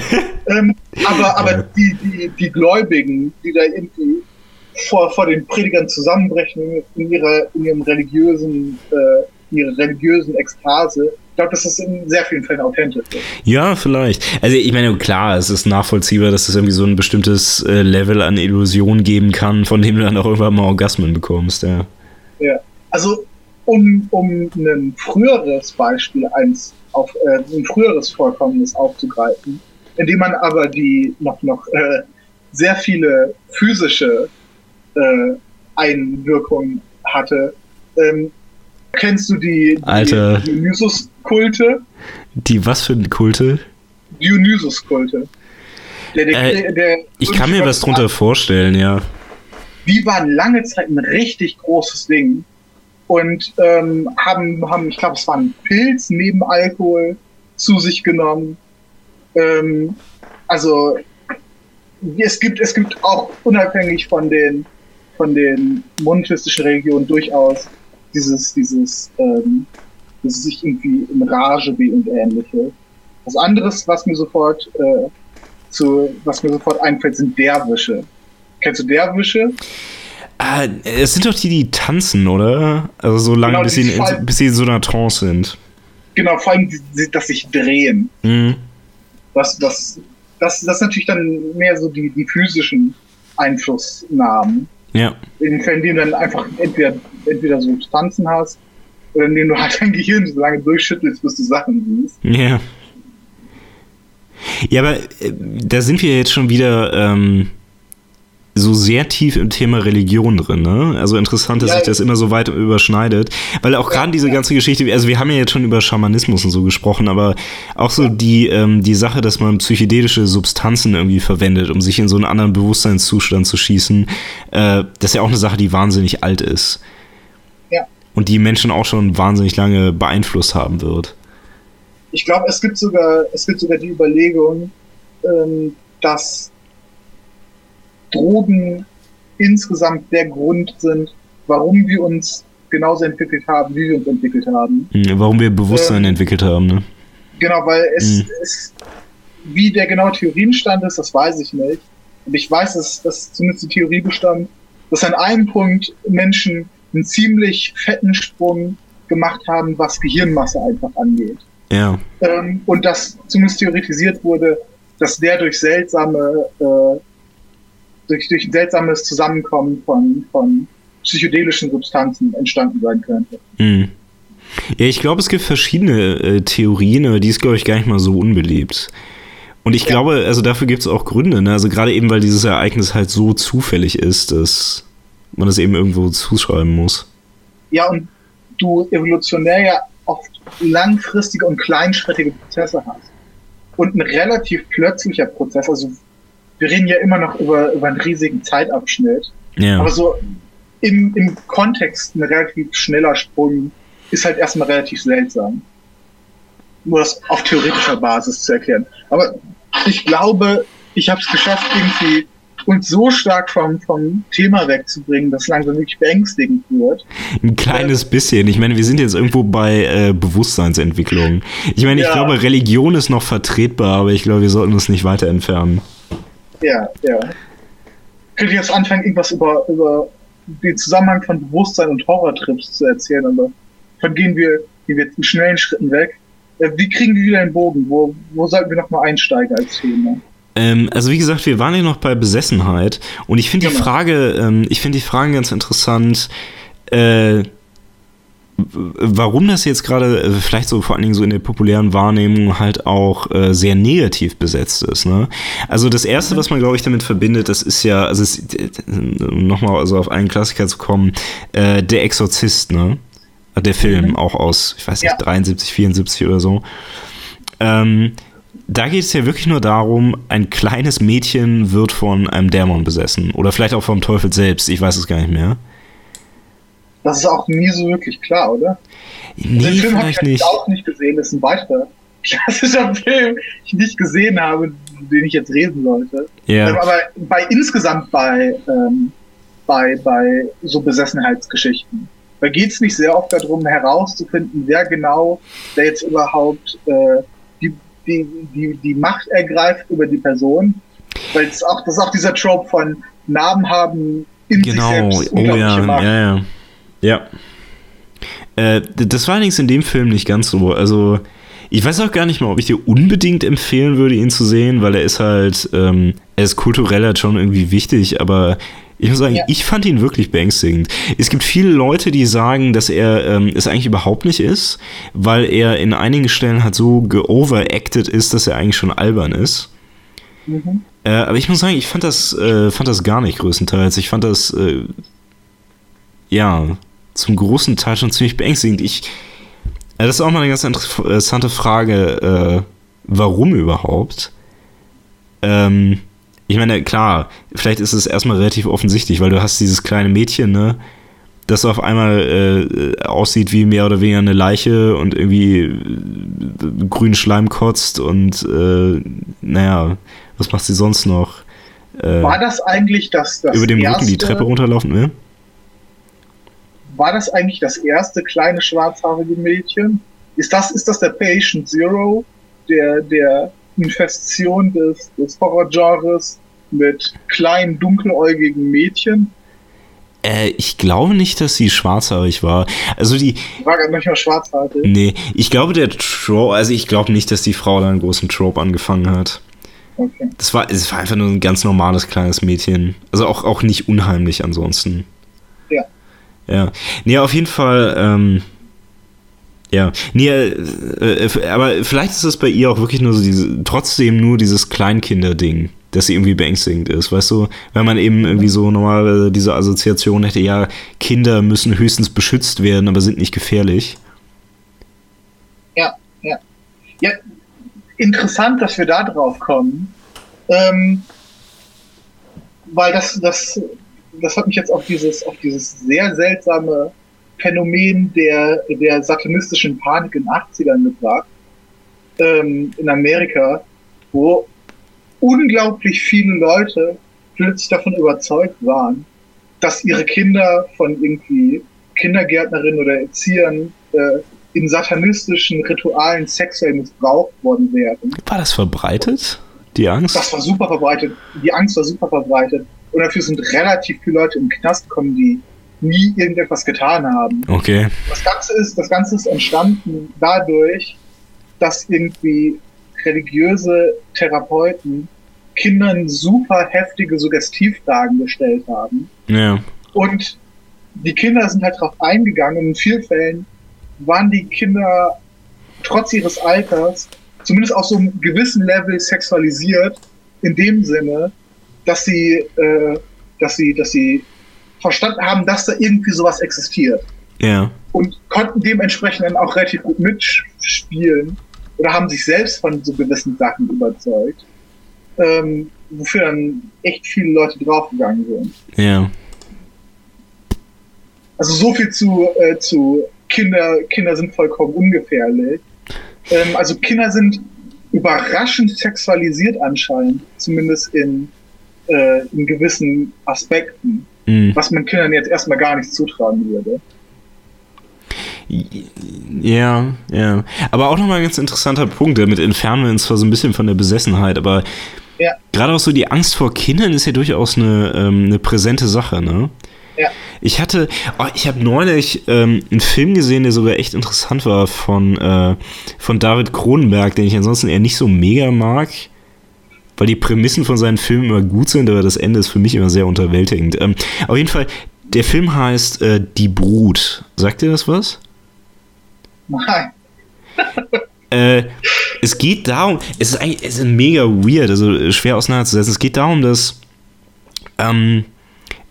Ähm, aber [LAUGHS] aber Ja. die, die, die Gläubigen, die da irgendwie vor, vor den Predigern zusammenbrechen in ihrer, in ihrem religiösen, äh, ihrer religiösen Ekstase, glaube, dass das in sehr vielen Fällen authentisch ist. Ja, vielleicht. Also ich meine, klar, es ist nachvollziehbar, dass es irgendwie so ein bestimmtes äh, Level an Illusion geben kann, von dem du dann auch irgendwann mal Orgasmen bekommst, ja. Also, um, um ein früheres Beispiel, eins auf, äh, ein früheres Vorkommenes aufzugreifen, indem man aber die noch, noch äh, sehr viele physische äh, Einwirkungen hatte. Ähm, kennst du die, die Alter. Dionysus-Kulte? Die was für Kulte? Dionysus-Kulte. Der, der, Äh, der, Ich kann mir was drunter vorstellen, ja. die waren lange Zeit ein richtig großes Ding und ähm, haben, haben, ich glaube, es war ein Pilz neben Alkohol zu sich genommen. Ähm, also es gibt, es gibt auch unabhängig von den von den monotheistischen Religionen durchaus dieses, dieses, ähm, dieses sich irgendwie in Rage wie und ähnliche. Was anderes, was mir sofort äh, zu, was mir sofort einfällt, sind Derwische. Kennst du Derwische? Ah, es sind doch die, die tanzen, oder? Also so lange, Genau, bis, die sie in, bis sie in so einer Trance sind. Genau, vor allem, die, die, dass sich drehen. Mhm. Was, das, das, das ist natürlich dann mehr so die, die physischen Einflussnahmen. Ja. In den Fällen, in denen du dann einfach entweder, entweder so Substanzen hast, oder in denen du halt dein Gehirn so lange durchschüttelst, bis du Sachen siehst. Ja. Ja, aber äh, da sind wir jetzt schon wieder ähm, so sehr tief im Thema Religion drin, ne? Also interessant, dass Ja. sich das immer so weit überschneidet. Weil auch gerade diese ganze Geschichte, also wir haben ja jetzt schon über Schamanismus und so gesprochen, aber auch so die, ähm, die Sache, dass man psychedelische Substanzen irgendwie verwendet, um sich in so einen anderen Bewusstseinszustand zu schießen, äh, das ist ja auch eine Sache, die wahnsinnig alt ist. Und die Menschen auch schon wahnsinnig lange beeinflusst haben wird. Ich glaube, es gibt sogar, es gibt sogar die Überlegung, ähm, dass Drogen insgesamt der Grund sind, warum wir uns genauso entwickelt haben, wie wir uns entwickelt haben. Mhm, Warum wir Bewusstsein Ähm, entwickelt haben, ne? Genau, weil es, Mhm. es wie der genaue Theorienstand ist, das weiß ich nicht. Und ich weiß, dass, dass zumindest die Theorie bestand, dass an einem Punkt Menschen einen ziemlich fetten Sprung gemacht haben, was Gehirnmasse einfach angeht. Ja. Ähm, und dass zumindest theoretisiert wurde, dass der durch seltsame, äh, durch, durch ein seltsames Zusammenkommen von, von psychedelischen Substanzen entstanden sein könnte. Hm. Ja, ich glaube, es gibt verschiedene äh, Theorien, aber die ist, glaube ich, gar nicht mal so unbeliebt. Und ich Ja. glaube, also dafür gibt es auch Gründe, ne? Also gerade eben, weil dieses Ereignis halt so zufällig ist, dass man es eben irgendwo zuschreiben muss. Ja, und du evolutionär ja oft langfristige und kleinschrittige Prozesse hast. Und ein relativ plötzlicher Prozess, also wir reden ja immer noch über, über einen riesigen Zeitabschnitt, Ja. aber so im, im Kontext ein relativ schneller Sprung ist halt erstmal relativ seltsam. Nur das auf theoretischer Basis zu erklären. Aber ich glaube, ich habe es geschafft, irgendwie uns so stark vom, vom Thema wegzubringen, dass langsam wirklich beängstigend wird. Ein kleines bisschen. Ich meine, wir sind jetzt irgendwo bei äh, Bewusstseinsentwicklung. Ich meine, ich Ja. glaube, Religion ist noch vertretbar, aber ich glaube, wir sollten uns nicht weiter entfernen. Ja, ja. Könnte ich jetzt anfangen, irgendwas über, über den Zusammenhang von Bewusstsein und Horrortrips zu erzählen, aber von gehen wir, gehen wir in schnellen Schritten weg. Äh, wie kriegen wir wieder den Bogen? Wo, wo sollten wir nochmal einsteigen als Thema? Ähm, also wie gesagt, wir waren ja noch bei Besessenheit und ich finde Genau. die Frage, ähm, ich finde die Fragen ganz interessant, äh, warum das jetzt gerade äh, vielleicht so vor allen Dingen so in der populären Wahrnehmung halt auch äh, sehr negativ besetzt ist. Ne? Also das erste, was man glaube ich damit verbindet, das ist ja, also es, um nochmal also auf einen Klassiker zu kommen, äh, der Exorzist, ne? Der Film auch aus, ich weiß nicht, Ja. 73, 74 oder so. Ähm, da geht es ja wirklich nur darum, ein kleines Mädchen wird von einem Dämon besessen. Oder vielleicht auch vom Teufel selbst, ich weiß es gar nicht mehr. Das ist auch nie so wirklich klar, oder? Nee, Den Film habe ich nicht. auch nicht gesehen. Das ist ein weiterer klassischer [LAUGHS] Film, den ich nicht gesehen habe, den ich jetzt reden sollte. Ähm, Ja, Aber bei insgesamt bei, ähm, bei, bei so Besessenheitsgeschichten, da geht es nicht sehr oft darum, herauszufinden, wer genau der jetzt überhaupt äh, die, die, die, Macht ergreift über die Person. Weil es auch, das ist auch dieser Trope von Namen haben in sich genau. selbst Oh unglaubliche ja, Macht. ja, ja. Ja. Äh, das war allerdings in dem Film nicht ganz so. Also, ich weiß auch gar nicht mal, ob ich dir unbedingt empfehlen würde, ihn zu sehen, weil er ist halt, ähm, er ist kulturell halt schon irgendwie wichtig, aber ich muss sagen, Ja. ich fand ihn wirklich beängstigend. Es gibt viele Leute, die sagen, dass er ähm, es eigentlich überhaupt nicht ist, weil er in einigen Stellen halt so geoveracted ist, dass er eigentlich schon albern ist. Mhm. Äh, aber ich muss sagen, ich fand das, äh, fand das gar nicht größtenteils. Ich fand das, äh, ja, zum großen Teil schon ziemlich beängstigend. Ich, äh, das ist auch mal eine ganz interessante Frage, äh, warum überhaupt? Ähm, ich meine, klar, vielleicht ist es erstmal relativ offensichtlich, weil du hast dieses kleine Mädchen, ne, das auf einmal äh, aussieht wie mehr oder weniger eine Leiche und irgendwie äh, grünen Schleim kotzt und äh, naja, was macht sie sonst noch? Äh, War das eigentlich das, das über dem Rücken die Treppe runterlaufen will? War das eigentlich das erste kleine schwarzhaarige Mädchen? Ist das, ist das der Patient Zero der, der Infestion des, des Horrorgenres mit kleinen, dunkeläugigen Mädchen? Äh, ich glaube nicht, dass sie schwarzhaarig war. Also die, War gar nicht mal schwarzhaarig. nee, ich glaube der Trope, also ich glaube nicht, dass die Frau da einen großen Trope angefangen hat. Okay. Das war, es war einfach nur ein ganz normales kleines Mädchen. Also auch, auch nicht unheimlich ansonsten. Ja. Nee, auf jeden Fall, ähm, ja. Nee, äh, äh, aber vielleicht ist es bei ihr auch wirklich nur so diese, trotzdem nur dieses Kleinkinder-Ding, dass sie irgendwie beängstigend ist, weißt du? Weil man eben irgendwie so normalerweise diese Assoziation hätte, ja, Kinder müssen höchstens beschützt werden, aber sind nicht gefährlich. Ja, ja. Ja, interessant, dass wir da drauf kommen. Ähm, weil das, das, das hat mich jetzt auf dieses, auf dieses sehr seltsame Phänomen der, der satanistischen Panik in den 80ern gebracht. Ähm, in Amerika, wo unglaublich viele Leute plötzlich davon überzeugt waren, dass ihre Kinder von irgendwie Kindergärtnerinnen oder Erziehern äh, in satanistischen Ritualen sexuell missbraucht worden wären. War das verbreitet? Die Angst? Das war super verbreitet. Die Angst war super verbreitet. Und dafür sind relativ viele Leute im Knast gekommen, die nie irgendetwas getan haben. Okay. Das Ganze ist, das Ganze ist entstanden dadurch, dass irgendwie religiöse Therapeuten Kindern super heftige Suggestivfragen gestellt haben. Ja. Und die Kinder sind halt darauf eingegangen. Und in vielen Fällen waren die Kinder trotz ihres Alters zumindest auf so einem gewissen Level sexualisiert, in dem Sinne, dass sie, äh, dass sie, dass sie verstanden haben, dass da irgendwie sowas existiert Ja. und konnten dementsprechend dann auch relativ gut mitspielen oder haben sich selbst von so gewissen Sachen überzeugt, ähm, wofür dann echt viele Leute draufgegangen sind. Ja. Also so viel zu, äh, zu Kinder, Kinder sind vollkommen ungefährlich. Ähm, also Kinder sind überraschend sexualisiert anscheinend, zumindest in, äh, in gewissen Aspekten, Mhm. was man Kindern jetzt erstmal gar nicht zutrauen würde. Ja, ja. Aber auch nochmal ein ganz interessanter Punkt. Damit entfernen wir uns zwar so ein bisschen von der Besessenheit, aber Ja. gerade auch so die Angst vor Kindern ist ja durchaus eine, ähm, eine präsente Sache, ne? Ja. Ich hatte, oh, ich habe neulich ähm, einen Film gesehen, der sogar echt interessant war von, äh, von David Cronenberg, den ich ansonsten eher nicht so mega mag, weil die Prämissen von seinen Filmen immer gut sind, aber das Ende ist für mich immer sehr unterwältigend. Ähm, auf jeden Fall, der Film heißt äh, Die Brut. Sagt dir das was? Nein. [LAUGHS] äh, es geht darum, es ist eigentlich es ist mega weird, also schwer auseinanderzusetzen. Es geht darum, dass ähm,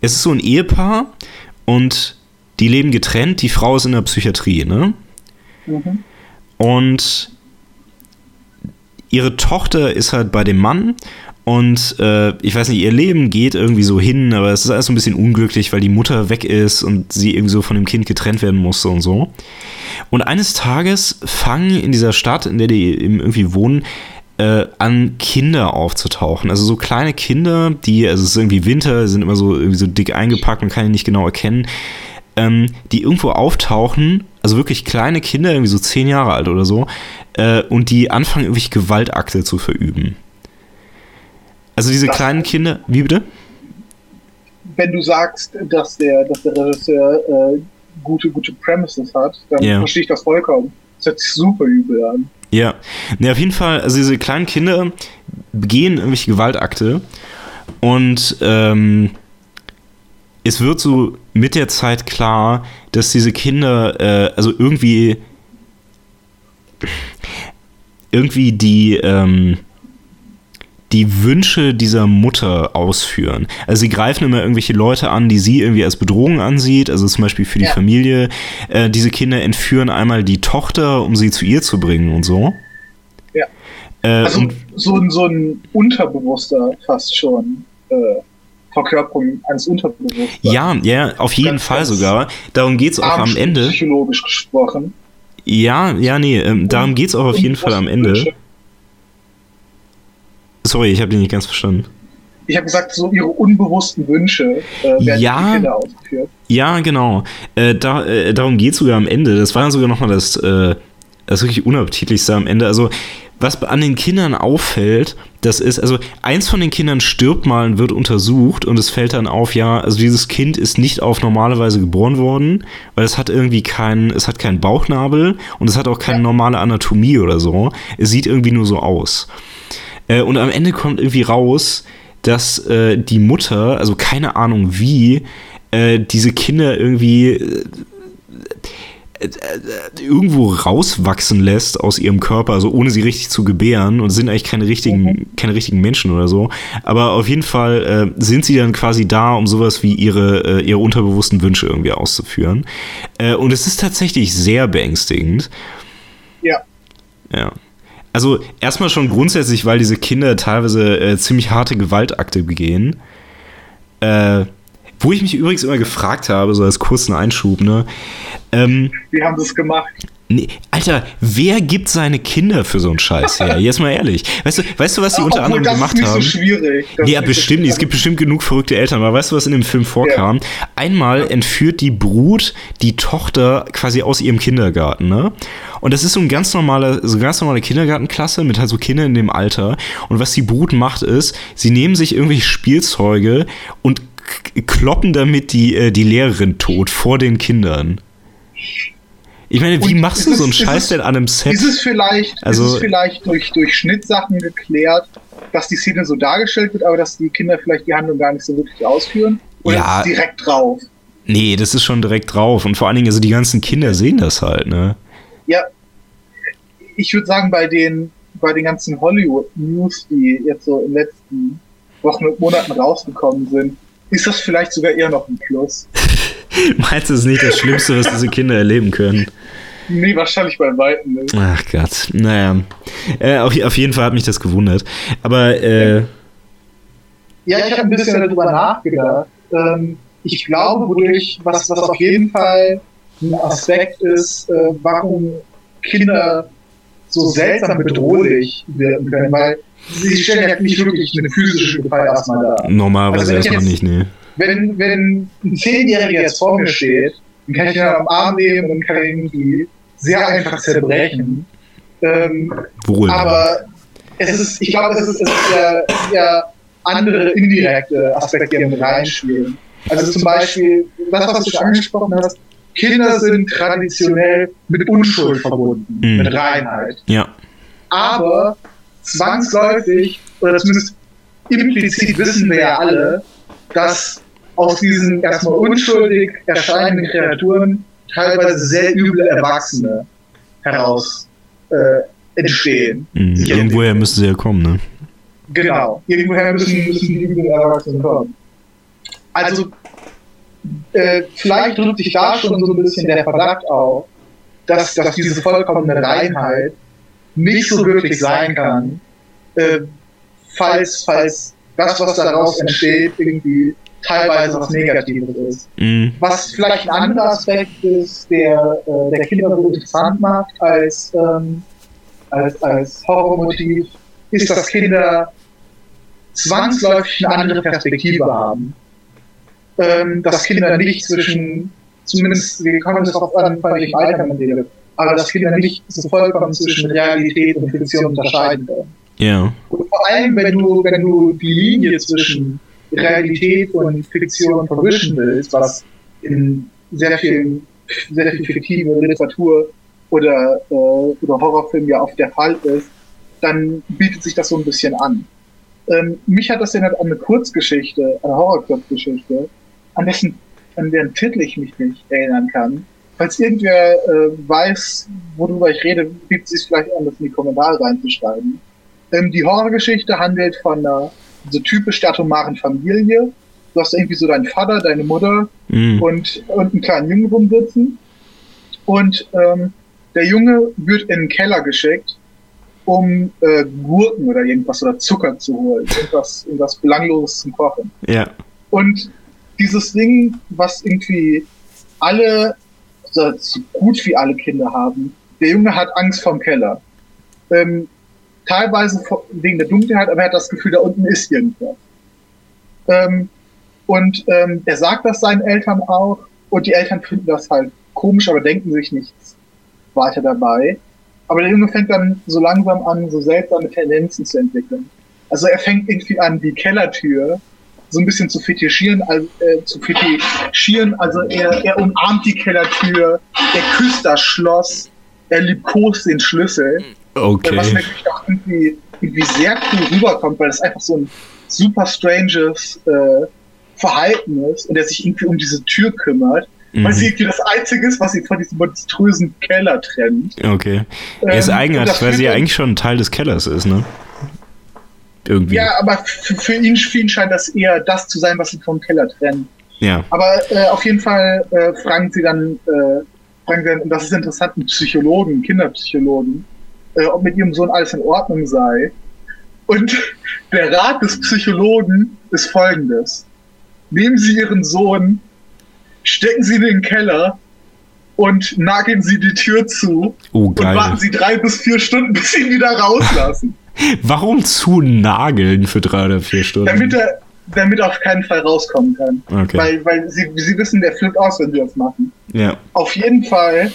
es ist so ein Ehepaar und die leben getrennt. Die Frau ist in der Psychiatrie, ne? Mhm. Und ihre Tochter ist halt bei dem Mann und äh, ich weiß nicht, ihr Leben geht irgendwie so hin, aber es ist alles so ein bisschen unglücklich, weil die Mutter weg ist und sie irgendwie so von dem Kind getrennt werden musste und so. Und eines Tages fangen in dieser Stadt, in der die irgendwie wohnen, äh, an Kinder aufzutauchen. Also so kleine Kinder, die, also es ist irgendwie Winter, sind immer so, irgendwie so dick eingepackt, man kann die nicht genau erkennen, ähm, die irgendwo auftauchen, also wirklich kleine Kinder, irgendwie so zehn Jahre alt oder so, äh, und die anfangen, irgendwie Gewaltakte zu verüben. Also diese das kleinen Kinder, wie bitte? Wenn du sagst, dass der, dass der Regisseur äh, gute, gute Premises hat, dann yeah. verstehe ich das vollkommen. Das hört sich super übel an. Ja, ne, auf jeden Fall, also diese kleinen Kinder begehen irgendwelche Gewaltakte und ähm, es wird so mit der Zeit klar, dass diese Kinder, äh, also irgendwie, irgendwie die, ähm, die Wünsche dieser Mutter ausführen. Also sie greifen immer irgendwelche Leute an, die sie irgendwie als Bedrohung ansieht, also zum Beispiel für die ja. Familie. Äh, diese Kinder entführen einmal die Tochter, um sie zu ihr zu bringen und so. Ja. Äh, also so, so ein Unterbewusster fast schon. Äh, Verkörperung eines Unterbewusstseins. Ja, ja, auf jeden ganz, Fall sogar. Darum geht es auch am Ende. Psychologisch gesprochen. Ja, ja, nee, ähm, darum geht es auch auf jeden Fall am Ende. Sorry, ich habe dich nicht ganz verstanden. Ich habe gesagt, so ihre unbewussten Wünsche äh, werden ja, die ausgeführt. Ja, genau. Äh, da, äh, darum geht es sogar am Ende. Das war dann sogar nochmal das, äh, das wirklich unappetitlichste am Ende. Also, was an den Kindern auffällt, das ist, also eins von den Kindern stirbt mal und wird untersucht und es fällt dann auf, ja, also dieses Kind ist nicht auf normale Weise geboren worden, weil es hat irgendwie keinen, es hat keinen Bauchnabel und es hat auch keine normale Anatomie oder so. Es sieht irgendwie nur so aus. Äh, und am Ende kommt irgendwie raus, dass äh, die Mutter, also keine Ahnung wie, äh, diese Kinder irgendwie irgendwo rauswachsen lässt aus ihrem Körper, also ohne sie richtig zu gebären und sind eigentlich keine richtigen, mhm. keine richtigen Menschen oder so. Aber auf jeden Fall äh, sind sie dann quasi da, um sowas wie ihre, äh, ihre unterbewussten Wünsche irgendwie auszuführen. Äh, und es ist tatsächlich sehr beängstigend. Ja. Ja. Also erstmal schon grundsätzlich, weil diese Kinder teilweise äh, ziemlich harte Gewaltakte begehen. Äh, wo ich mich übrigens immer gefragt habe, so als kurzen Einschub, ne? Ähm, Wie haben sie es gemacht? Nee, Alter, wer gibt seine Kinder für so einen Scheiß her? Jetzt mal ehrlich. Weißt du, weißt du was sie [LAUGHS] unter anderem gemacht haben? Das ist nicht so schwierig. Das ja, bestimmt nicht. Es gibt bestimmt genug verrückte Eltern. Aber weißt du, was in dem Film vorkam? Ja. Einmal entführt die Brut die Tochter quasi aus ihrem Kindergarten, ne? Und das ist so ein ganz normale, so eine ganz normale Kindergartenklasse mit halt so Kindern in dem Alter. Und was die Brut macht ist, sie nehmen sich irgendwelche Spielzeuge und kloppen damit die, äh, die Lehrerin tot vor den Kindern. Ich meine, wie und machst du so einen Scheiß es, denn an einem Set? Ist es vielleicht, also, ist es vielleicht durch, durch Schnittsachen geklärt, dass die Szene so dargestellt wird, aber dass die Kinder vielleicht die Handlung gar nicht so wirklich ausführen? Oder ja, ist es direkt drauf? Nee, das ist schon direkt drauf. Und vor allen Dingen, also die ganzen Kinder sehen das halt, ne? Ja. Ich würde sagen, bei den, bei den ganzen Hollywood-News, die jetzt so in den letzten Wochen und Monaten rausgekommen sind, ist das vielleicht sogar eher noch ein Plus. [LAUGHS] Meinst du, es ist nicht das Schlimmste, was diese Kinder erleben können? Nee, wahrscheinlich bei Weitem nicht. Ach Gott, naja. Äh, auf, auf, jeden Fall hat mich das gewundert. Aber, äh. Ja, ich habe ein bisschen darüber nachgedacht. Ähm, ich glaube, wodurch, was, was auf jeden Fall ein Aspekt ist, äh, warum Kinder so seltsam bedrohlich werden können, weil sie stellen ja nicht wirklich eine physische Gefahr erstmal da. Normalerweise also erstmal nicht, nee wenn, wenn ein Zehnjähriger jetzt vor mir steht, dann kann ich ihn am Arm nehmen und kann ihn irgendwie sehr einfach zerbrechen. Ähm, Wohl. Aber es ist, ich glaube, es ist, es ist ja, ja andere indirekte Aspekte, die mit reinspielen. Also zum Beispiel, das, was du schon angesprochen hast, Kinder sind traditionell mit Unschuld verbunden, mhm. mit Reinheit. Ja. Aber zwangsläufig, oder zumindest implizit wissen wir ja alle, dass aus diesen erstmal unschuldig erscheinenden Kreaturen teilweise sehr üble Erwachsene heraus äh, entstehen. Mhm. Irgendwoher müssen sie ja kommen, ne? Genau, irgendwoher müssen, müssen die üblen Erwachsenen kommen. Also, äh, vielleicht drückt sich da schon so ein bisschen der Verdacht auf, dass, dass diese vollkommene Reinheit nicht so wirklich sein kann, äh, falls, falls das, was daraus entsteht, irgendwie teilweise was Negatives ist. Mhm. Was vielleicht ein anderer Aspekt ist, der, äh, der Kinder so interessant macht als, ähm, als, als Horrormotiv, ist, dass Kinder zwangsläufig eine andere Perspektive haben. Ähm, dass Kinder nicht zwischen, zumindest, wir kommen das auf an, bei welchem Alter man redet, aber dass Kinder nicht so vollkommen zwischen Realität und Fiktion unterscheiden können. Ja. Und vor allem, wenn du, wenn du die Linie zwischen Realität und Fiktion verwischen willst, was in sehr vielen, sehr viel fiktive Literatur oder, äh, oder Horrorfilmen ja oft der Fall ist, dann bietet sich das so ein bisschen an. Ähm, mich hat das erinnert an eine Kurzgeschichte, eine Horror-Kurzgeschichte, an dessen, an deren Titel ich mich nicht erinnern kann. Falls irgendwer äh, weiß, worüber ich rede, bietet es sich vielleicht an, das in die Kommentare reinzuschreiben. Ähm, die Horrorgeschichte handelt von einer so typisch atomaren Familie. Du hast irgendwie so deinen Vater, deine Mutter mhm. und, und einen kleinen Jungen rumsitzen. Und ähm, der Junge wird in den Keller geschickt, um äh, Gurken oder irgendwas oder Zucker zu holen. Irgendwas, irgendwas Belangloses zum Kochen. Ja. Und dieses Ding, was irgendwie alle, also so gut wie alle Kinder haben, der Junge hat Angst vorm Keller. Ähm, teilweise wegen der Dunkelheit, aber er hat das Gefühl, da unten ist irgendwas. Ähm, und ähm, er sagt das seinen Eltern auch und die Eltern finden das halt komisch, aber denken sich nichts weiter dabei. Aber der Junge fängt dann so langsam an, so seltsame Tendenzen zu entwickeln. Also er fängt irgendwie an, die Kellertür so ein bisschen zu fetischieren, also, äh, zu fetischieren. Also er, er umarmt die Kellertür, er küsst das Schloss, er liebkost den Schlüssel. Okay. Was natürlich auch irgendwie, irgendwie sehr cool rüberkommt, weil es einfach so ein super stranges äh, Verhalten ist und der sich irgendwie um diese Tür kümmert. Mhm. Weil sie irgendwie das Einzige ist, was sie von diesem monströsen Keller trennt. Okay. Er ist ähm, eigenartig, weil sie ja eigentlich schon ein Teil des Kellers ist, ne? Irgendwie. Ja, aber für ihn, für ihn scheint das eher das zu sein, was sie vom Keller trennt. Ja. Aber äh, auf jeden Fall äh, fragen sie dann, äh, fragen sie dann, und das ist interessant, einen Psychologen, Kinderpsychologen, äh, ob mit ihrem Sohn alles in Ordnung sei. Und [LAUGHS] der Rat des Psychologen ist folgendes. Nehmen Sie Ihren Sohn, stecken Sie ihn in den Keller und nageln Sie die Tür zu oh, und warten Sie drei bis vier Stunden, [LAUGHS] bis Sie ihn wieder rauslassen. Warum zu nageln für drei oder vier Stunden? Damit er, damit er auf keinen Fall rauskommen kann. Okay. Weil, weil sie, sie wissen, der flippt aus, wenn sie das machen. Ja. Auf jeden Fall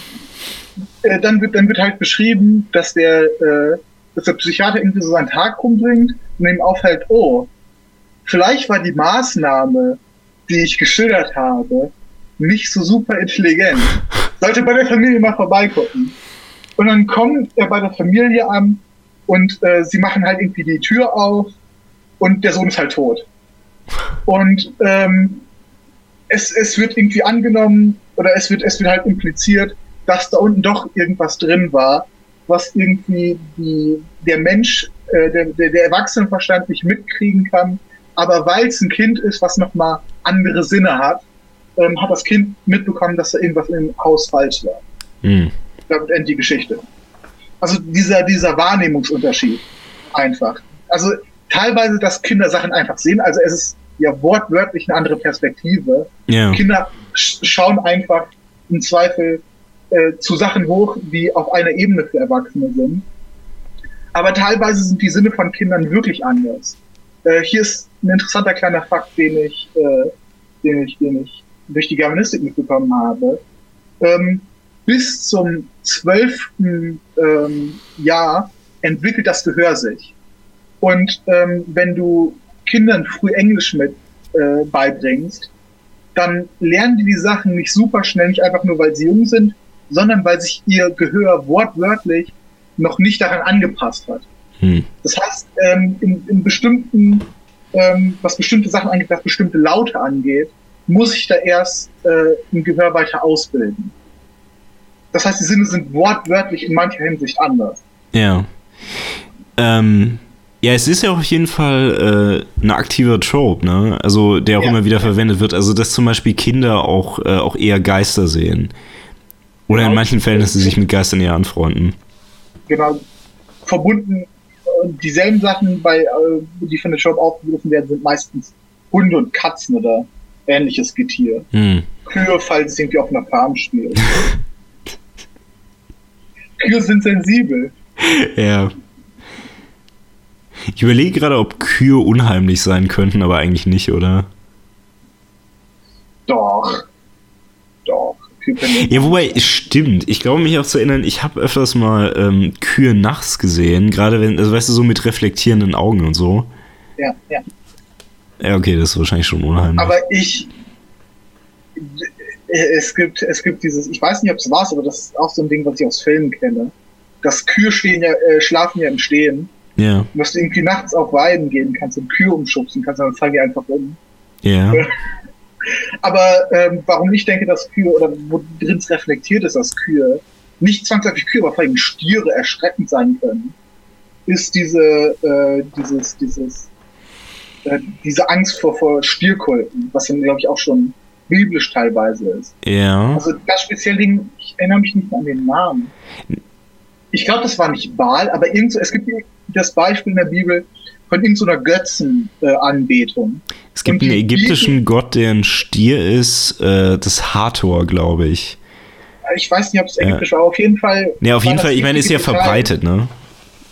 äh, dann, wird, dann wird halt beschrieben, dass der, äh, dass der Psychiater irgendwie so seinen Tag rumbringt und ihm auffällt, oh, vielleicht war die Maßnahme, die ich geschildert habe, nicht so super intelligent. [LAUGHS] Sollte bei der Familie mal vorbeigucken. Und dann kommt er bei der Familie an und äh, sie machen halt irgendwie die Tür auf und der Sohn ist halt tot. Und ähm, es, es wird irgendwie angenommen oder es wird, es wird halt impliziert, dass da unten doch irgendwas drin war, was irgendwie die, der Mensch, äh, der, der, der Erwachsenenverstand nicht mitkriegen kann. Aber weil es ein Kind ist, was nochmal andere Sinne hat, ähm, hat das Kind mitbekommen, dass da irgendwas im Haus falsch war. Mhm. Damit endet die Geschichte. Also dieser, dieser Wahrnehmungsunterschied einfach. Also teilweise, dass Kinder Sachen einfach sehen. Also es ist ja wortwörtlich eine andere Perspektive. Yeah. Kinder schauen einfach im Zweifel äh, zu Sachen hoch, die auf einer Ebene für Erwachsene sind. Aber teilweise sind die Sinne von Kindern wirklich anders. Äh, hier ist ein interessanter kleiner Fakt, den ich, äh, den ich, den ich durch die Germanistik mitbekommen habe. Ähm, bis zum zwölften ähm, Jahr entwickelt das Gehör sich. Und ähm, wenn du Kindern früh Englisch mit äh, beibringst, dann lernen die die Sachen nicht super schnell, nicht einfach nur, weil sie jung sind, sondern weil sich ihr Gehör wortwörtlich noch nicht daran angepasst hat. Hm. Das heißt, ähm, in, in bestimmten, ähm, was bestimmte Sachen angeht, was bestimmte Laute angeht, muss ich da erst äh, im Gehör weiter ausbilden. Das heißt, die Sinne sind wortwörtlich in mancher Hinsicht anders. Ja. Ähm, ja, es ist ja auf jeden Fall äh, ein aktiver Trope, ne? Also der auch ja. immer wieder verwendet wird. Also dass zum Beispiel Kinder auch, äh, auch eher Geister sehen. Oder genau. in manchen Fällen, dass sie sich mit Geistern eher anfreunden. Genau. Verbunden, äh, dieselben Sachen, bei, äh, die von der Trope aufgegriffen werden, sind meistens Hunde und Katzen oder ähnliches Getier. Hm. Kühe, falls es irgendwie auf einer Farm spielt. [LAUGHS] Kühe sind sensibel. Ja. Ich überlege gerade, ob Kühe unheimlich sein könnten, aber eigentlich nicht, oder? Doch. Doch. Ja, wobei, stimmt. Ich glaube, mich auch zu erinnern, ich habe öfters mal ähm, Kühe nachts gesehen, gerade wenn, also weißt du, so mit reflektierenden Augen und so. Ja, ja. Ja, okay, das ist wahrscheinlich schon unheimlich. Aber ich. Es gibt, es gibt dieses, ich weiß nicht, ob es war, aber das ist auch so ein Ding, was ich aus Filmen kenne. Das Kühe stehen ja, äh, schlafen ja im Stehen. Ja. Und dass du irgendwie nachts auf Weiden gehen kannst und Kühe umschubsen kannst, dann fallen die einfach um. Ja. [LAUGHS] aber ähm, warum ich denke, dass Kühe, oder wo drin reflektiert ist, dass Kühe nicht zwangsläufig Kühe, aber vor allem Stiere erschreckend sein können, ist diese, äh, dieses, dieses äh, diese Angst vor, vor Stierkulten, was dann, glaube ich, auch schon biblisch teilweise ist. Ja. Also das spezielle Ding, ich erinnere mich nicht mehr an den Namen. Ich glaube, das war nicht Baal, aber irgend so, es gibt das Beispiel in der Bibel von irgendeiner so Götzenanbetung. Äh, es gibt einen ägyptischen Bibel, Gott, der ein Stier ist, äh, das Hathor, glaube ich. Ich weiß nicht, ob es ägyptisch ja. war, auf jeden Fall. Ja, auf jeden Fall, ich meine, ist ja verbreitet, ne?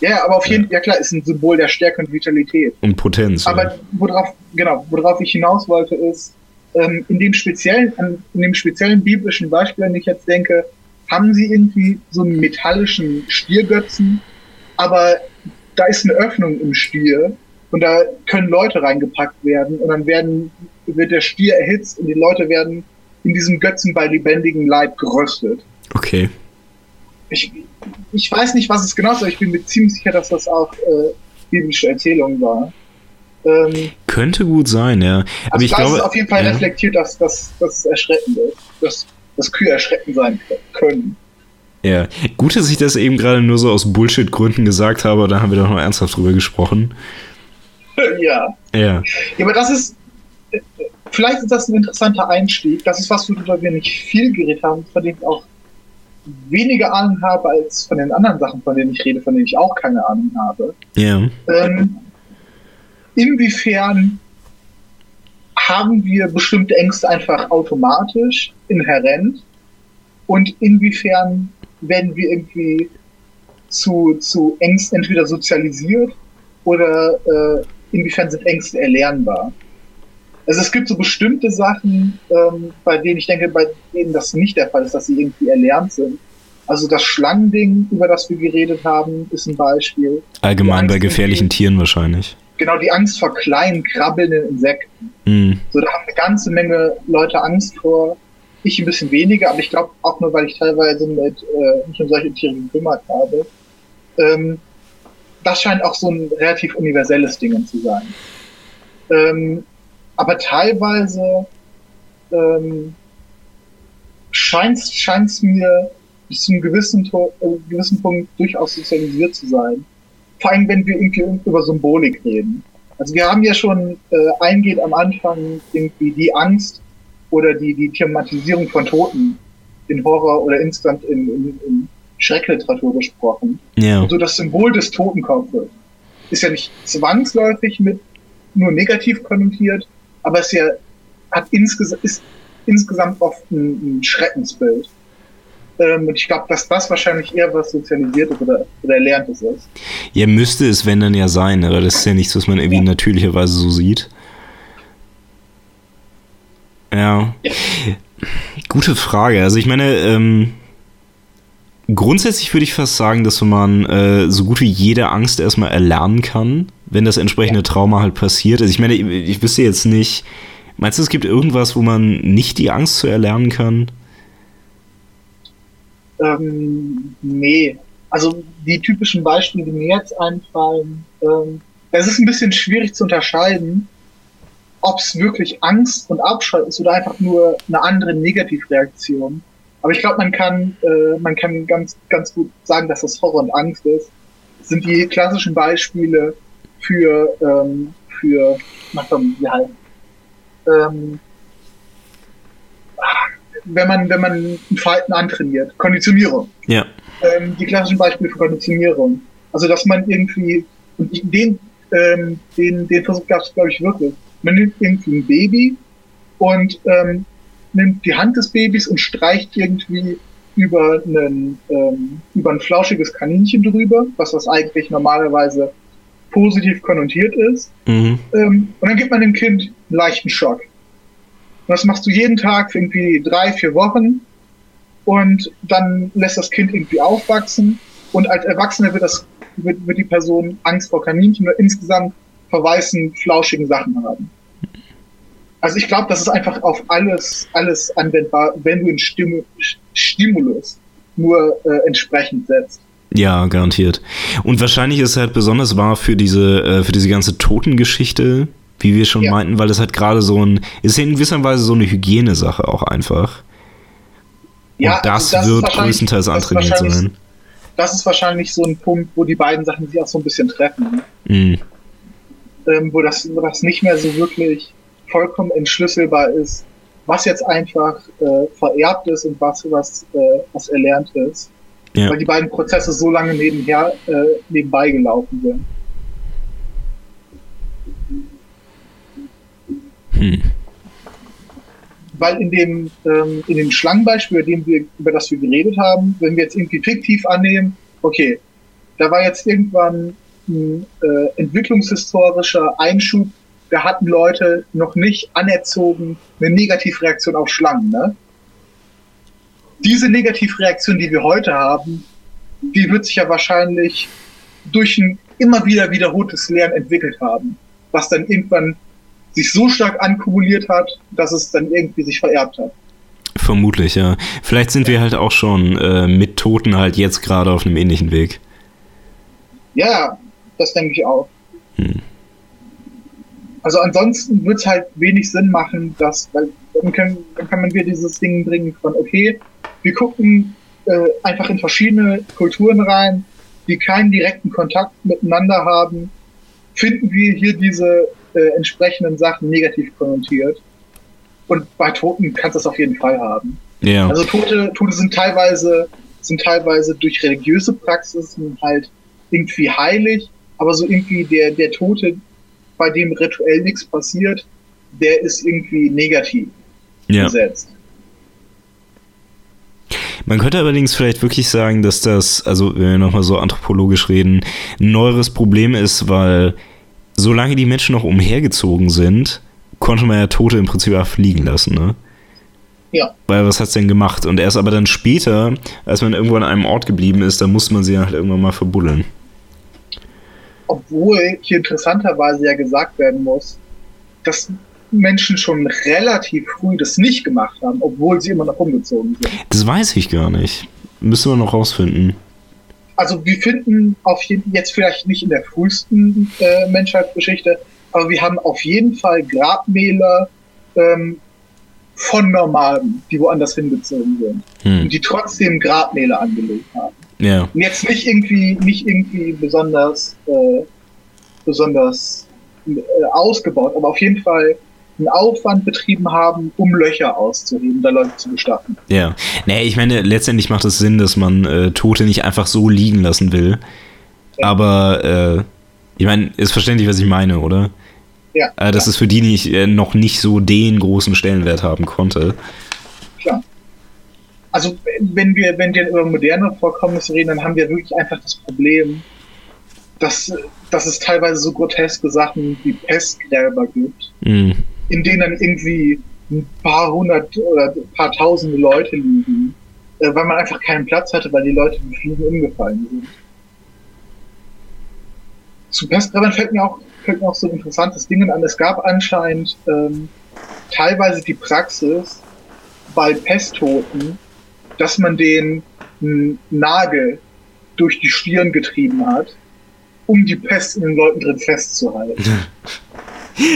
Ja, aber auf jeden Fall, ja. ja klar, ist ein Symbol der Stärke und Vitalität. Und Potenz. Aber ja. worauf, genau, worauf ich hinaus wollte, ist, ähm, in dem speziellen, in dem speziellen biblischen Beispiel, an ich jetzt denke, haben sie irgendwie so einen metallischen Stiergötzen, aber da ist eine Öffnung im Stier und da können Leute reingepackt werden und dann werden, wird der Stier erhitzt und die Leute werden in diesem Götzen bei lebendigem Leib geröstet. Okay. Ich, ich weiß nicht, was es genau ist, aber ich bin mir ziemlich sicher, dass das auch äh, biblische Erzählung war. Ähm, Könnte gut sein, ja. Aber also ich glaube, ist auf jeden Fall ja. reflektiert, dass das erschreckend ist, dass, dass Kühe erschreckend sein können. Ja, gut, dass ich das eben gerade nur so aus Bullshit-Gründen gesagt habe, da haben wir doch noch ernsthaft drüber gesprochen. [LAUGHS] ja. Ja. Ja, aber das ist, vielleicht ist das ein interessanter Einstieg. Das ist was, worüber wir nicht viel geredet haben, von dem ich auch weniger Ahnung habe als von den anderen Sachen, von denen ich rede, von denen ich auch keine Ahnung habe. Ja. Ähm, inwiefern haben wir bestimmte Ängste einfach automatisch, inhärent? Und inwiefern werden wir irgendwie zu, zu Ängsten entweder sozialisiert oder äh, inwiefern sind Ängste erlernbar? Also es gibt so bestimmte Sachen, ähm, bei denen ich denke, bei denen das nicht der Fall ist, dass sie irgendwie erlernt sind. Also das Schlangending, über das wir geredet haben, ist ein Beispiel. Allgemein bei gefährlichen Tieren wahrscheinlich. Genau, die Angst vor kleinen, krabbelnden Insekten. Mhm. So, da haben eine ganze Menge Leute Angst vor. Ich ein bisschen weniger, aber ich glaube auch nur, weil ich teilweise mit, äh, mich um solche Tiere gekümmert habe. Ähm, das scheint auch so ein relativ universelles Ding zu sein. Ähm, aber teilweise ähm, scheint es mir bis zu einem gewissen, äh, gewissen Punkt durchaus sozialisiert zu sein. Vor allem, wenn wir irgendwie über Symbolik reden. Also wir haben ja schon äh, eingeht am Anfang irgendwie die Angst oder die, die Thematisierung von Toten in Horror oder insgesamt in, in, in Schreckliteratur besprochen. Ja. So das Symbol des Totenkopfes ist ja nicht zwangsläufig mit nur negativ konnotiert, aber es ja, hat insges ist insgesamt oft ein, ein Schreckensbild. Ähm, und ich glaube, dass das wahrscheinlich eher was Sozialisiertes oder, oder Erlerntes ist. Ja, müsste es, wenn dann ja sein, aber das ist ja nichts, was man irgendwie ja. natürlicherweise so sieht. Ja. ja. Gute Frage. Also ich meine, ähm, grundsätzlich würde ich fast sagen, dass man äh, so gut wie jede Angst erstmal erlernen kann wenn das entsprechende Trauma halt passiert. Also ich meine, ich, ich wüsste jetzt nicht, Meinst du, es gibt irgendwas, wo man nicht die Angst zu erlernen kann? Ähm, nee. Also die typischen Beispiele, die mir jetzt einfallen, ähm, es ist ein bisschen schwierig zu unterscheiden, ob es wirklich Angst und Abscheu ist oder einfach nur eine andere Negativreaktion. Aber ich glaube, man kann, äh, man kann ganz, ganz gut sagen, dass das Horror und Angst ist. Das sind die klassischen Beispiele für, ähm, für, na komm, wie heißt, ähm, wenn man, wenn man ein Verhalten antrainiert. Konditionierung. Ja. Ähm, die klassischen Beispiele für Konditionierung. Also, dass man irgendwie, und den, ähm, den, den Versuch gab es, glaube ich, wirklich. Man nimmt irgendwie ein Baby und ähm, nimmt die Hand des Babys und streicht irgendwie über, einen, ähm, über ein flauschiges Kaninchen drüber, was das eigentlich normalerweise positiv konnotiert ist. Mhm. Ähm, und dann gibt man dem Kind einen leichten Schock. Und das machst du jeden Tag für irgendwie drei, vier Wochen. Und dann lässt das Kind irgendwie aufwachsen. Und als Erwachsener wird, das, wird, wird die Person Angst vor Kaninchen oder insgesamt vor weißen, flauschigen Sachen haben. Also ich glaube, das ist einfach auf alles, alles anwendbar, wenn du den Stimu Stimulus nur äh, entsprechend setzt. Ja, garantiert. Und wahrscheinlich ist es halt besonders wahr für diese, äh, für diese ganze Totengeschichte, wie wir schon ja. meinten, weil das halt gerade so ein, ist in gewisser Weise so eine Hygienesache auch einfach. Ja, Und das, das wird größtenteils antrainiert sein. Das ist wahrscheinlich so ein Punkt, wo die beiden Sachen sich auch so ein bisschen treffen. Mhm. Ähm, wo, das, das nicht mehr so wirklich vollkommen entschlüsselbar ist, was jetzt einfach äh, vererbt ist und was, was, äh, was erlernt ist. Ja. Weil die beiden Prozesse so lange nebenher, äh, nebenbei gelaufen sind. Hm. Weil in dem, ähm, in dem Schlangenbeispiel, über, dem wir, über das wir geredet haben, wenn wir jetzt irgendwie fiktiv annehmen, okay, da war jetzt irgendwann ein äh, entwicklungshistorischer Einschub, da hatten Leute noch nicht anerzogen eine Negativreaktion auf Schlangen. Ne? Diese Negativreaktion, die wir heute haben, die wird sich ja wahrscheinlich durch ein immer wieder wiederholtes Lernen entwickelt haben, was dann irgendwann sich so stark ankumuliert hat, dass es dann irgendwie sich vererbt hat. Vermutlich, ja. Vielleicht sind wir halt auch schon äh, mit Toten halt jetzt gerade auf einem ähnlichen Weg. Ja, das denke ich auch. Hm. Also ansonsten wird es halt wenig Sinn machen, dass, weil dann, können, dann kann man wieder dieses Ding bringen von, okay, wir gucken äh, einfach in verschiedene Kulturen rein, die keinen direkten Kontakt miteinander haben, finden wir hier diese äh, entsprechenden Sachen negativ konnotiert. Und bei Toten kannst du das auf jeden Fall haben. Ja. Also Tote, Tote sind teilweise, sind teilweise durch religiöse Praxisen halt irgendwie heilig, aber so irgendwie der, der Tote, bei dem rituell nichts passiert, der ist irgendwie negativ ja. gesetzt. Man könnte allerdings vielleicht wirklich sagen, dass das, also wenn wir nochmal so anthropologisch reden, ein neueres Problem ist, weil solange die Menschen noch umhergezogen sind, konnte man ja Tote im Prinzip auch fliegen lassen, ne? Ja. Weil was hat's denn gemacht? Und erst aber dann später, als man irgendwo an einem Ort geblieben ist, da musste man sie halt irgendwann mal verbuddeln. Obwohl hier interessanterweise ja gesagt werden muss, dass Menschen schon relativ früh das nicht gemacht haben, obwohl sie immer noch umgezogen sind. Das weiß ich gar nicht. Müssen wir noch rausfinden also wir finden auf jeden jetzt vielleicht nicht in der frühesten äh, Menschheitsgeschichte, aber wir haben auf jeden Fall Grabmäler ähm, von Nomaden, die woanders hingezogen sind hm. und die trotzdem Grabmäler angelegt haben. Ja. Und jetzt nicht irgendwie, nicht irgendwie besonders, äh, besonders äh, ausgebaut, aber auf jeden Fall einen Aufwand betrieben haben, um Löcher auszuheben, da Leute zu bestatten. Ja, nee, ich meine, letztendlich macht es Sinn, dass man äh, Tote nicht einfach so liegen lassen will. Ja. Aber äh, ich meine, ist verständlich, was ich meine, oder? Ja. Äh, dass ja. es für die nicht, äh, noch nicht so den großen Stellenwert haben konnte. Klar. Also wenn wir, wenn wir über moderne Vorkommnisse reden, dann haben wir wirklich einfach das Problem, dass, dass es teilweise so groteske Sachen wie Pestgräber gibt. Mhm in denen dann irgendwie ein paar hundert oder ein paar tausende Leute liegen, äh, weil man einfach keinen Platz hatte, weil die Leute im Fliegen umgefallen sind. Zu Pestgräbern fällt mir auch fällt noch so ein interessantes Ding an. Es gab anscheinend ähm, teilweise die Praxis bei Pesttoten, dass man den Nagel durch die Stirn getrieben hat, um die Pest in den Leuten drin festzuhalten. [LAUGHS]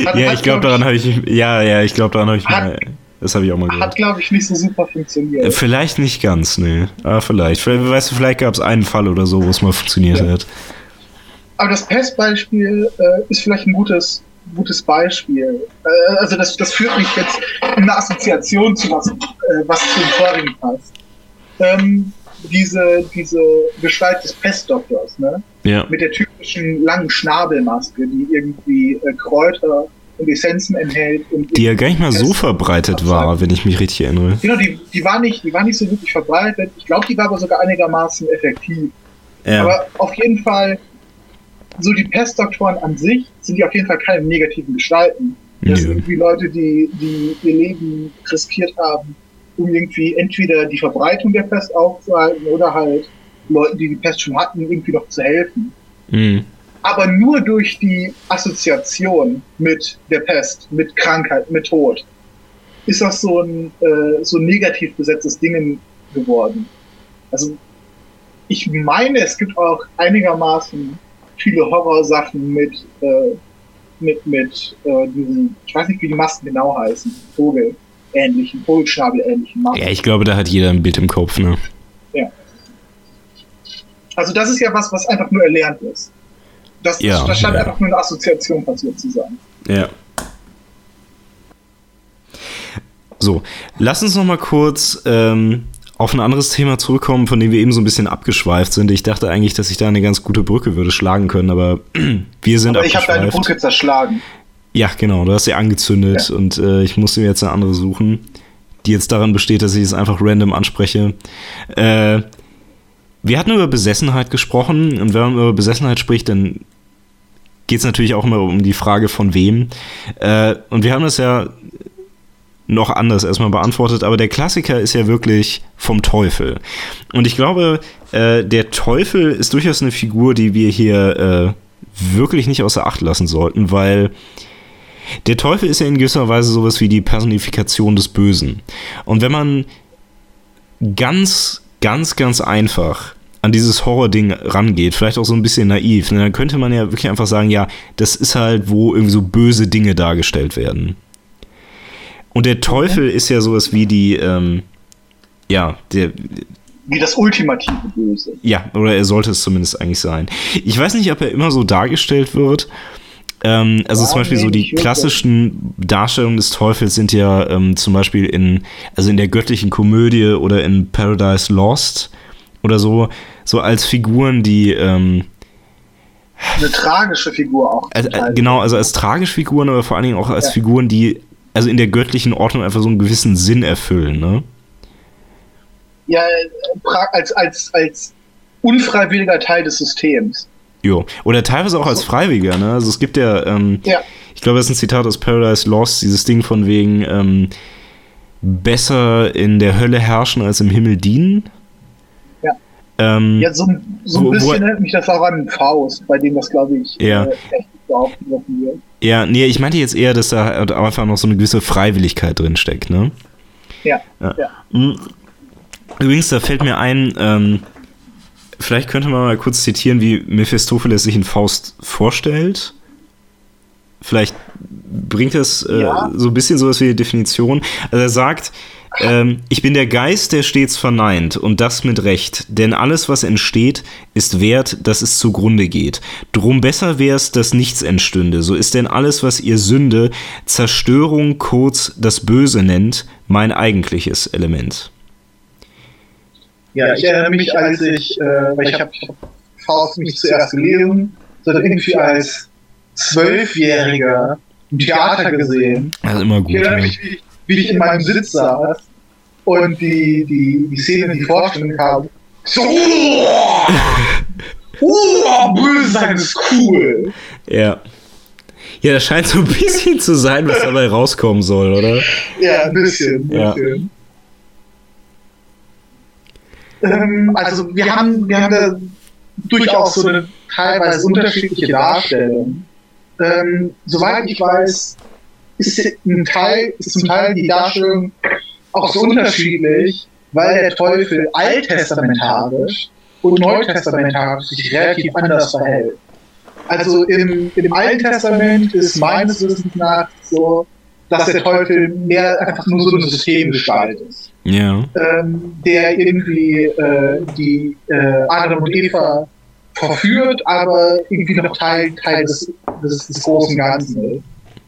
Hat, ja, ich glaube, daran habe ich, ja, ja, ich glaube, daran habe ich hat, mal, das habe ich auch mal gehört. Hat, glaube ich, nicht so super funktioniert. Äh, vielleicht nicht ganz, ne. Aber vielleicht. vielleicht weißt du, vielleicht gab es einen Fall oder so, wo es mal funktioniert ja. hat. Aber das Pestbeispiel äh, ist vielleicht ein gutes, gutes Beispiel. Äh, also das, das führt mich jetzt in eine Assoziation zu was, äh, was zum vorigen passt. Ähm, diese, diese Gestalt des Pestdoktors, ne? Ja. Mit der typischen langen Schnabelmaske, die irgendwie äh, Kräuter und Essenzen enthält. Und die ja gar nicht mal so verbreitet war, wenn ich mich richtig erinnere. Genau, die, die, war nicht, die war nicht so wirklich verbreitet. Ich glaube, die war aber sogar einigermaßen effektiv. Ja. Aber auf jeden Fall, so die Pestdoktoren an sich sind die auf jeden Fall keine negativen Gestalten. Das sind irgendwie Leute, die, die ihr Leben riskiert haben, um irgendwie entweder die Verbreitung der Pest aufzuhalten oder halt Leuten, die die Pest schon hatten, irgendwie noch zu helfen. Mhm. Aber nur durch die Assoziation mit der Pest, mit Krankheit, mit Tod, ist das so ein, äh, so ein negativ besetztes Ding geworden. Also ich meine, es gibt auch einigermaßen viele Horrorsachen mit, äh, mit, mit äh, diesen, ich weiß nicht, wie die Masken genau heißen, Vogel ähnlichen, Vogelschnabel-ähnlichen Masken. Ja, ich glaube, da hat jeder ein Bild im Kopf, ne? Ja. Also das ist ja was, was einfach nur erlernt ist. Das, ja, das scheint ja. einfach nur eine Assoziation passiert zu sein. Ja. So, lass uns noch mal kurz ähm, auf ein anderes Thema zurückkommen, von dem wir eben so ein bisschen abgeschweift sind. Ich dachte eigentlich, dass ich da eine ganz gute Brücke würde schlagen können, aber [CLEARS THROAT] wir sind aber ich habe deine Brücke zerschlagen. Ja, genau, du hast sie angezündet ja. und äh, ich musste mir jetzt eine andere suchen, die jetzt daran besteht, dass ich es einfach random anspreche. Äh, wir hatten über Besessenheit gesprochen und wenn man über Besessenheit spricht, dann geht es natürlich auch immer um die Frage von wem. Äh, und wir haben das ja noch anders erstmal beantwortet, aber der Klassiker ist ja wirklich vom Teufel. Und ich glaube, äh, der Teufel ist durchaus eine Figur, die wir hier äh, wirklich nicht außer Acht lassen sollten, weil der Teufel ist ja in gewisser Weise sowas wie die Personifikation des Bösen. Und wenn man ganz, ganz, ganz einfach an dieses Horror-Ding rangeht, vielleicht auch so ein bisschen naiv, ne, dann könnte man ja wirklich einfach sagen, ja, das ist halt, wo irgendwie so böse Dinge dargestellt werden. Und der Teufel ist ja sowas wie die, ähm, ja, der. Wie das ultimative Böse. Ja, oder er sollte es zumindest eigentlich sein. Ich weiß nicht, ob er immer so dargestellt wird. Ähm, also ja, zum Beispiel nee, so die klassischen Darstellungen des Teufels sind ja ähm, zum Beispiel in, also in der göttlichen Komödie oder in Paradise Lost oder so, so als Figuren, die ähm, eine tragische Figur auch. Also, äh, genau, also als tragische Figuren, aber vor allen Dingen auch als ja. Figuren, die also in der göttlichen Ordnung einfach so einen gewissen Sinn erfüllen, ne? Ja, als, als, als unfreiwilliger Teil des Systems. Jo. Oder teilweise auch als Freiwilliger, ne? Also es gibt ja, ähm, ja. ich glaube, das ist ein Zitat aus Paradise Lost, dieses Ding von wegen ähm, besser in der Hölle herrschen als im Himmel dienen. Ja. Ähm, ja, so, so ein wo, bisschen erinnert mich das auch an Faust, bei dem das, glaube ich, ja. äh, echt so aufgegriffen wird. Ja, nee, ich meinte jetzt eher, dass da einfach noch so eine gewisse Freiwilligkeit drin steckt, ne? Ja. ja. ja. Hm. Übrigens, da fällt mir ein, ähm, Vielleicht könnte man mal kurz zitieren, wie Mephistopheles sich in Faust vorstellt. Vielleicht bringt das äh, ja. so ein bisschen sowas wie die Definition. Also er sagt, ähm, ich bin der Geist, der stets verneint und das mit Recht, denn alles, was entsteht, ist wert, dass es zugrunde geht. Drum besser wär's, dass nichts entstünde. So ist denn alles, was ihr Sünde, Zerstörung, kurz das Böse nennt, mein eigentliches Element. Ja, ich erinnere mich, als ich, äh, weil ich habe Faust nicht zuerst gelesen, sondern irgendwie als Zwölfjähriger im Theater gesehen. Also immer gut. Ich erinnere mich, wie, wie ich in meinem Sitz saß und die, die, die Szene, die Vorstellung kam. So, [LAUGHS] oh, böse sein ist cool. Ja. Ja, das scheint so ein bisschen zu sein, was dabei rauskommen soll, oder? Ja, ein bisschen. Ein bisschen. Ja. Ähm, also wir haben, wir haben da durchaus so eine teilweise unterschiedliche Darstellung. ähm, soweit ich weiß, ist, ein Teil, ist zum Teil die Darstellung auch so unterschiedlich, weil der Teufel alttestamentarisch und neutestamentarisch sich relativ anders verhält. Also im, im Alten Testament ist meines Wissens nach so, dass der Teufel mehr einfach nur so ein Systemgestalt ist. Ja. Ähm, der irgendwie äh, die äh, Adam und Eva verführt, aber irgendwie noch Teil, Teil des, des, des großen Ganzen ist.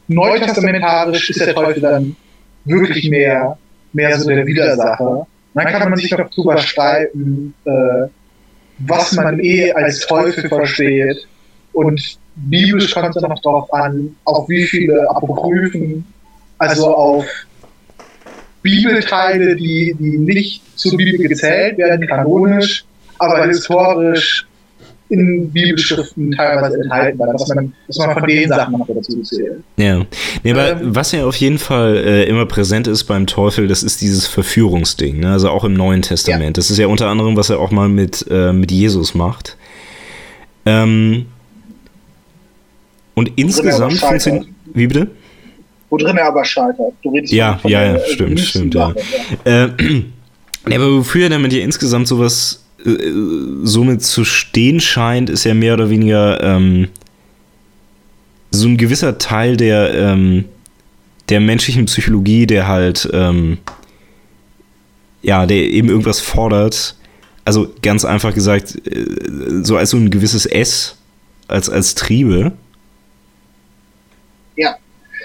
Neutestamentarisch ist der Teufel dann wirklich mehr, mehr so der Widersacher. Dann kann man sich noch drüber streiten, äh, was man eh als Teufel versteht. Und biblisch kommt es noch darauf an, auf wie viele Apokryphen, also auf Bibelteile, die, die nicht zur Bibel gezählt werden, kanonisch, aber historisch in Bibelschriften teilweise enthalten war, dass man, dass man von den Sachen noch dazu zählt. Ja, nee, aber ähm, was ja auf jeden Fall äh, immer präsent ist beim Teufel, das ist dieses Verführungsding, ne? also auch im Neuen Testament. Ja. Das ist ja unter anderem, was er auch mal mit, äh, mit Jesus macht. Ähm, und insgesamt funktioniert. Wie bitte? Worin er aber scheitert. Du redest ja, ja, ja, stimmt, stimmt, ja. Äh, [CLEARS THROAT] aber wofür er damit ja insgesamt sowas äh, somit zu stehen scheint, ist ja mehr oder weniger ähm, so ein gewisser Teil der, ähm, der menschlichen Psychologie, der halt, ähm, ja, der eben irgendwas fordert. Also ganz einfach gesagt, äh, so als so ein gewisses S, als, als Triebe. Ja.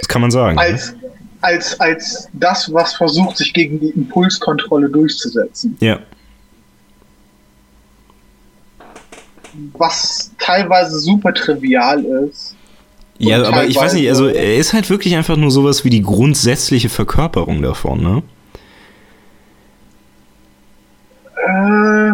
Das kann man sagen. Als, ne? als, als das, was versucht, sich gegen die Impulskontrolle durchzusetzen. Ja. Was teilweise super trivial ist. Ja, aber ich weiß nicht, also er ist halt wirklich einfach nur sowas wie die grundsätzliche Verkörperung davon, ne? Äh,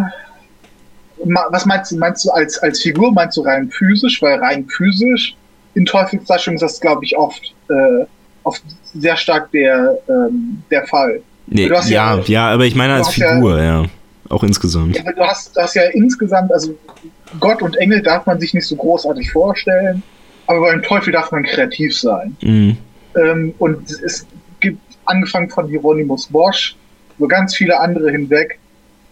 was meinst du? Meinst du als, als Figur? Meinst du rein physisch? Weil rein physisch in Teufelsdarstellung ist das, glaube ich, oft, äh, oft sehr stark der, ähm, der Fall. Nee, ja, ja, ja, aber ich meine als Figur, ja, ja. Auch insgesamt. Ja, du, hast, du hast ja insgesamt, also Gott und Engel darf man sich nicht so großartig vorstellen, aber beim Teufel darf man kreativ sein. Mhm. Ähm, und es gibt, angefangen von Hieronymus Bosch, über ganz viele andere hinweg,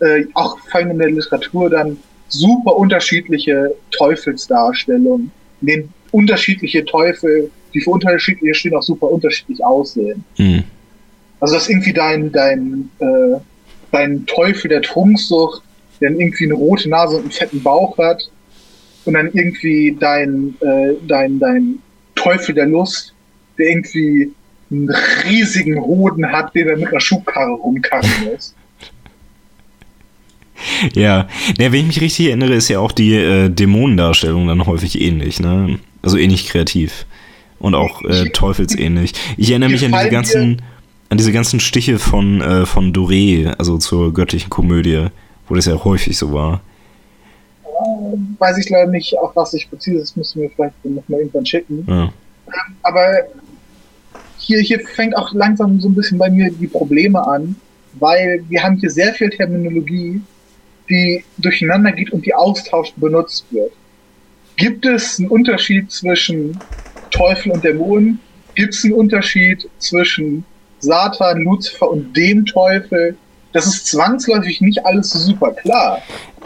äh, auch vor allem in der Literatur dann super unterschiedliche Teufelsdarstellungen, in denen unterschiedliche Teufel, die für unterschiedliche stehen, auch super unterschiedlich aussehen. Mhm. Also dass irgendwie dein, dein, äh, dein Teufel der Trunksucht der dann irgendwie eine rote Nase und einen fetten Bauch hat und dann irgendwie dein, äh, dein, dein Teufel der Lust, der irgendwie einen riesigen Hoden hat, den er mit einer Schubkarre rumkarren muss. [LAUGHS] Ja, ja, wenn ich mich richtig erinnere, ist ja auch die äh, Dämonendarstellung dann häufig ähnlich, ne? Also ähnlich kreativ. Und auch äh, teufelsähnlich. Ich erinnere mich an diese ganzen, an diese ganzen Stiche von, äh, von Doré, also zur göttlichen Komödie wo das ja häufig so war. weiß ich leider nicht, auf was ich beziehe, das müssen wir vielleicht nochmal irgendwann schicken. Ja. Ähm, aber hier, hier fängt auch langsam so ein bisschen bei mir die Probleme an, weil wir haben hier sehr viel Terminologie, die durcheinander geht und die austauscht benutzt wird. Gibt es einen Unterschied zwischen Teufel und Dämonen? Gibt es einen Unterschied zwischen Satan, Luzifer und dem Teufel? das ist zwangsläufig nicht alles so super klar.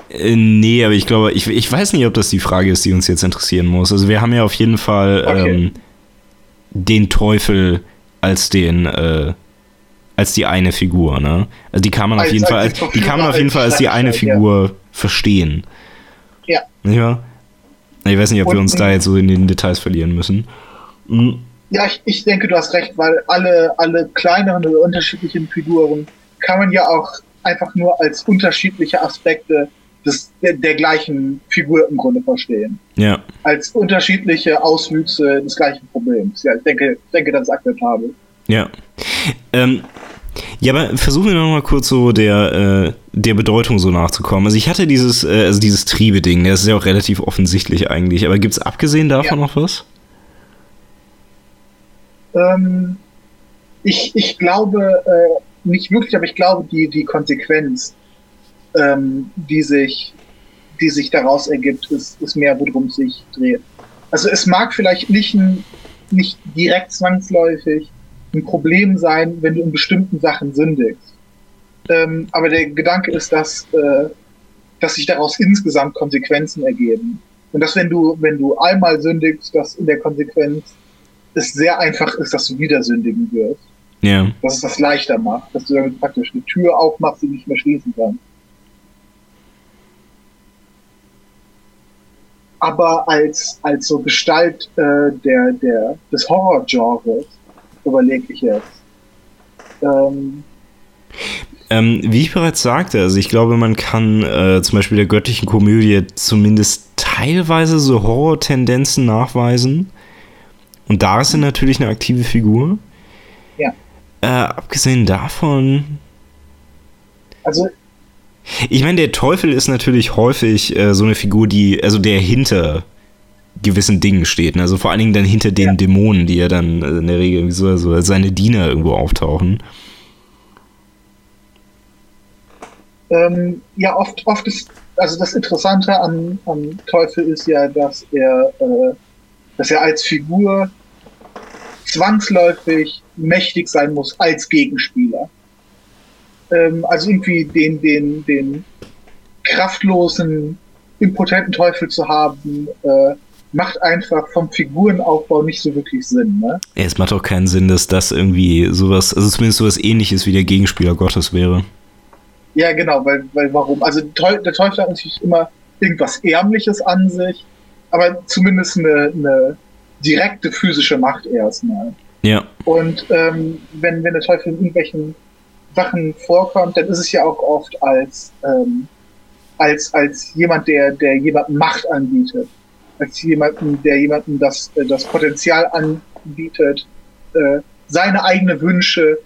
Äh, nee, aber ich glaube, ich, ich weiß nicht, ob das die Frage ist, die uns jetzt interessieren muss. Also wir haben ja auf jeden Fall okay. ähm, den Teufel als den äh, als die eine Figur, ne? Also die kann man als, auf jeden Fall als, die kann man auf jeden Fall als die eine Figur ja. verstehen. Ja. Nicht wahr? Ich weiß nicht, ob Und, wir uns da jetzt so in den Details verlieren müssen. Mhm. Ja, ich, ich denke, du hast recht, weil alle, alle kleineren oder unterschiedlichen Figuren kann man ja auch einfach nur als unterschiedliche Aspekte des, der, der gleichen Figur im Grunde verstehen. Ja. Als unterschiedliche Auswüchse des gleichen Problems. Ja, ich denke, denke das ist akzeptabel. Ja. Ähm, ja, aber versuchen wir noch mal kurz so der, äh, der Bedeutung so nachzukommen. Also ich hatte dieses, äh, also dieses Triebe-Ding, das ist ja auch relativ offensichtlich eigentlich, aber gibt es abgesehen davon ja. noch was? Ähm, ich, ich glaube, äh, nicht wirklich, aber ich glaube, die, die Konsequenz, ähm, die, sich, die sich daraus ergibt, ist, ist mehr, worum es sich dreht. Also es mag vielleicht nicht, ein, nicht direkt zwangsläufig ein Problem sein, wenn du in bestimmten Sachen sündigst. Ähm, aber der Gedanke ist, dass, äh, dass sich daraus insgesamt Konsequenzen ergeben. Und dass wenn du, wenn du einmal sündigst, dass in der Konsequenz es sehr einfach ist, dass du wieder sündigen wirst. Ja. Dass es das leichter macht, dass du damit praktisch eine Tür aufmachst, die nicht mehr schließen kannst. Aber als, als so Gestalt äh, der, der, des Horror-Genres überlege ich jetzt. Ähm, ähm, wie ich bereits sagte, also ich glaube, man kann äh, zum Beispiel der göttlichen Komödie zumindest teilweise so Horror-Tendenzen nachweisen. Und da ist er natürlich eine aktive Figur. Ja. Äh, abgesehen davon. Also. Ich meine, der Teufel ist natürlich häufig äh, so eine Figur, die, also der hinter gewissen Dingen steht. Ne? Also vor allen Dingen dann hinter den ja. Dämonen, die ja dann äh, in der Regel so, so seine Diener irgendwo auftauchen. Ähm, ja, oft, oft ist, also das Interessante am, am Teufel ist ja, dass er, äh, dass er als Figur zwangsläufig mächtig sein muss als Gegenspieler. Ähm, also irgendwie den, den, den kraftlosen, impotenten Teufel zu haben, äh, macht einfach vom Figurenaufbau nicht so wirklich Sinn. Ne? Ja, es macht auch keinen Sinn, dass das irgendwie sowas, also zumindest sowas ähnliches wie der Gegenspieler Gottes wäre. Ja, genau, weil, weil warum? Also der Teufel hat natürlich immer irgendwas Ärmliches an sich, aber zumindest eine, eine direkte physische Macht erstmal. Ja. Und ähm, wenn, wenn der Teufel in irgendwelchen Sachen vorkommt, dann ist es ja auch oft als, ähm, als, als jemand, der, der jemandem Macht anbietet. Als jemanden, der jemandem das, äh, das Potenzial anbietet, äh, seine eigenen Wünsche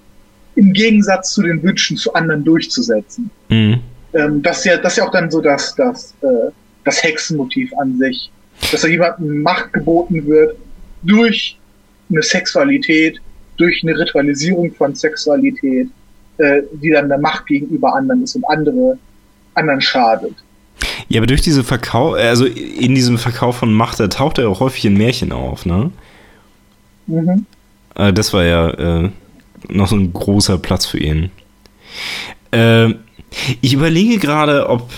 im Gegensatz zu den Wünschen zu anderen durchzusetzen. Mhm. Ähm, das ist ja, das ist ja auch dann so das, das, äh, das Hexenmotiv an sich, dass da jemandem Macht geboten wird durch eine Sexualität, durch eine Ritualisierung von Sexualität, äh, die dann der Macht gegenüber anderen ist und andere anderen schadet. Ja, aber durch diese Verkauf, also in diesem Verkauf von Macht, da taucht er auch häufig in Märchen auf, ne? Mhm. Äh, das war ja äh, noch so ein großer Platz für ihn. Äh, ich überlege gerade, ob,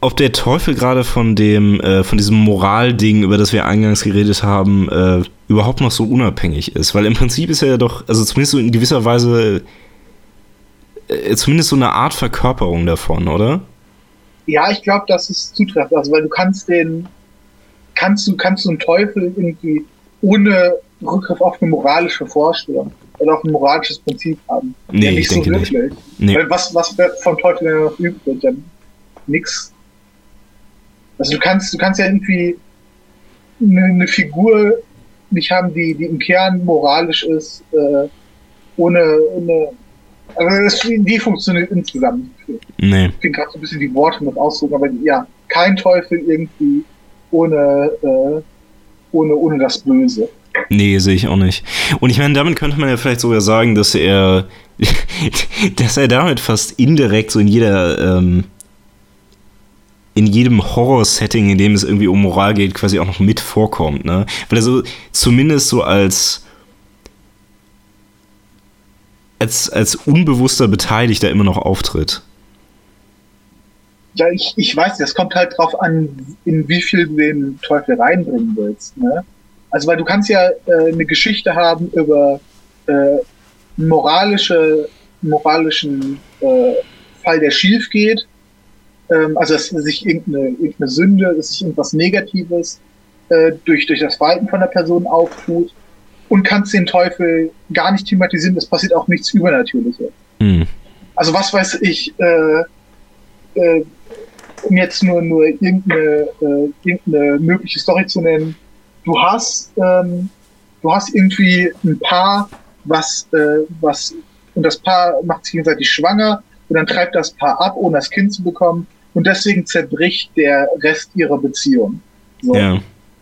ob der Teufel gerade von dem, äh, von diesem Moralding, über das wir eingangs geredet haben, äh, überhaupt noch so unabhängig ist. Weil im Prinzip ist er ja doch, also zumindest so in gewisser Weise, äh, zumindest so eine Art Verkörperung davon, oder? Ja, ich glaube, das ist zutreffend. Also, weil du kannst den, kannst du, kannst du einen Teufel irgendwie ohne Rückgriff auf eine moralische Vorstellung oder auch ein moralisches Prinzip haben. Nee, ja, nicht ich so denke wirklich. Nicht. Nee. Weil was, was vom Teufel denn noch übt wird, dann nix. Also du kannst, du kannst ja irgendwie eine, eine Figur nicht haben, die, die im Kern moralisch ist, äh, ohne, ohne also das, die funktioniert insgesamt. Nee. Ich finde gerade so ein bisschen die Worte noch ausdrücken, aber ja, kein Teufel irgendwie ohne, äh, ohne, ohne das Böse. Nee, sehe ich auch nicht. Und ich meine, damit könnte man ja vielleicht sogar sagen, dass er, [LAUGHS] dass er damit fast indirekt so in jeder, ähm, in jedem Horror-Setting, in dem es irgendwie um Moral geht, quasi auch noch mit vorkommt, ne? Weil er so zumindest so als als, als unbewusster Beteiligter immer noch auftritt. Ja, ich, ich weiß, das kommt halt drauf an, in wie viel du den Teufel reinbringen willst, ne? Also, weil du kannst ja äh, eine Geschichte haben über äh, moralische, moralischen äh, Fall, der schief geht. Ähm, also, dass sich irgendeine, irgendeine Sünde, dass sich irgendwas Negatives äh, durch, durch das Verhalten von der Person auftut und kannst den Teufel gar nicht thematisieren. Es passiert auch nichts Übernatürliches. Mhm. Also, was weiß ich, äh, äh, um jetzt nur, nur irgendeine, äh, irgendeine mögliche Story zu nennen, du hast, ähm, du hast irgendwie ein Paar, was, äh, was, und das Paar macht sich gegenseitig schwanger und dann treibt das Paar ab, ohne das Kind zu bekommen und deswegen zerbricht der Rest ihrer Beziehung. So. Ja.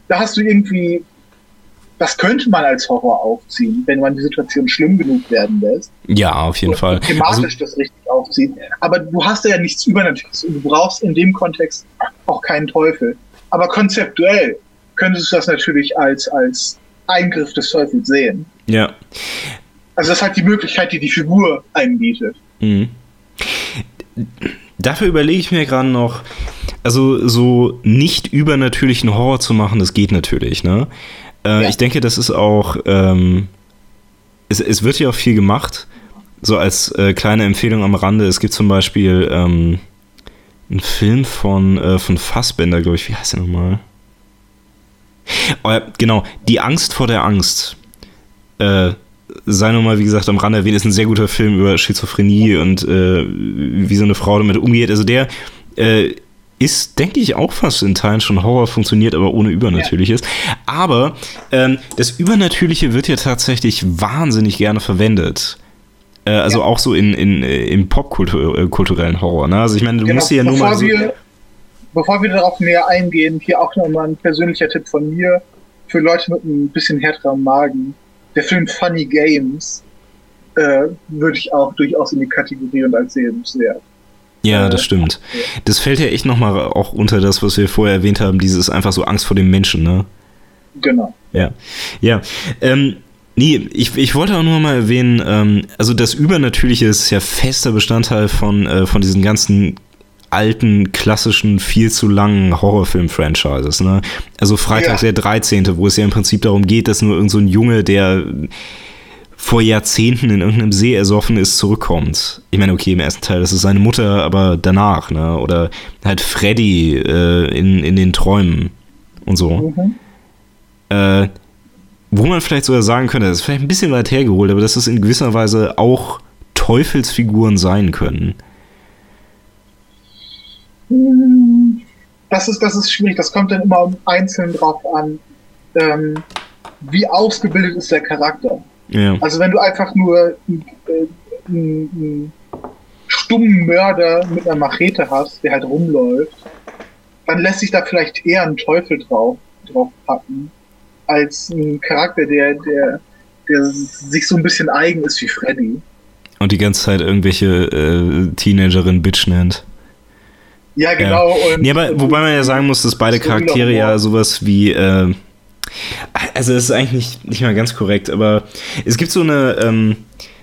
Da hast du irgendwie, das könnte man als Horror aufziehen, wenn man die Situation schlimm genug werden lässt. Ja, auf jeden und Fall. Thematisch also, das richtig aufziehen. Aber du hast ja nichts Übernatürliches und du brauchst in dem Kontext auch keinen Teufel. Aber konzeptuell könntest du das natürlich als, als Eingriff des Teufels sehen. Ja. Also das ist halt die Möglichkeit, die die Figur einem bietet. Mhm. Dafür überlege ich mir gerade noch, also so nicht übernatürlichen Horror zu machen, das geht natürlich, ne? Äh, ja. Ich denke, das ist auch, ähm, es, es wird ja auch viel gemacht. So als äh, kleine Empfehlung am Rande, es gibt zum Beispiel ähm, einen Film von, äh, von Fassbender, glaube ich, wie heißt der nochmal? Oh, ja, genau, Die Angst vor der Angst. Äh, sei nur mal, wie gesagt, am Rande erwähnt, ist ein sehr guter Film über Schizophrenie und äh, wie so eine Frau damit umgeht. Also der äh, ist, denke ich, auch fast in Teilen schon Horror, funktioniert aber ohne Übernatürliches. Ja. Aber ähm, das Übernatürliche wird ja tatsächlich wahnsinnig gerne verwendet. Äh, also ja. auch so in, in, äh, im popkulturellen äh, Horror. Ne? Also ich meine, du genau, musst ja nur mal. So wir, bevor wir darauf näher eingehen, hier auch nochmal ein persönlicher Tipp von mir für Leute mit ein bisschen härterem Magen. Der Film Funny Games äh, würde ich auch durchaus in die Kategorie und als sehenswert ja, das stimmt. Das fällt ja echt nochmal auch unter das, was wir vorher erwähnt haben, dieses einfach so Angst vor dem Menschen, ne? Genau. Ja. Ja. Ähm, nee, ich, ich wollte auch nur mal erwähnen, ähm, also das Übernatürliche ist ja fester Bestandteil von, äh, von diesen ganzen alten, klassischen, viel zu langen Horrorfilm-Franchises, ne? Also Freitag ja. der 13., wo es ja im Prinzip darum geht, dass nur irgend so ein Junge, der vor Jahrzehnten in irgendeinem See ersoffen ist, zurückkommt. Ich meine, okay, im ersten Teil, das ist seine Mutter, aber danach, ne? Oder halt Freddy äh, in, in den Träumen und so. Mhm. Äh, wo man vielleicht sogar sagen könnte, das ist vielleicht ein bisschen weit hergeholt, aber dass es in gewisser Weise auch Teufelsfiguren sein können. Das ist, das ist schwierig, das kommt dann immer einzeln drauf an, ähm, wie ausgebildet ist der Charakter. Ja. Also wenn du einfach nur einen, äh, einen stummen Mörder mit einer Machete hast, der halt rumläuft, dann lässt sich da vielleicht eher ein Teufel drauf, drauf packen, als ein Charakter, der, der, der sich so ein bisschen eigen ist wie Freddy. Und die ganze Zeit irgendwelche äh, Teenagerin Bitch nennt. Ja, genau. Ja. Und, nee, aber wobei man ja sagen muss, dass beide Charaktere ja sowas wie äh, also es ist eigentlich nicht, nicht mal ganz korrekt, aber es gibt so eine ähm,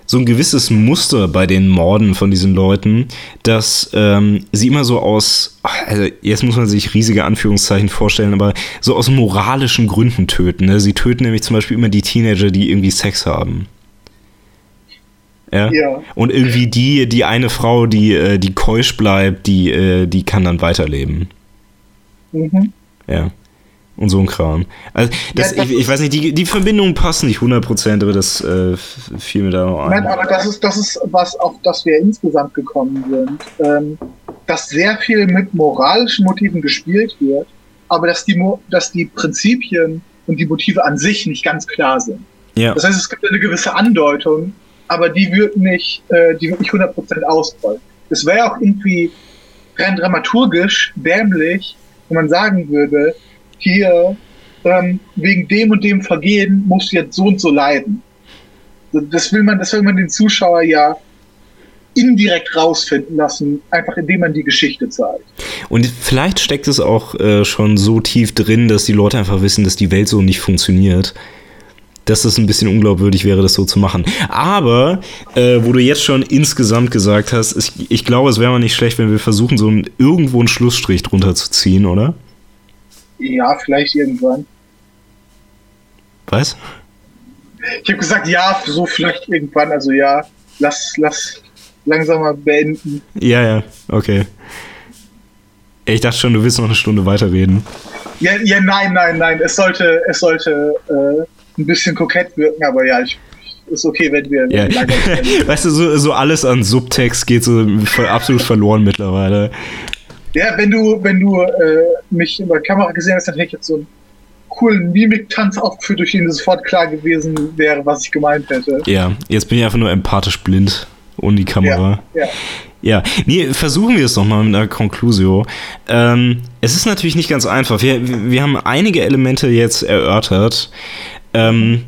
so ein gewisses Muster bei den Morden von diesen Leuten, dass ähm, sie immer so aus, also jetzt muss man sich riesige Anführungszeichen vorstellen, aber so aus moralischen Gründen töten. Ne? Sie töten nämlich zum Beispiel immer die Teenager, die irgendwie Sex haben. Ja? ja. Und irgendwie die, die eine Frau, die, äh, die keusch bleibt, die, äh, die kann dann weiterleben. Mhm. Ja und so ein Kram. Also das, ja, das ich, ich, weiß nicht, die, die Verbindungen passen nicht 100%, aber das äh, fiel mir da noch ein. Nein, aber das ist, das ist was, auf das wir insgesamt gekommen sind. Ähm, dass sehr viel mit moralischen Motiven gespielt wird, aber dass die, dass die Prinzipien und die Motive an sich nicht ganz klar sind. Ja. Das heißt, es gibt eine gewisse Andeutung, aber die wird nicht, äh, die wird nicht 100% ausrollen. Es wäre auch irgendwie rein dramaturgisch dämlich, wenn man sagen würde, hier ähm, wegen dem und dem Vergehen musst du jetzt so und so leiden. Das will man, das will man den Zuschauer ja indirekt rausfinden lassen, einfach indem man die Geschichte zeigt. Und vielleicht steckt es auch äh, schon so tief drin, dass die Leute einfach wissen, dass die Welt so nicht funktioniert. Dass es ein bisschen unglaubwürdig wäre, das so zu machen. Aber, äh, wo du jetzt schon insgesamt gesagt hast, ich, ich glaube, es wäre mal nicht schlecht, wenn wir versuchen, so ein, irgendwo einen Schlussstrich drunter zu ziehen, oder? Ja, vielleicht irgendwann. Was? Ich habe gesagt, ja, so vielleicht irgendwann. Also ja, lass, lass langsam mal beenden. Ja, ja, okay. Ich dachte schon, du willst noch eine Stunde weiterreden. Ja, ja, nein, nein, nein. Es sollte, es sollte äh, ein bisschen kokett wirken, aber ja, ich, ist okay, wenn wir. Ja. [LAUGHS] weißt du, so, so alles an Subtext geht so absolut verloren mittlerweile. Ja, wenn du, wenn du äh, mich über Kamera gesehen hast, dann hätte ich jetzt so einen coolen Mimik-Tanz aufgeführt, durch den es sofort klar gewesen wäre, was ich gemeint hätte. Ja, jetzt bin ich einfach nur empathisch blind ohne die Kamera. Ja, ja. ja. nee, versuchen wir es doch mal mit einer Conclusio. Ähm, es ist natürlich nicht ganz einfach. Wir, wir haben einige Elemente jetzt erörtert. Ähm,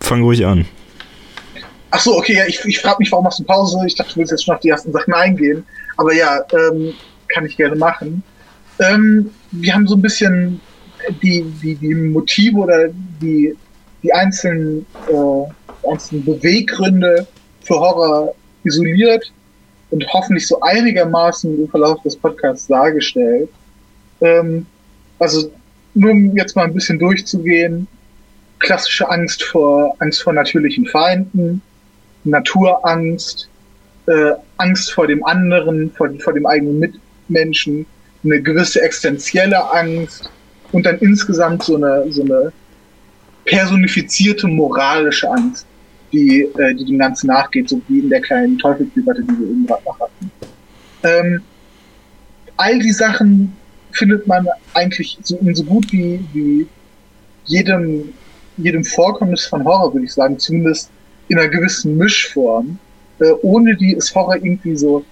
fang ruhig an. Ach so, okay, ja, ich, ich frage mich, warum machst du Pause? Ich dachte, du willst jetzt schon auf die ersten Sachen eingehen. Aber ja, ähm, kann ich gerne machen. Ähm, wir haben so ein bisschen die, die, die Motive oder die, die einzelnen, äh, einzelnen Beweggründe für Horror isoliert und hoffentlich so einigermaßen im Verlauf des Podcasts dargestellt. Ähm, also nur um jetzt mal ein bisschen durchzugehen, klassische Angst vor Angst vor natürlichen Feinden, Naturangst, äh, Angst vor dem anderen, vor, vor dem eigenen Mitmenschen, eine gewisse existenzielle Angst und dann insgesamt so eine, so eine personifizierte moralische Angst, die, äh, die dem Ganzen nachgeht, so wie in der kleinen Teufelsdebatte, die wir eben gerade noch hatten. Ähm, all die Sachen findet man eigentlich so, in so gut wie, wie jedem, jedem Vorkommnis von Horror, würde ich sagen, zumindest in einer gewissen Mischform. Äh, ohne die ist Horror irgendwie so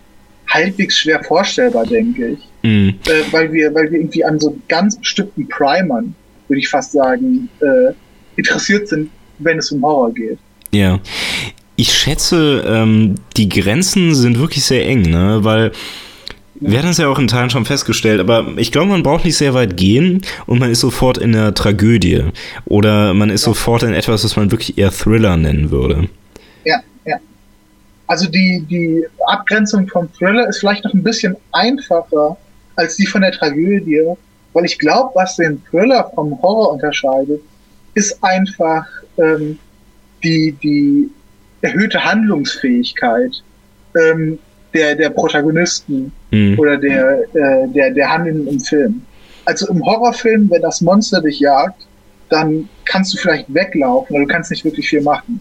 halbwegs schwer vorstellbar, denke ich. Mhm. Äh, weil, wir, weil wir irgendwie an so ganz bestimmten Primern, würde ich fast sagen, äh, interessiert sind, wenn es um Horror geht. Ja. Ich schätze, ähm, die Grenzen sind wirklich sehr eng, ne? Weil wir hatten es ja auch in Teilen schon festgestellt, aber ich glaube, man braucht nicht sehr weit gehen und man ist sofort in der Tragödie. Oder man ist ja. sofort in etwas, was man wirklich eher Thriller nennen würde. Ja, ja. Also die, die Abgrenzung vom Thriller ist vielleicht noch ein bisschen einfacher als die von der Tragödie, weil ich glaube, was den Thriller vom Horror unterscheidet, ist einfach ähm, die, die erhöhte Handlungsfähigkeit. Ähm, der, der Protagonisten mhm. oder der, äh, der, der Handelnden im Film. Also im Horrorfilm, wenn das Monster dich jagt, dann kannst du vielleicht weglaufen, aber du kannst nicht wirklich viel machen.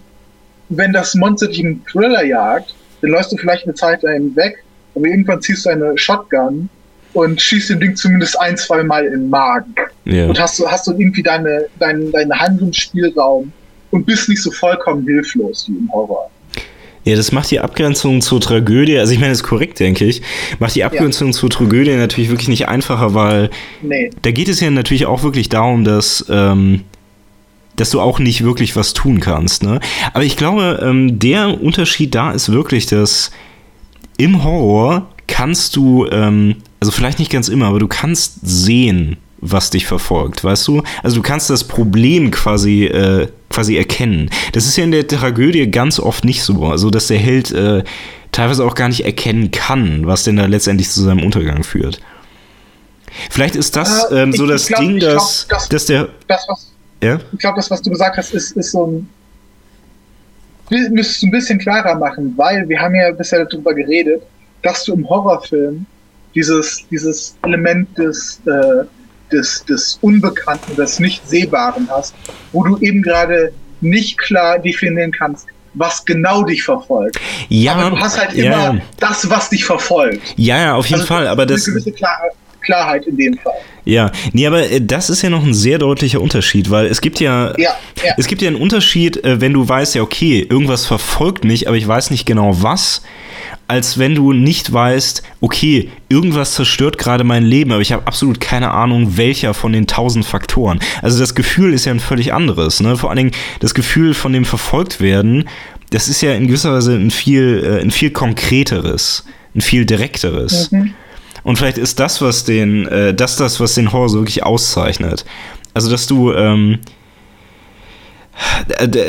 Wenn das Monster dich im Thriller jagt, dann läufst du vielleicht eine Zeit lang weg, aber irgendwann ziehst du eine Shotgun und schießt dem Ding zumindest ein, zwei Mal in den Magen. Yeah. Und hast du, hast du irgendwie deine, deinen, deinen Handlungsspielraum und bist nicht so vollkommen hilflos wie im Horror. Ja, das macht die Abgrenzung zur Tragödie, also ich meine, das ist korrekt, denke ich, macht die Abgrenzung ja. zur Tragödie natürlich wirklich nicht einfacher, weil nee. da geht es ja natürlich auch wirklich darum, dass, ähm, dass du auch nicht wirklich was tun kannst. Ne? Aber ich glaube, ähm, der Unterschied da ist wirklich, dass im Horror kannst du, ähm, also vielleicht nicht ganz immer, aber du kannst sehen, was dich verfolgt, weißt du? Also du kannst das Problem quasi, äh, quasi erkennen. Das ist ja in der Tragödie ganz oft nicht so, also dass der Held äh, teilweise auch gar nicht erkennen kann, was denn da letztendlich zu seinem Untergang führt. Vielleicht ist das äh, ähm, so ich, das ich glaub, Ding, dass, glaub, das, dass der. Das, was, ja? Ich glaube, das, was du gesagt hast, ist, ist so ein. Müsstest du ein bisschen klarer machen, weil wir haben ja bisher darüber geredet, dass du im Horrorfilm dieses, dieses Element des äh, des, des Unbekannten, des Nicht-Sehbaren hast, wo du eben gerade nicht klar definieren kannst, was genau dich verfolgt. Ja, aber du hast halt immer ja. das, was dich verfolgt. Ja, ja, auf jeden also, Fall. Aber das. Eine gewisse Klar Klarheit in dem Fall. Ja, nee, aber äh, das ist ja noch ein sehr deutlicher Unterschied, weil es gibt ja, ja, ja. es gibt ja einen Unterschied, äh, wenn du weißt, ja, okay, irgendwas verfolgt mich, aber ich weiß nicht genau was als wenn du nicht weißt, okay, irgendwas zerstört gerade mein Leben, aber ich habe absolut keine Ahnung, welcher von den tausend Faktoren. Also das Gefühl ist ja ein völlig anderes. Ne? Vor allen Dingen das Gefühl von dem verfolgt werden, das ist ja in gewisser Weise ein viel, äh, ein viel konkreteres, ein viel direkteres. Mhm. Und vielleicht ist das, was den, äh, das, das, was den Horror so wirklich auszeichnet. Also, dass du, ähm,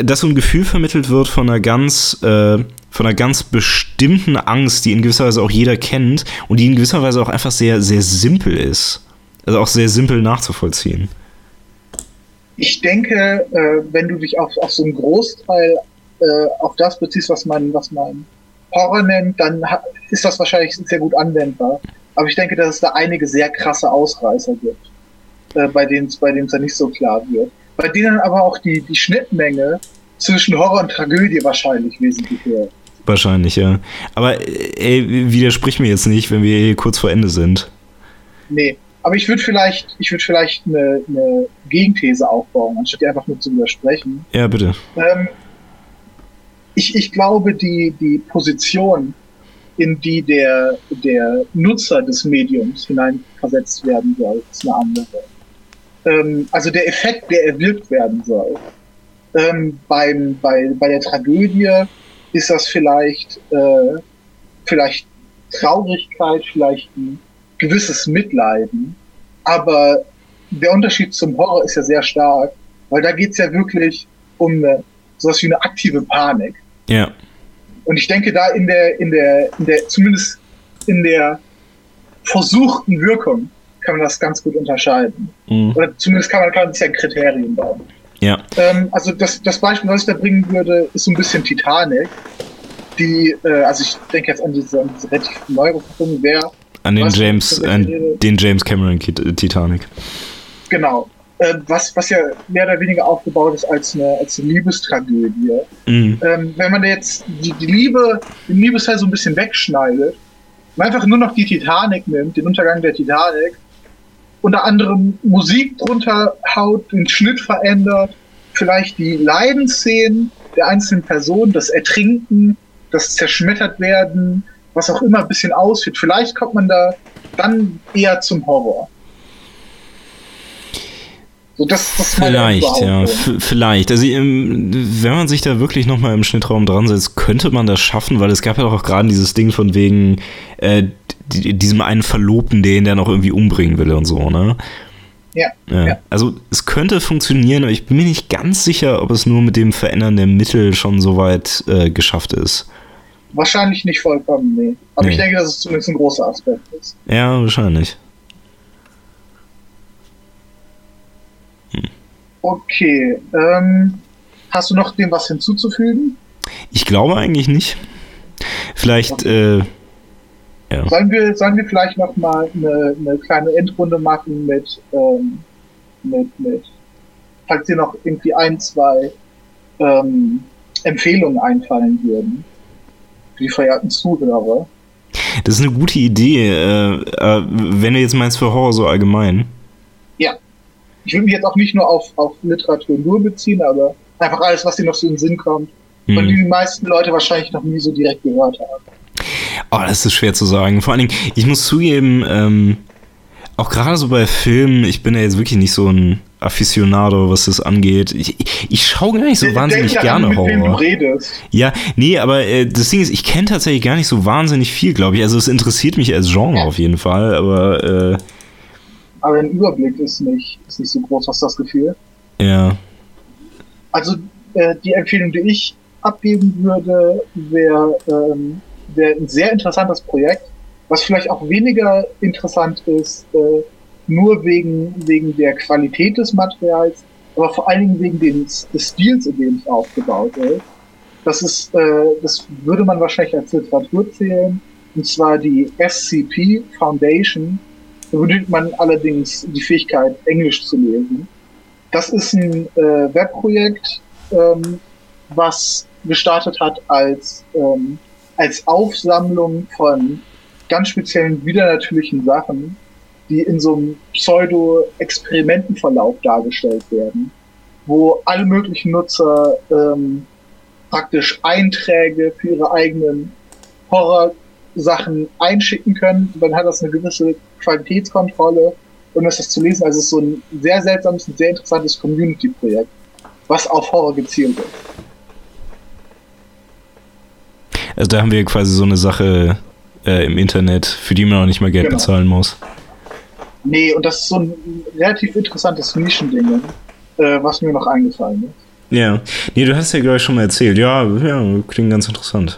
dass so ein Gefühl vermittelt wird von einer ganz, äh, von einer ganz bestimmten Angst, die in gewisser Weise auch jeder kennt und die in gewisser Weise auch einfach sehr, sehr simpel ist. Also auch sehr simpel nachzuvollziehen. Ich denke, äh, wenn du dich auf, auf so einen Großteil äh, auf das beziehst, was man, was man Horror nennt, dann ist das wahrscheinlich sehr gut anwendbar. Aber ich denke, dass es da einige sehr krasse Ausreißer gibt, äh, bei denen es bei dann nicht so klar wird. Bei denen aber auch die, die Schnittmenge zwischen Horror und Tragödie wahrscheinlich wesentlich höher Wahrscheinlich, ja. Aber ey, widersprich mir jetzt nicht, wenn wir hier kurz vor Ende sind. Nee, aber ich würde vielleicht, ich würde vielleicht eine, eine, Gegenthese aufbauen, anstatt dir einfach nur zu widersprechen. Ja, bitte. Ähm, ich, ich glaube, die, die Position, in die der, der Nutzer des Mediums hineinversetzt werden soll, ist eine andere. Ähm, also der Effekt, der erwirkt werden soll. Ähm, beim, bei, bei der Tragödie ist das vielleicht, äh, vielleicht Traurigkeit, vielleicht ein gewisses Mitleiden. Aber der Unterschied zum Horror ist ja sehr stark, weil da geht's ja wirklich um eine, sowas wie eine aktive Panik. Ja. Und ich denke, da in der, in der, in der, zumindest in der versuchten Wirkung kann man das ganz gut unterscheiden. Mhm. Oder zumindest kann man, kann man sich ein Kriterium bauen. Ja. Ähm, also das, das Beispiel, was ich da bringen würde, ist so ein bisschen Titanic. Die, äh, also ich denke jetzt an diese, an diese relativ neue Verfilmung, wer An den James, an den James Cameron Kit- Titanic. genau, äh, was, was ja mehr oder weniger aufgebaut ist als eine, als eine Liebestragödie. Mhm. Ähm, wenn man jetzt die, die Liebe, den Liebesteil so ein bisschen wegschneidet und einfach nur noch die Titanic nimmt, den Untergang der Titanic, unter anderem Musik drunter haut, den Schnitt verändert, vielleicht die Leidensszenen der einzelnen Personen, das Ertrinken, das Zerschmettert werden, was auch immer ein bisschen ausführt. Vielleicht kommt man da dann eher zum Horror. So, das, das Vielleicht, ja, vielleicht. Also, ähm, wenn man sich da wirklich nochmal im Schnittraum dran setzt, könnte man das schaffen, weil es gab ja auch gerade dieses Ding von wegen äh, diesem einen Verlobten, den der noch irgendwie umbringen will und so, ne? Ja, Ja. ja. Also, es könnte funktionieren, aber ich bin mir nicht ganz sicher, ob es nur mit dem Verändern der Mittel schon so weit äh, geschafft ist. Wahrscheinlich nicht vollkommen, nee. Aber Nee. ich denke, dass es zumindest ein großer Aspekt ist. Ja, wahrscheinlich. Okay, ähm, hast du noch dem was hinzuzufügen? Ich glaube eigentlich nicht. Vielleicht, äh, ja. Sollen wir, sollen wir vielleicht noch mal eine, eine kleine Endrunde machen mit, ähm, mit, mit, falls dir noch irgendwie ein, zwei ähm, Empfehlungen einfallen würden für die verehrten Zuhörer. Das ist eine gute Idee, äh, äh, wenn du jetzt meinst für Horror so allgemein. Ich will mich jetzt auch nicht nur auf, auf Literatur nur beziehen, aber einfach alles, was dir noch so in den Sinn kommt, von Hm. dem die meisten Leute wahrscheinlich noch nie so direkt gehört haben. Oh, das ist schwer zu sagen. Vor allen Dingen, ich muss zugeben, ähm, auch gerade so bei Filmen, ich bin ja jetzt wirklich nicht so ein Aficionado, was das angeht. Ich, ich, ich schaue gar nicht so wahnsinnig Denk daran, gerne mit wem du Horror. redest. Ja, nee, aber äh, das Ding ist, ich kenne tatsächlich gar nicht so wahnsinnig viel, glaube ich. Also es interessiert mich als Genre auf jeden Fall, aber äh, Aber ein Überblick ist nicht, ist nicht so groß, hast du das Gefühl? ja. Also äh, die Empfehlung, die ich abgeben würde, wäre ähm, wär ein sehr interessantes Projekt, was vielleicht auch weniger interessant ist, äh, nur wegen, wegen der Qualität des Materials, aber vor allen Dingen wegen des, des Stils, in dem es aufgebaut ist. Das ist, äh, das würde man wahrscheinlich als Literatur zählen, und zwar die SCP Foundation. Da benötigt man allerdings die Fähigkeit, Englisch zu lesen. Das ist ein äh, Webprojekt, ähm, was gestartet hat als, ähm, als Aufsammlung von ganz speziellen widernatürlichen Sachen, die in so einem Pseudo-Experimentenverlauf dargestellt werden, wo alle möglichen Nutzer ähm, praktisch Einträge für ihre eigenen Horror-Sachen einschicken können. Dann hat das eine gewisse Qualitätskontrolle und ist das zu lesen. Also es ist so ein sehr seltsames und sehr interessantes Community-Projekt, was auf Horror gezielt ist. Also da haben wir quasi so eine Sache äh, im Internet, für die man auch nicht mal Geld Genau. bezahlen muss. Nee, und das ist so ein relativ interessantes Nischending, äh, was mir noch eingefallen ist. Ja. Nee, du hast ja, glaube ich, schon mal erzählt. Ja, ja, klingt ganz interessant.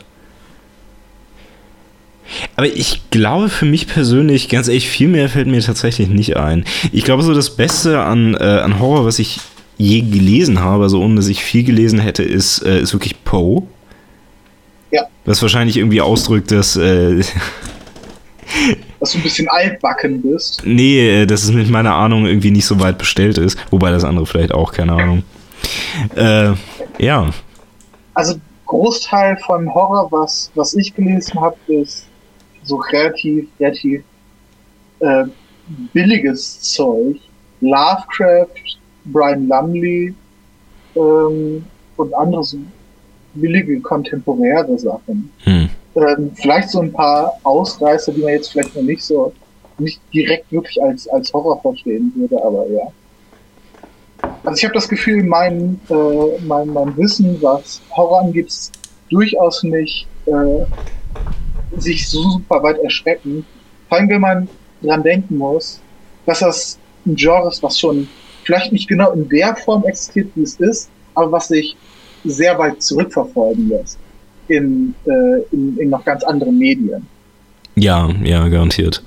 Aber ich glaube für mich persönlich, ganz ehrlich, viel mehr fällt mir tatsächlich nicht ein. Ich glaube, so das Beste an, äh, an Horror, was ich je gelesen habe, also ohne dass ich viel gelesen hätte, ist, äh, ist wirklich Poe. Ja. Was wahrscheinlich irgendwie ausdrückt, dass, äh, Dass du ein bisschen altbacken bist. nee, äh, dass es mit meiner Ahnung irgendwie nicht so weit bestellt ist. Wobei das andere vielleicht auch, keine Ahnung. Äh, ja. Also Großteil von Horror, was, was ich gelesen habe, ist so relativ, relativ äh, billiges Zeug. Lovecraft, Brian Lumley ähm, und andere so billige kontemporäre Sachen. Hm. Ähm, vielleicht so ein paar Ausreißer, die man jetzt vielleicht noch nicht so nicht direkt wirklich als, als Horror verstehen würde, aber ja. Also ich habe das Gefühl, mein, äh, mein, mein Wissen, was Horror angeht, ist durchaus nicht äh, sich so super weit erschrecken. Vor allem, wenn man dran denken muss, dass das ein Genre, was schon vielleicht nicht genau in der Form existiert, wie es ist, aber was sich sehr weit zurückverfolgen lässt in, äh, in, in noch ganz anderen Medien. Ja, ja, garantiert.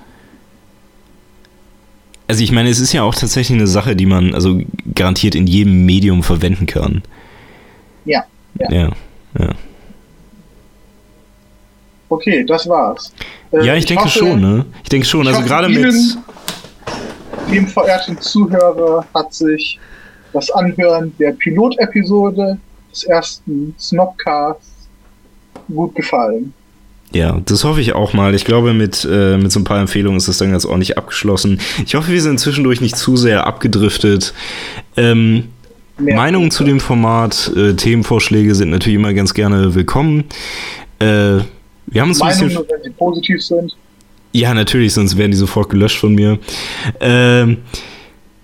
Also ich meine, es ist ja auch tatsächlich eine Sache, die man also garantiert in jedem Medium verwenden kann. Ja. Ja, ja. ja. Okay, das war's. Äh, ja, ich, ich denke hoffe, schon, ne? Ich denke schon, ich also gerade mit. Dem verehrten Zuhörer hat sich das Anhören der Pilotepisode des ersten Snobcasts gut gefallen. Ja, das hoffe ich auch mal. Ich glaube, mit, äh, mit so ein paar Empfehlungen ist das dann ganz ordentlich abgeschlossen. Ich hoffe, wir sind zwischendurch nicht zu sehr abgedriftet. Ähm, Meinungen zu dem Format, äh, Themenvorschläge sind natürlich immer ganz gerne willkommen. Äh, wir haben uns Meinungen, ein bisschen, wenn sie positiv sind. Ja, natürlich, sonst werden die sofort gelöscht von mir. Ähm,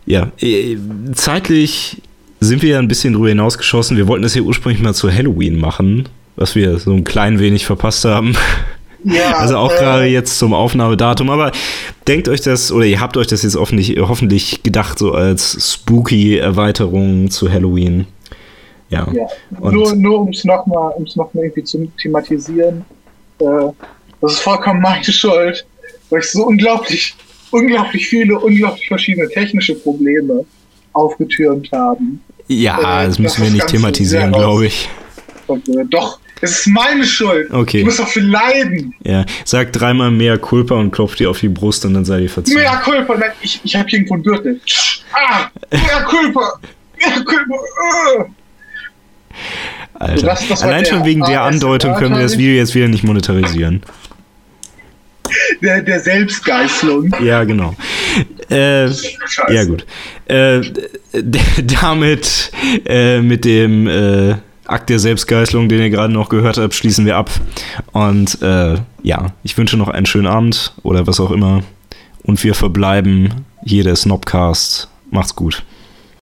ja, äh, zeitlich sind wir ja ein bisschen drüber hinausgeschossen. Wir wollten das hier ursprünglich mal zu Halloween machen was wir so ein klein wenig verpasst haben. Ja, [LAUGHS] also auch äh, gerade jetzt zum Aufnahmedatum, aber denkt euch das, oder ihr habt euch das jetzt hoffentlich, hoffentlich gedacht, so als Spooky-Erweiterung zu Halloween. Ja. ja. nur, nur um es nochmal noch irgendwie zu thematisieren, äh, das ist vollkommen meine Schuld, weil ich so unglaublich, unglaublich viele, unglaublich verschiedene technische Probleme aufgetürmt haben. Ja, äh, das müssen wir nicht thematisieren, glaube ich. Doch, es ist meine Schuld. Okay. Du musst dafür leiden. Ja, sag dreimal mehr Culpa und klopf dir auf die Brust und dann sei dir verziehen. Mehr Culpa, nein, ich, ich habe irgendwo einen Gürtel. Ah, mehr Culpa, mehr Culpa. Uh. Alter. Das, das Allein schon wegen der Andeutung können wir das Video jetzt wieder nicht monetarisieren. Der, der Selbstgeißlung. Ja, genau. Äh, ja, gut. Äh, damit, äh, mit dem, äh, Akt der Selbstgeißelung, den ihr gerade noch gehört habt, schließen wir ab. Und äh, ja, ich wünsche noch einen schönen Abend oder was auch immer. Und wir verbleiben hier der Snobcast. Macht's gut.